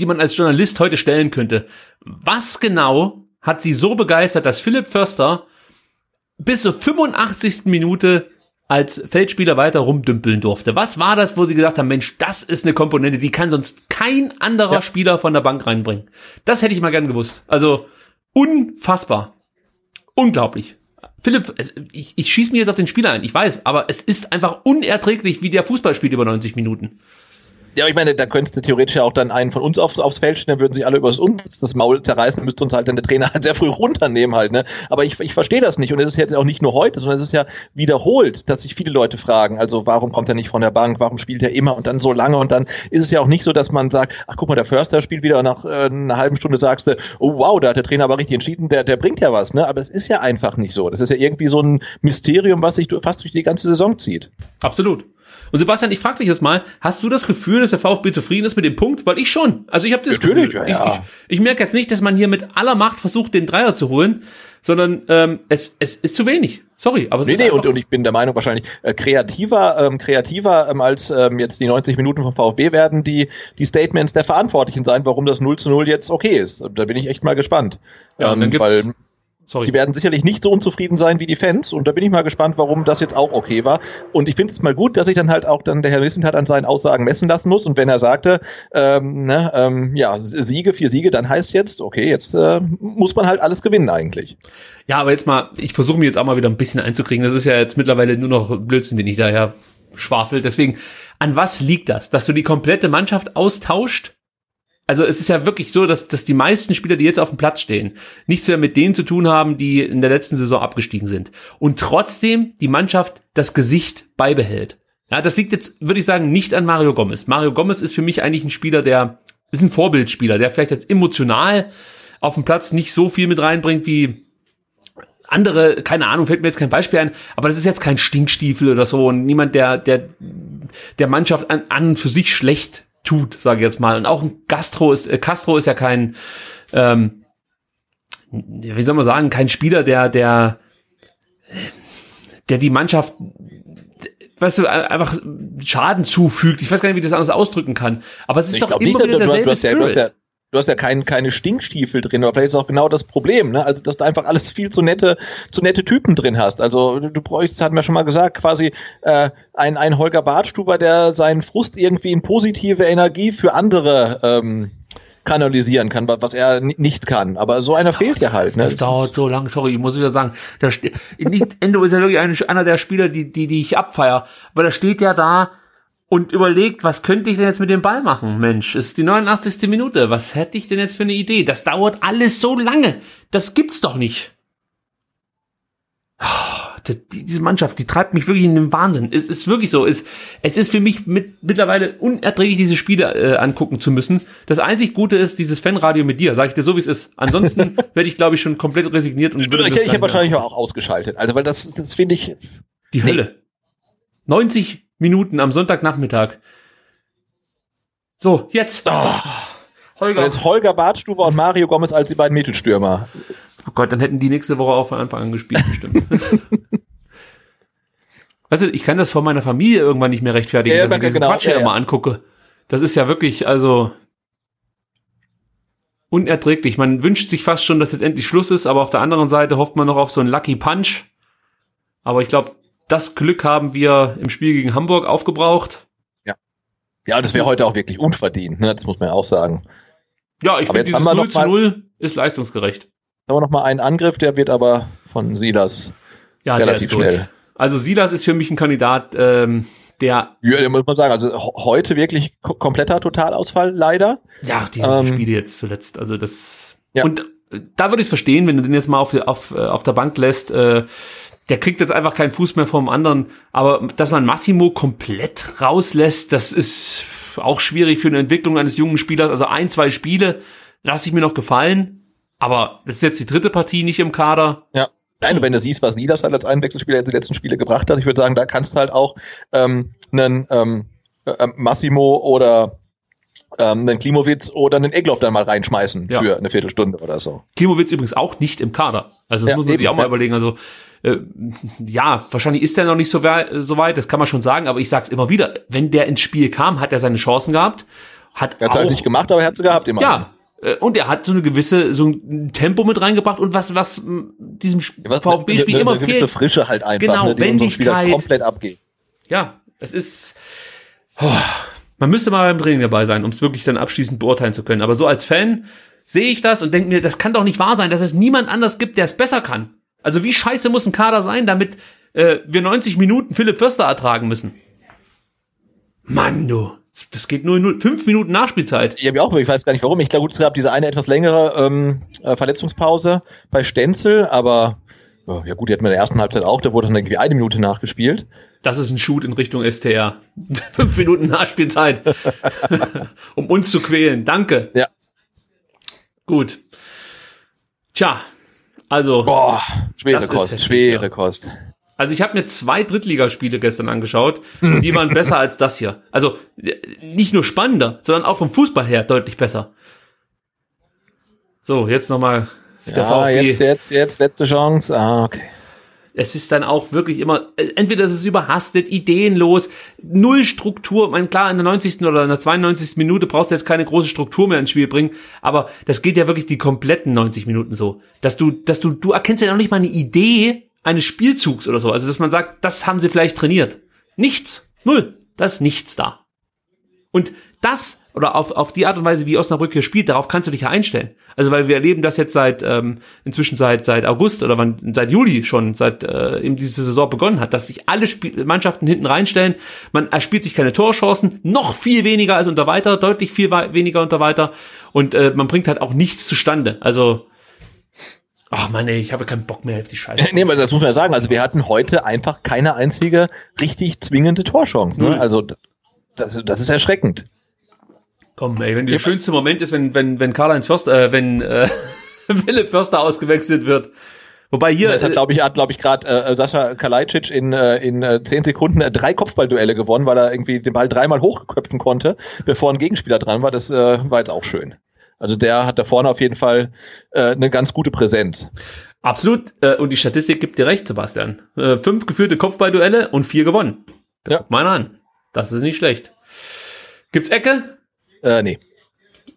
die man als Journalist heute stellen könnte. Was genau hat sie so begeistert, dass Philipp Förster bis zur 85. Minute als Feldspieler weiter rumdümpeln durfte? Was war das, wo sie gesagt haben, Mensch, das ist eine Komponente, die kann sonst kein anderer Ja. Spieler von der Bank reinbringen? Das hätte ich mal gern gewusst. Also unfassbar. Unglaublich. Philipp, es, ich, ich schieße mir jetzt auf den Spieler ein, ich weiß, aber es ist einfach unerträglich, wie der Fußball spielt über 90 Minuten. Ja, ich meine, da könntest du theoretisch ja auch dann einen von uns aufs, aufs Feld stellen, dann würden sich alle über uns das Maul zerreißen, müsste uns halt dann der Trainer halt sehr früh runternehmen halt, ne? Aber ich, ich verstehe das nicht und es ist jetzt auch nicht nur heute, sondern es ist ja wiederholt, dass sich viele Leute fragen, also warum kommt er nicht von der Bank, warum spielt er immer und dann so lange und dann ist es ja auch nicht so, dass man sagt, ach guck mal, der Förster spielt wieder und nach äh, einer halben Stunde sagst du, oh wow, da hat der Trainer aber richtig entschieden, der, der bringt ja was, ne? Aber es ist ja einfach nicht so. Das ist ja irgendwie so ein Mysterium, was sich fast durch die ganze Saison zieht. Absolut. Und Sebastian, ich frage dich jetzt mal, hast du das Gefühl, dass der VfB zufrieden ist mit dem Punkt? Weil ich schon. Also ich habe das Natürlich, Gefühl, ja, ja. ich, ich, ich merke jetzt nicht, dass man hier mit aller Macht versucht, den Dreier zu holen, sondern ähm, es, es ist zu wenig. Sorry, aber es Nee, ist nee, und, und ich bin der Meinung wahrscheinlich, äh, kreativer, ähm, kreativer ähm, als ähm, jetzt die 90 Minuten vom VfB werden die, die Statements der Verantwortlichen sein, warum das 0 zu 0 jetzt okay ist. Da bin ich echt mal gespannt. Ja, und dann ähm, gibt's- weil sorry. die werden sicherlich nicht so unzufrieden sein wie die Fans und da bin ich mal gespannt, warum das jetzt auch okay war. Und ich finde es mal gut, dass sich dann halt auch dann der Herr Wissenthal an seinen Aussagen messen lassen muss. Und wenn er sagte, ähm, ne, ähm, ja, Siege, vier Siege, dann heißt jetzt, okay, jetzt äh, muss man halt alles gewinnen eigentlich. Ja, aber jetzt mal, ich versuche mir jetzt auch mal wieder ein bisschen einzukriegen. Das ist ja jetzt mittlerweile nur noch Blödsinn, den ich daher schwafel. Deswegen, an was liegt das? Dass du die komplette Mannschaft austauscht? Also es ist ja wirklich so, dass, dass die meisten Spieler, die jetzt auf dem Platz stehen, nichts mehr mit denen zu tun haben, die in der letzten Saison abgestiegen sind. Und trotzdem die Mannschaft das Gesicht beibehält. Ja, das liegt jetzt, würde ich sagen, nicht an Mario Gomez. Mario Gomez ist für mich eigentlich ein Spieler, der ist ein Vorbildspieler, der vielleicht jetzt emotional auf dem Platz nicht so viel mit reinbringt wie andere, keine Ahnung, fällt mir jetzt kein Beispiel ein, aber das ist jetzt kein Stinkstiefel oder so und niemand, der, der, der Mannschaft an, an und für sich schlecht tut, sage ich jetzt mal. Und auch ein Gastro ist, äh, Castro ist ja kein, ähm, wie soll man sagen, kein Spieler, der, der, der die Mannschaft, weißt du, einfach Schaden zufügt. Ich weiß gar nicht, wie ich das anders ausdrücken kann. Aber es ist Ich doch immer nicht, wieder du, du, derselbe hast ja, du hast Spirit. ja Du hast ja kein, keine Stinkstiefel drin, aber vielleicht ist auch genau das Problem, ne? Also, dass du einfach alles viel zu nette, zu nette Typen drin hast. Also, du, du bräuchst, das hatten wir schon mal gesagt, quasi äh, ein, ein Holger Bartstuber, der seinen Frust irgendwie in positive Energie für andere ähm, kanalisieren kann, wa- was er ni- nicht kann. Aber so einer fehlt ja halt, ne? Das Das dauert so lang, sorry, ich muss wieder sagen. Da ste- nicht, Endo ist ja wirklich ein, einer der Spieler, die, die, die ich abfeier. Aber da steht ja da und überlegt, was könnte ich denn jetzt mit dem Ball machen? Mensch, es ist die 89. Minute. Was hätte ich denn jetzt für eine Idee? Das dauert alles so lange. Das gibt's doch nicht. Ah, die- die- Diese Mannschaft, die treibt mich wirklich in den Wahnsinn. Es ist wirklich so. Es, es ist für mich mit, mittlerweile unerträglich, diese Spiele äh, angucken zu müssen. Das einzig Gute ist dieses Fanradio mit dir. Sag ich dir so, wie es ist. Ansonsten werde ich, glaube ich, schon komplett resigniert und würde ich ich habe nicht wahrscheinlich auch ausgeschaltet. Also, weil das, das finde ich, die Hölle. 90 Minuten am Sonntagnachmittag. So, jetzt. Und Holger. jetzt Holger Bartstuber und Mario Gomez als die beiden Mittelstürmer. Oh Gott, dann hätten die nächste Woche auch von Anfang an gespielt, bestimmt. weißt du, ich kann das vor meiner Familie irgendwann nicht mehr rechtfertigen, Ja, ja, dass ich diesen genau, Quatsch hier ja, ja. immer angucke. Das ist ja wirklich, also unerträglich. Man wünscht sich fast schon, dass jetzt endlich Schluss ist, aber auf der anderen Seite hofft man noch auf so einen Lucky Punch. Aber ich glaube, das Glück haben wir im Spiel gegen Hamburg aufgebraucht. Ja, und das wäre heute auch wirklich unverdient, ne? Das muss man ja auch sagen. Ja, ich Aber finde dieses wir 0 noch zu mal- 0 ist leistungsgerecht. Haben wir noch mal einen Angriff, der wird aber von Silas Ja, der relativ schnell. Also Silas ist für mich ein Kandidat, ähm, der, Ja, da muss man sagen, also heute wirklich ko kompletter Totalausfall, leider. ja, die ganzen Ähm, Spiele jetzt zuletzt, also das, Ja. und äh, da würde ich es verstehen, wenn du den jetzt mal auf, auf, äh, auf der Bank lässt, äh, der kriegt jetzt einfach keinen Fuß mehr vom anderen, aber dass man Massimo komplett rauslässt, das ist auch schwierig für eine Entwicklung eines jungen Spielers, also ein, zwei Spiele lasse ich mir noch gefallen, aber das ist jetzt die dritte Partie nicht im Kader, Ja. Nein, wenn du siehst, was Silas halt als Einwechselspieler jetzt die letzten Spiele gebracht hat, ich würde sagen, da kannst du halt auch ähm, einen ähm, äh, Massimo oder ähm, einen Klimowitz oder einen Egloff dann mal reinschmeißen Ja. für eine Viertelstunde oder so. Klimowitz übrigens auch nicht im Kader. Also das Ja, muss man sich eben, auch mal ja. überlegen. Also äh, ja, wahrscheinlich ist er noch nicht so, wei- so weit, das kann man schon sagen, aber ich sag's immer wieder, wenn der ins Spiel kam, hat er seine Chancen gehabt, hat Er hat auch, halt nicht gemacht, aber er hat sie gehabt immer. ja, äh, und er hat so eine gewisse, so ein Tempo mit reingebracht und was, was diesem VfB-Spiel immer eine gewisse fehlt. Frische halt einfach, Genau, ne, die Wendigkeit. komplett abgeht. Ja, es ist, oh, man müsste mal beim Training dabei sein, um es wirklich dann abschließend beurteilen zu können. Aber so als Fan sehe ich das und denke mir, das kann doch nicht wahr sein, dass es niemand anders gibt, der es besser kann. Also wie scheiße muss ein Kader sein, damit äh, wir 90 Minuten Philipp Förster ertragen müssen? Mann, du. Das geht nur in. Fünf Minuten Nachspielzeit. Ich habe auch, ich weiß gar nicht warum. Ich glaube, es gab diese eine etwas längere ähm, äh, Verletzungspause bei Stenzel, aber oh, ja gut, die hatten wir in der ersten Halbzeit auch, da wurde dann irgendwie eine Minute nachgespielt. Das ist ein Shoot in Richtung STR. Fünf Minuten Nachspielzeit. um uns zu quälen. Danke. Ja. Gut. Tja, also. Boah, schwere Kost, heftig, schwere ja. Kost. Also ich habe mir zwei Drittligaspiele gestern angeschaut und die waren besser als das hier. Also nicht nur spannender, sondern auch vom Fußball her deutlich besser. So, jetzt nochmal der Ja, VfB. jetzt, jetzt, jetzt, letzte Chance. Ah, okay. Es ist dann auch wirklich immer, äh, entweder ist es überhastet, ideenlos, null Struktur. Ich meine, klar, in der 90. oder in der 92. Minute brauchst du jetzt keine große Struktur mehr ins Spiel bringen, aber das geht ja wirklich die kompletten 90 Minuten so. Dass du, dass du, du erkennst ja noch nicht mal eine Idee eines Spielzugs oder so. Also, dass man sagt, das haben sie vielleicht trainiert. Nichts. Null. Da ist nichts da. Und das, oder auf, auf die Art und Weise, wie Osnabrück hier spielt, darauf kannst du dich ja einstellen. Also weil wir erleben das jetzt seit ähm, inzwischen seit seit August oder wann seit Juli schon, seit äh, eben diese Saison begonnen hat, dass sich alle Spiel Mannschaften hinten reinstellen. Man erspielt sich keine Torchancen, noch viel weniger als unter weiter, deutlich viel weniger unter weiter und äh, man bringt halt auch nichts zustande. Also Ach man, ey, ich habe keinen Bock mehr auf die Scheiße. Nee, aber das muss man ja sagen. Also wir hatten heute einfach keine einzige richtig zwingende Torchance. Ne? Null. Also das, das ist erschreckend. Komm, ey, wenn der schönste Moment ist, wenn wenn wenn Karl-Heinz Förster, äh, wenn äh, Philipp Förster ausgewechselt wird. Wobei hier Das hat, äh, glaube ich, hat, glaube ich, gerade äh, Sascha Kalajdzic in, äh, in äh, zehn Sekunden äh, drei Kopfballduelle gewonnen, weil er irgendwie den Ball dreimal hochköpfen konnte, bevor ein Gegenspieler dran war. Das äh, war jetzt auch schön. Also der hat da vorne auf jeden Fall äh, eine ganz gute Präsenz. Absolut. Äh, und die Statistik gibt dir recht, Sebastian. Äh, fünf geführte Kopfballduelle und vier gewonnen. Ja. Guck mal an. Das ist nicht schlecht. Gibt's Ecke? Äh, nee.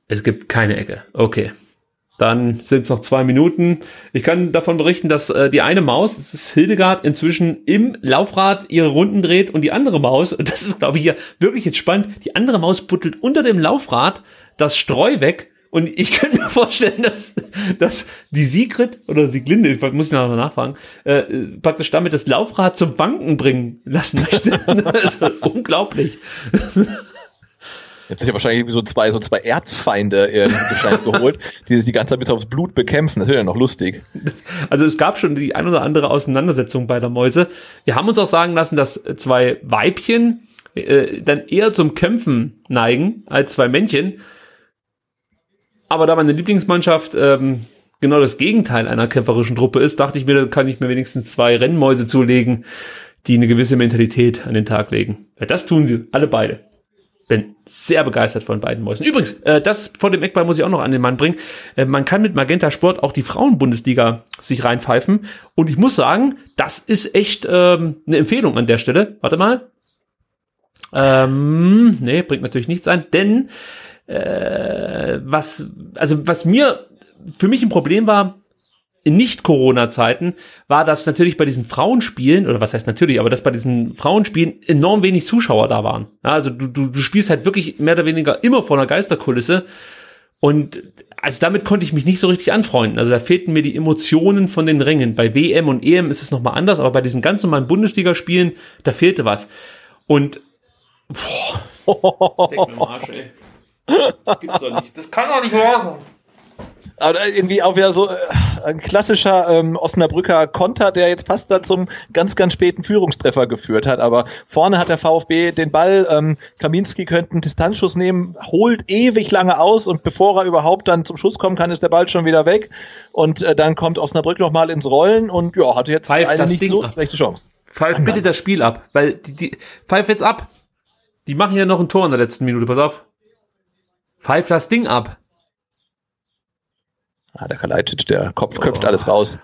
Es gibt keine Ecke. Okay. Dann sind es noch zwei Minuten. Ich kann davon berichten, dass äh, die eine Maus, das ist Hildegard, inzwischen im Laufrad ihre Runden dreht und die andere Maus, das ist, glaube ich, hier wirklich jetzt spannend, die andere Maus buttelt unter dem Laufrad das Streu weg. Und ich könnte mir vorstellen, dass, dass die Sigrid oder Sieglinde, ich muss nachher nachfragen, äh, praktisch damit das Laufrad zum Wanken bringen lassen möchte. das ist Jetzt sich ja wahrscheinlich irgendwie so zwei, so zwei Erzfeinde äh, geholt, die sich die ganze Zeit bis aufs Blut bekämpfen. Das wäre ja noch lustig. Also es gab schon die ein oder andere Auseinandersetzung bei der Mäuse. Wir haben uns auch sagen lassen, dass zwei Weibchen äh, dann eher zum Kämpfen neigen als zwei Männchen. Aber da meine Lieblingsmannschaft ähm, genau das Gegenteil einer kämpferischen Truppe ist, dachte ich mir, da kann ich mir wenigstens zwei Rennmäuse zulegen, die eine gewisse Mentalität an den Tag legen. Ja, das tun sie, alle beide. Bin sehr begeistert von beiden Mäusen. Übrigens, äh, das vor dem Eckball muss ich auch noch an den Mann bringen. Äh, man kann mit Magenta Sport auch die Frauenbundesliga sich reinpfeifen. Und ich muss sagen, das ist echt ähm, eine Empfehlung an der Stelle. Warte mal. Ähm, nee, bringt natürlich nichts ein, denn äh, was, also was mir für mich ein Problem war, in Nicht-Corona-Zeiten war das natürlich bei diesen Frauenspielen, oder was heißt natürlich, aber dass bei diesen Frauenspielen enorm wenig Zuschauer da waren. Also du, du, du spielst halt wirklich mehr oder weniger immer vor einer Geisterkulisse. Und also damit konnte ich mich nicht so richtig anfreunden. Also da fehlten mir die Emotionen von den Rängen. Bei WM und EM ist es nochmal anders, aber bei diesen ganz normalen Bundesligaspielen, da fehlte was. Und boah, Leck mir Arsch, ey. Das gibt's doch nicht. Das kann doch nicht wahr sein. Aber irgendwie auch wieder so äh, ein klassischer ähm, Osnabrücker Konter, der jetzt fast da zum ganz, ganz späten Führungstreffer geführt hat. Aber vorne hat der VfB den Ball. Ähm, Kaminski könnte einen Distanzschuss nehmen, holt ewig lange aus und bevor er überhaupt dann zum Schuss kommen kann, ist der Ball schon wieder weg. Und äh, dann kommt Osnabrück nochmal ins Rollen und ja, hatte jetzt Pfeift eine nicht Ding so ab. schlechte Chance. Pfeif bitte das Spiel ab, weil die, die pfeif jetzt ab. Die machen ja noch ein Tor in der letzten Minute, pass auf. Pfeif das Ding ab. Ah, der Kalajdzic, der Kopf köpft Oh. alles raus.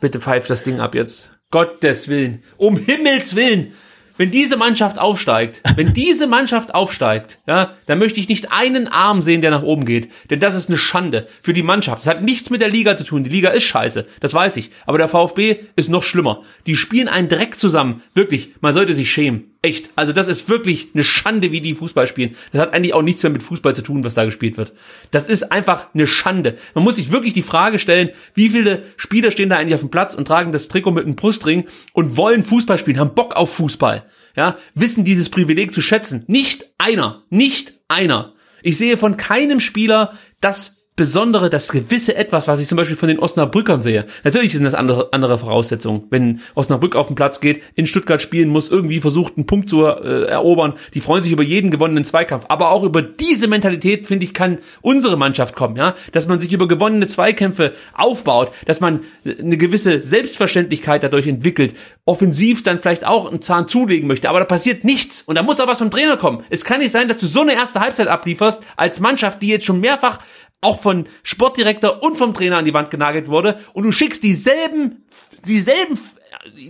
Bitte pfeif das Ding ab jetzt. Gottes Willen. Um Himmels Willen. Wenn diese Mannschaft aufsteigt, wenn diese Mannschaft aufsteigt, ja, dann möchte ich nicht einen Arm sehen, der nach oben geht. Denn das ist eine Schande für die Mannschaft. Das hat nichts mit der Liga zu tun. Die Liga ist scheiße. Das weiß ich. Aber der VfB ist noch schlimmer. Die spielen einen Dreck zusammen. Wirklich. Man sollte sich schämen. Echt. Also das ist wirklich eine Schande, wie die Fußball spielen. Das hat eigentlich auch nichts mehr mit Fußball zu tun, was da gespielt wird. Das ist einfach eine Schande. Man muss sich wirklich die Frage stellen, wie viele Spieler stehen da eigentlich auf dem Platz und tragen das Trikot mit einem Brustring und wollen Fußball spielen, haben Bock auf Fußball. ja, wissen dieses Privileg zu schätzen. Nicht einer, nicht einer. Ich sehe von keinem Spieler das Besondere, das gewisse Etwas, was ich zum Beispiel von den Osnabrückern sehe. Natürlich sind das andere, andere Voraussetzungen. Wenn Osnabrück auf den Platz geht, in Stuttgart spielen muss, irgendwie versucht, einen Punkt zu äh, erobern, die freuen sich über jeden gewonnenen Zweikampf. Aber auch über diese Mentalität, finde ich, kann unsere Mannschaft kommen, ja. Dass man sich über gewonnene Zweikämpfe aufbaut, dass man eine gewisse Selbstverständlichkeit dadurch entwickelt, offensiv dann vielleicht auch einen Zahn zulegen möchte. Aber da passiert nichts. Und da muss auch was vom Trainer kommen. Es kann nicht sein, dass du so eine erste Halbzeit ablieferst, als Mannschaft, die jetzt schon mehrfach auch von Sportdirektor und vom Trainer an die Wand genagelt wurde und du schickst dieselben, dieselben,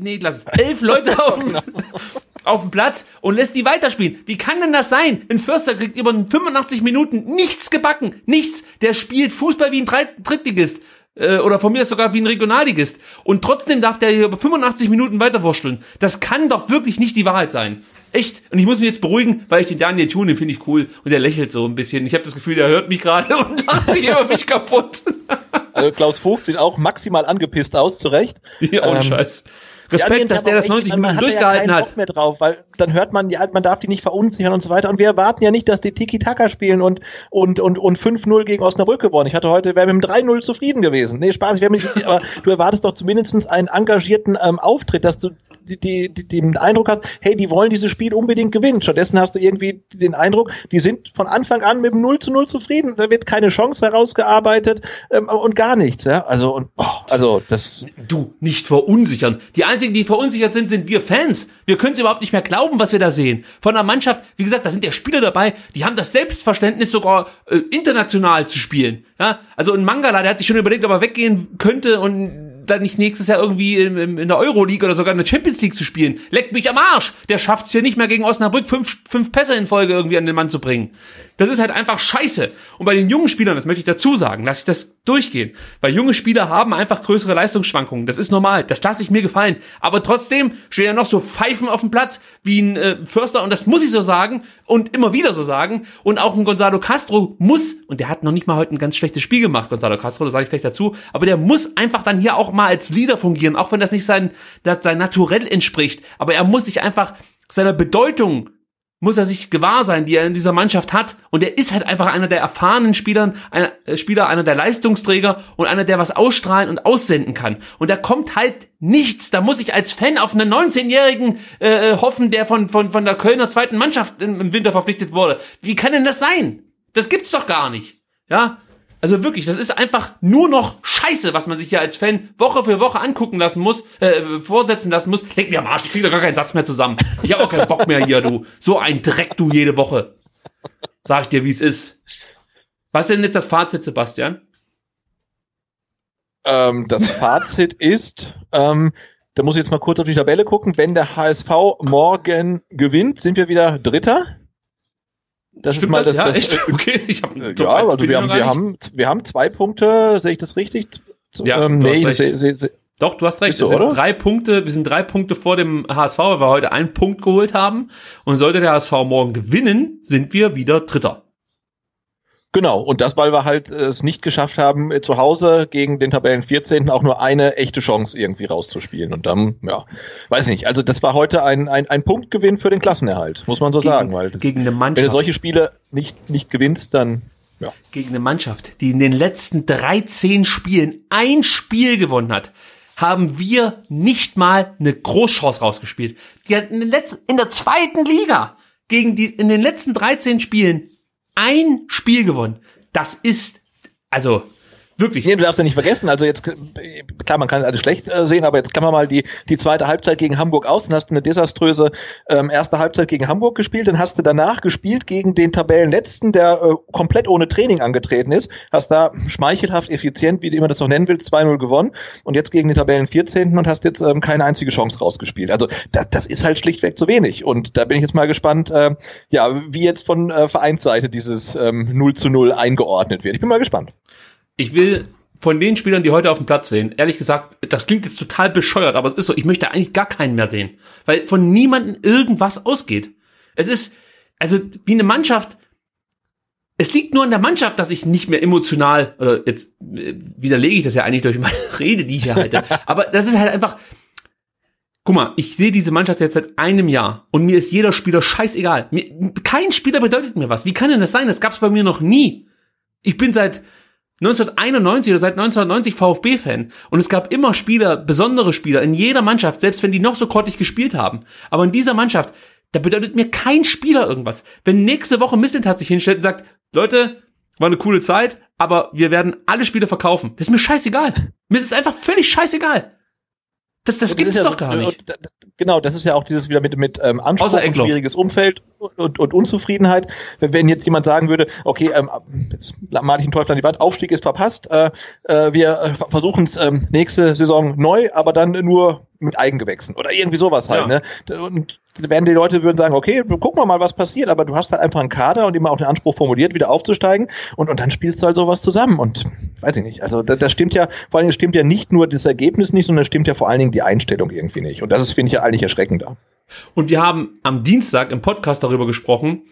nee, lass es, elf Leute auf, den, auf den Platz und lässt die weiterspielen. Wie kann denn das sein? Ein Förster kriegt über 85 Minuten nichts gebacken, nichts. Der spielt Fußball wie ein Drittligist äh, oder von mir sogar wie ein Regionalligist und trotzdem darf der hier über 85 Minuten weiterwurschteln. Das kann doch wirklich nicht die Wahrheit sein. Echt. Und ich muss mich jetzt beruhigen, weil ich den Daniel tun, den finde ich cool. Und der lächelt so ein bisschen. Ich habe das Gefühl, der hört mich gerade und lacht sich über mich kaputt. Also Klaus Vogt sieht auch maximal angepisst aus, zu Recht. Ja, ohne ähm, Scheiß. Respekt, ja, dass der das 90 Minuten durchgehalten ja hat. Bock mehr drauf, weil dann hört man, ja, man darf die nicht verunsichern und so weiter. Und wir erwarten ja nicht, dass die Tiki-Taka spielen und, und, und, und 5-0 gegen Osnabrück gewonnen. Ich hatte heute, wäre mit dem 3-0 zufrieden gewesen. Nee, Spaß, ich wäre mit, aber du erwartest doch zumindest einen engagierten ähm, Auftritt, dass du die, die, die, den Eindruck hast, hey, die wollen dieses Spiel unbedingt gewinnen. Stattdessen hast du irgendwie den Eindruck, die sind von Anfang an mit dem 0 zu 0 zufrieden. Da wird keine Chance herausgearbeitet ähm, und gar nichts. Ja? Also, und, oh, also das. Du, nicht verunsichern. Die einzigen, die verunsichert sind, sind wir Fans. Wir können es überhaupt nicht mehr glauben, was wir da sehen. Von der Mannschaft, wie gesagt, da sind ja Spieler dabei, die haben das Selbstverständnis sogar äh, international zu spielen. Ja? Also ein Mangala, der hat sich schon überlegt, ob er weggehen könnte und dann nicht nächstes Jahr irgendwie in, in der Euroleague oder sogar in der Champions League zu spielen. Leckt mich am Arsch. Der schafft es hier nicht mehr gegen Osnabrück fünf, fünf Pässe in Folge irgendwie an den Mann zu bringen. Das ist halt einfach scheiße. Und bei den jungen Spielern, das möchte ich dazu sagen, lasse ich das durchgehen. Weil junge Spieler haben einfach größere Leistungsschwankungen. Das ist normal. Das lasse ich mir gefallen. Aber trotzdem stehen ja noch so Pfeifen auf dem Platz wie ein äh, Förster. Und das muss ich so sagen und immer wieder so sagen. Und auch ein Gonzalo Castro muss, und der hat noch nicht mal heute ein ganz schlechtes Spiel gemacht, Gonzalo Castro, das sage ich gleich dazu, aber der muss einfach dann hier auch mal als Leader fungieren, auch wenn das nicht sein, das sein Naturell entspricht. Aber er muss sich einfach seiner Bedeutung muss er sich gewahr sein, die er in dieser Mannschaft hat. Und er ist halt einfach einer der erfahrenen Spielern, einer, äh, Spieler, einer der Leistungsträger und einer, der was ausstrahlen und aussenden kann. Und da kommt halt nichts. Da muss ich als Fan auf einen 19-Jährigen äh, äh, hoffen, der von, von, von der Kölner zweiten Mannschaft im, im Winter verpflichtet wurde. Wie kann denn das sein? Das gibt's doch gar nicht. Ja, also wirklich, das ist einfach nur noch Scheiße, was man sich hier als Fan Woche für Woche angucken lassen muss, äh, vorsetzen lassen muss. Denk mir am Arsch, ich krieg da gar keinen Satz mehr zusammen. Ich habe auch keinen Bock mehr hier, du. So ein Dreck, du, jede Woche. Sag ich dir, wie es ist. Was ist denn jetzt das Fazit, Sebastian? Ähm, das Fazit ist, ähm, da muss ich jetzt mal kurz auf die Tabelle gucken. Wenn der HSV morgen gewinnt, sind wir wieder Dritter. Das Stimmt ist mal das, das, ja, das, echt? Äh, okay, ich habe ja, also wir haben, wir haben wir haben zwei Punkte, sehe ich das richtig? Ja, ähm, nee, seh, seh, seh, doch, du hast recht. Wir sind drei Punkte, wir sind drei Punkte vor dem HSV, weil wir heute einen Punkt geholt haben. Und sollte der HSV morgen gewinnen, sind wir wieder Dritter. Genau, und das, weil wir halt äh, es nicht geschafft haben, äh, zu Hause gegen den Tabellen 14. auch nur eine echte Chance irgendwie rauszuspielen. Und dann, ja, weiß nicht. Also das war heute ein, ein, ein Punktgewinn für den Klassenerhalt, muss man so gegen, sagen. Weil das, gegen eine Mannschaft. Wenn du solche Spiele nicht, nicht gewinnst, dann ja. Gegen eine Mannschaft, die in den letzten 13 Spielen ein Spiel gewonnen hat, haben wir nicht mal eine Großchance rausgespielt. Die hat in, den letzten, in der zweiten Liga gegen die, in den letzten 13 Spielen ein Spiel gewonnen. Das ist, also, Wirklich. Nee, du darfst ja nicht vergessen, also jetzt, klar, man kann alles schlecht äh, sehen, aber jetzt kann man mal die, die zweite Halbzeit gegen Hamburg aus, dann hast du eine desaströse ähm, erste Halbzeit gegen Hamburg gespielt, dann hast du danach gespielt gegen den Tabellenletzten, der äh, komplett ohne Training angetreten ist, hast da schmeichelhaft, effizient, wie du immer das noch nennen willst, 2-0 gewonnen und jetzt gegen den Tabellen 14. und hast jetzt ähm, keine einzige Chance rausgespielt. Also das, das ist halt schlichtweg zu wenig und da bin ich jetzt mal gespannt, äh, ja, wie jetzt von äh, Vereinsseite dieses ähm, 0 zu 0 eingeordnet wird. Ich bin mal gespannt ich will von den Spielern, die heute auf dem Platz sehen, ehrlich gesagt, das klingt jetzt total bescheuert, aber es ist so, ich möchte eigentlich gar keinen mehr sehen, weil von niemandem irgendwas ausgeht. Es ist, also wie eine Mannschaft, es liegt nur an der Mannschaft, dass ich nicht mehr emotional, oder jetzt äh, widerlege ich das ja eigentlich durch meine Rede, die ich hier halte, aber das ist halt einfach, Guck mal, ich sehe diese Mannschaft jetzt seit einem Jahr und mir ist jeder Spieler scheißegal. Mir, kein Spieler bedeutet mir was. Wie kann denn das sein? Das gab's bei mir noch nie. Ich bin seit 1991 oder seit 1990 VfB-Fan und es gab immer Spieler, besondere Spieler in jeder Mannschaft, selbst wenn die noch so grottig gespielt haben. Aber in dieser Mannschaft, da bedeutet mir kein Spieler irgendwas. Wenn nächste Woche Missentat sich hinstellt und sagt, Leute, war eine coole Zeit, aber wir werden alle Spiele verkaufen. Das ist mir scheißegal. Mir ist es einfach völlig scheißegal. Das, das, das gibt's ja doch gar nicht. Genau, das ist ja auch dieses wieder mit, mit ähm, Anspruch und schwieriges Umfeld und, und, und Unzufriedenheit. Wenn, jetzt jemand sagen würde, okay, ähm, jetzt male ich einen Teufel an die Wand, Aufstieg ist verpasst, äh, äh, wir äh, versuchen es ähm, nächste Saison neu, aber dann nur mit Eigengewächsen oder irgendwie sowas halt. Ja. Ne? Und werden die Leute würden sagen, okay, gucken wir mal, was passiert, aber du hast halt einfach einen Kader und immer auch den Anspruch formuliert, wieder aufzusteigen und, und dann spielst du halt sowas zusammen und weiß ich nicht. Also das, das stimmt ja, vor allen Dingen stimmt ja nicht nur das Ergebnis nicht, sondern es stimmt ja vor allen Dingen die Einstellung irgendwie nicht. Und das ist, finde ich ja eigentlich erschreckender. Und wir haben am Dienstag im Podcast darüber gesprochen,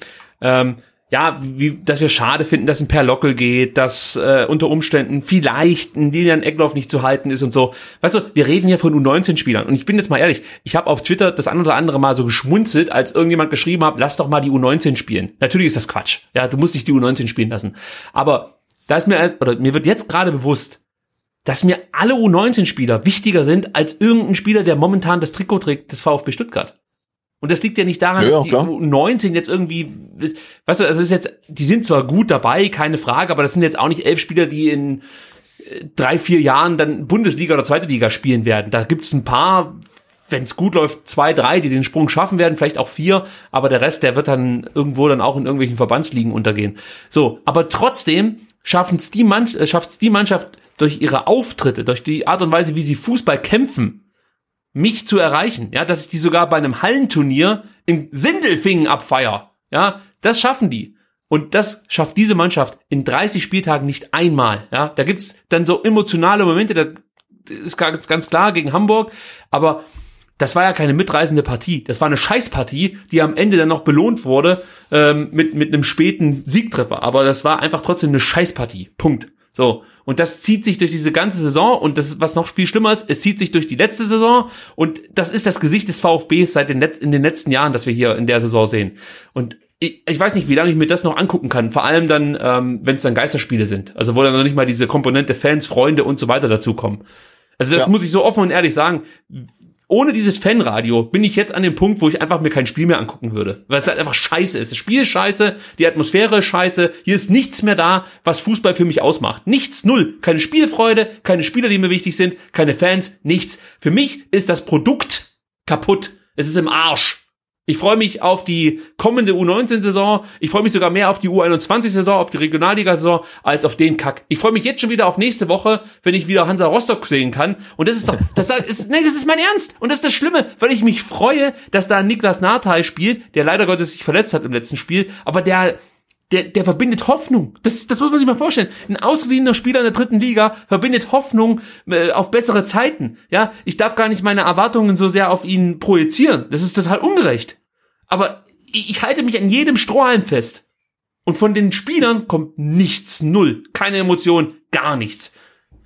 ähm, ja, wie, dass wir schade finden, dass ein Per Lockel geht, dass äh, unter Umständen vielleicht ein Lilian Eckloff nicht zu halten ist und so. Weißt du, wir reden hier von U19-Spielern und ich bin jetzt mal ehrlich, ich habe auf Twitter das ein oder andere Mal so geschmunzelt, als irgendjemand geschrieben hat, lass doch mal die U19 spielen. Natürlich ist das Quatsch. Ja, du musst nicht die U19 spielen lassen. Aber da ist mir, oder mir wird jetzt gerade bewusst, dass mir alle U19-Spieler wichtiger sind als irgendein Spieler, der momentan das Trikot trägt des VfB Stuttgart. Und das liegt ja nicht daran, ja, dass die klar. 19 jetzt irgendwie, weißt du, das ist jetzt, die sind zwar gut dabei, keine Frage, aber das sind jetzt auch nicht elf Spieler, die in äh, drei, vier Jahren dann Bundesliga oder zweite Liga spielen werden. Da gibt's ein paar, wenn es gut läuft, zwei, drei, die den Sprung schaffen werden, vielleicht auch vier, aber der Rest, der wird dann irgendwo dann auch in irgendwelchen Verbandsligen untergehen. So, aber trotzdem schaffen's die, Mann, äh, die Mannschaft durch ihre Auftritte, durch die Art und Weise, wie sie Fußball kämpfen, mich zu erreichen, ja, dass ich die sogar bei einem Hallenturnier in Sindelfingen abfeier, ja, das schaffen die. Und das schafft diese Mannschaft in 30 Spieltagen nicht einmal, ja. Da gibt's dann so emotionale Momente, da ist ganz, ganz klar gegen Hamburg, aber das war ja keine mitreißende Partie. Das war eine Scheißpartie, die am Ende dann noch belohnt wurde ähm, mit, mit einem späten Siegtreffer. Aber das war einfach trotzdem eine Scheißpartie. Punkt. So. Und das zieht sich durch diese ganze Saison und das ist, was noch viel schlimmer ist, es zieht sich durch die letzte Saison und das ist das Gesicht des VfBs seit den, in den letzten Jahren, das wir hier in der Saison sehen. Und ich, ich weiß nicht, wie lange ich mir das noch angucken kann. Vor allem dann, ähm, wenn es dann Geisterspiele sind. Also wo dann noch nicht mal diese Komponente Fans, Freunde und so weiter dazukommen. Also das ja. muss ich so offen und ehrlich sagen ohne dieses Fanradio bin ich jetzt an dem Punkt, wo ich einfach mir kein Spiel mehr angucken würde. Weil es halt einfach scheiße ist. Das Spiel ist scheiße, die Atmosphäre ist scheiße, hier ist nichts mehr da, was Fußball für mich ausmacht. Nichts, null. Keine Spielfreude, keine Spieler, die mir wichtig sind, keine Fans, nichts. Für mich ist das Produkt kaputt. Es ist im Arsch. Ich freue mich auf die kommende U19-Saison. Ich freue mich sogar mehr auf die U21-Saison, auf die Regionalliga-Saison, als auf den Kack. Ich freue mich jetzt schon wieder auf nächste Woche, wenn ich wieder Hansa Rostock sehen kann. Und das ist doch, das ist, nee, das ist mein Ernst. Und das ist das Schlimme, weil ich mich freue, dass da Niklas Nathai spielt, der leider Gottes sich verletzt hat im letzten Spiel, aber der der, der verbindet Hoffnung. Das, das muss man sich mal vorstellen. Ein ausgeliehener Spieler in der dritten Liga verbindet Hoffnung äh, auf bessere Zeiten. Ja, ich darf gar nicht meine Erwartungen so sehr auf ihn projizieren. Das ist total ungerecht. Aber ich, ich halte mich an jedem Strohhalm fest. Und von den Spielern kommt nichts, null. Keine Emotion, gar nichts.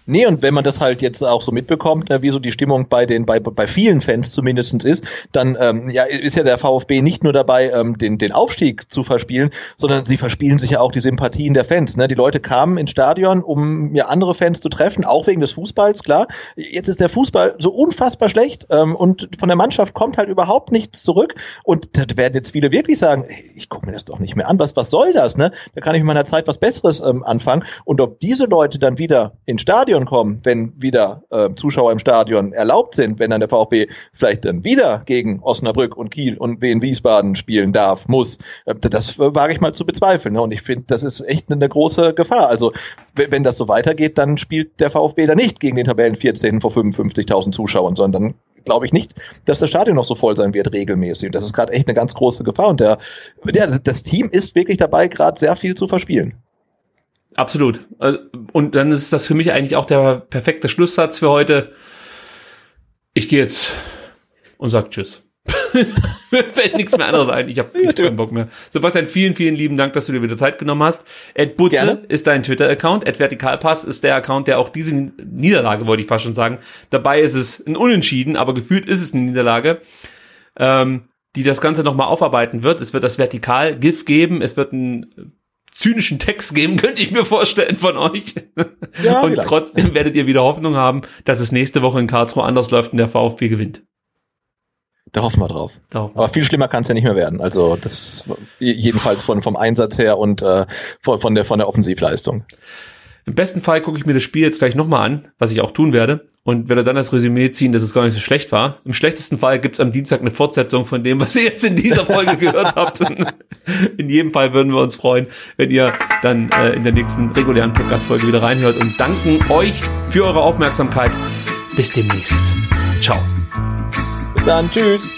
Nee, und wenn man das halt jetzt auch so mitbekommt, ne, wie so die Stimmung bei den, bei, bei vielen Fans zumindestens ist, dann ähm, ja, ist ja der VfB nicht nur dabei, ähm, den, den Aufstieg zu verspielen, sondern sie verspielen sich ja auch die Sympathien der Fans. Ne? Die Leute kamen ins Stadion, um ja andere Fans zu treffen, auch wegen des Fußballs, klar. Jetzt ist der Fußball so unfassbar schlecht ähm, und von der Mannschaft kommt halt überhaupt nichts zurück. Und da werden jetzt viele wirklich sagen, ich gucke mir das doch nicht mehr an, was, was soll das? Ne? Da kann ich in meiner Zeit was Besseres ähm, anfangen. Und ob diese Leute dann wieder ins Stadion Stadion kommen, wenn wieder äh, Zuschauer im Stadion erlaubt sind, wenn dann der VfB vielleicht dann wieder gegen Osnabrück und Kiel und Wien Wiesbaden spielen darf, muss, äh, das wage ich mal zu bezweifeln. Ne? Und ich finde, das ist echt eine große Gefahr. Also wenn das so weitergeht, dann spielt der VfB da nicht gegen den Tabellen 14 vor 55.000 Zuschauern, sondern glaube ich nicht, dass das Stadion noch so voll sein wird regelmäßig. Und das ist gerade echt eine ganz große Gefahr. Und der, der, das Team ist wirklich dabei, gerade sehr viel zu verspielen. Absolut. Also, und dann ist das für mich eigentlich auch der perfekte Schlusssatz für heute. Ich gehe jetzt und sag Tschüss. Mir fällt nichts mehr anderes ein. Ich habe keinen Bock mehr. Sebastian, vielen, vielen lieben Dank, dass du dir wieder Zeit genommen hast. Ed Butze Gerne. ist dein Twitter-Account. Ed Vertikalpass ist der Account, der auch diese Niederlage, wollte ich fast schon sagen. Dabei ist es ein Unentschieden, aber gefühlt ist es eine Niederlage. Ähm, die das Ganze nochmal aufarbeiten wird. Es wird das Vertikal-GIF geben. Es wird einen zynischen Text geben, könnte ich mir vorstellen von euch. Ja, und vielleicht. trotzdem werdet ihr wieder Hoffnung haben, dass es nächste Woche in Karlsruhe anders läuft und der VfB gewinnt. Da hoffen wir drauf. Hoffen wir. Aber viel schlimmer kann es ja nicht mehr werden. Also das jedenfalls von vom Einsatz her und äh, von der von der Offensivleistung. Im besten Fall gucke ich mir das Spiel jetzt gleich nochmal an, was ich auch tun werde, und werde dann das Resümee ziehen, dass es gar nicht so schlecht war. Im schlechtesten Fall gibt's am Dienstag eine Fortsetzung von dem, was ihr jetzt in dieser Folge gehört habt. In jedem Fall würden wir uns freuen, wenn ihr dann äh, in der nächsten regulären Podcast-Folge wieder reinhört und danken euch für eure Aufmerksamkeit. Bis demnächst. Ciao. Bis dann, tschüss.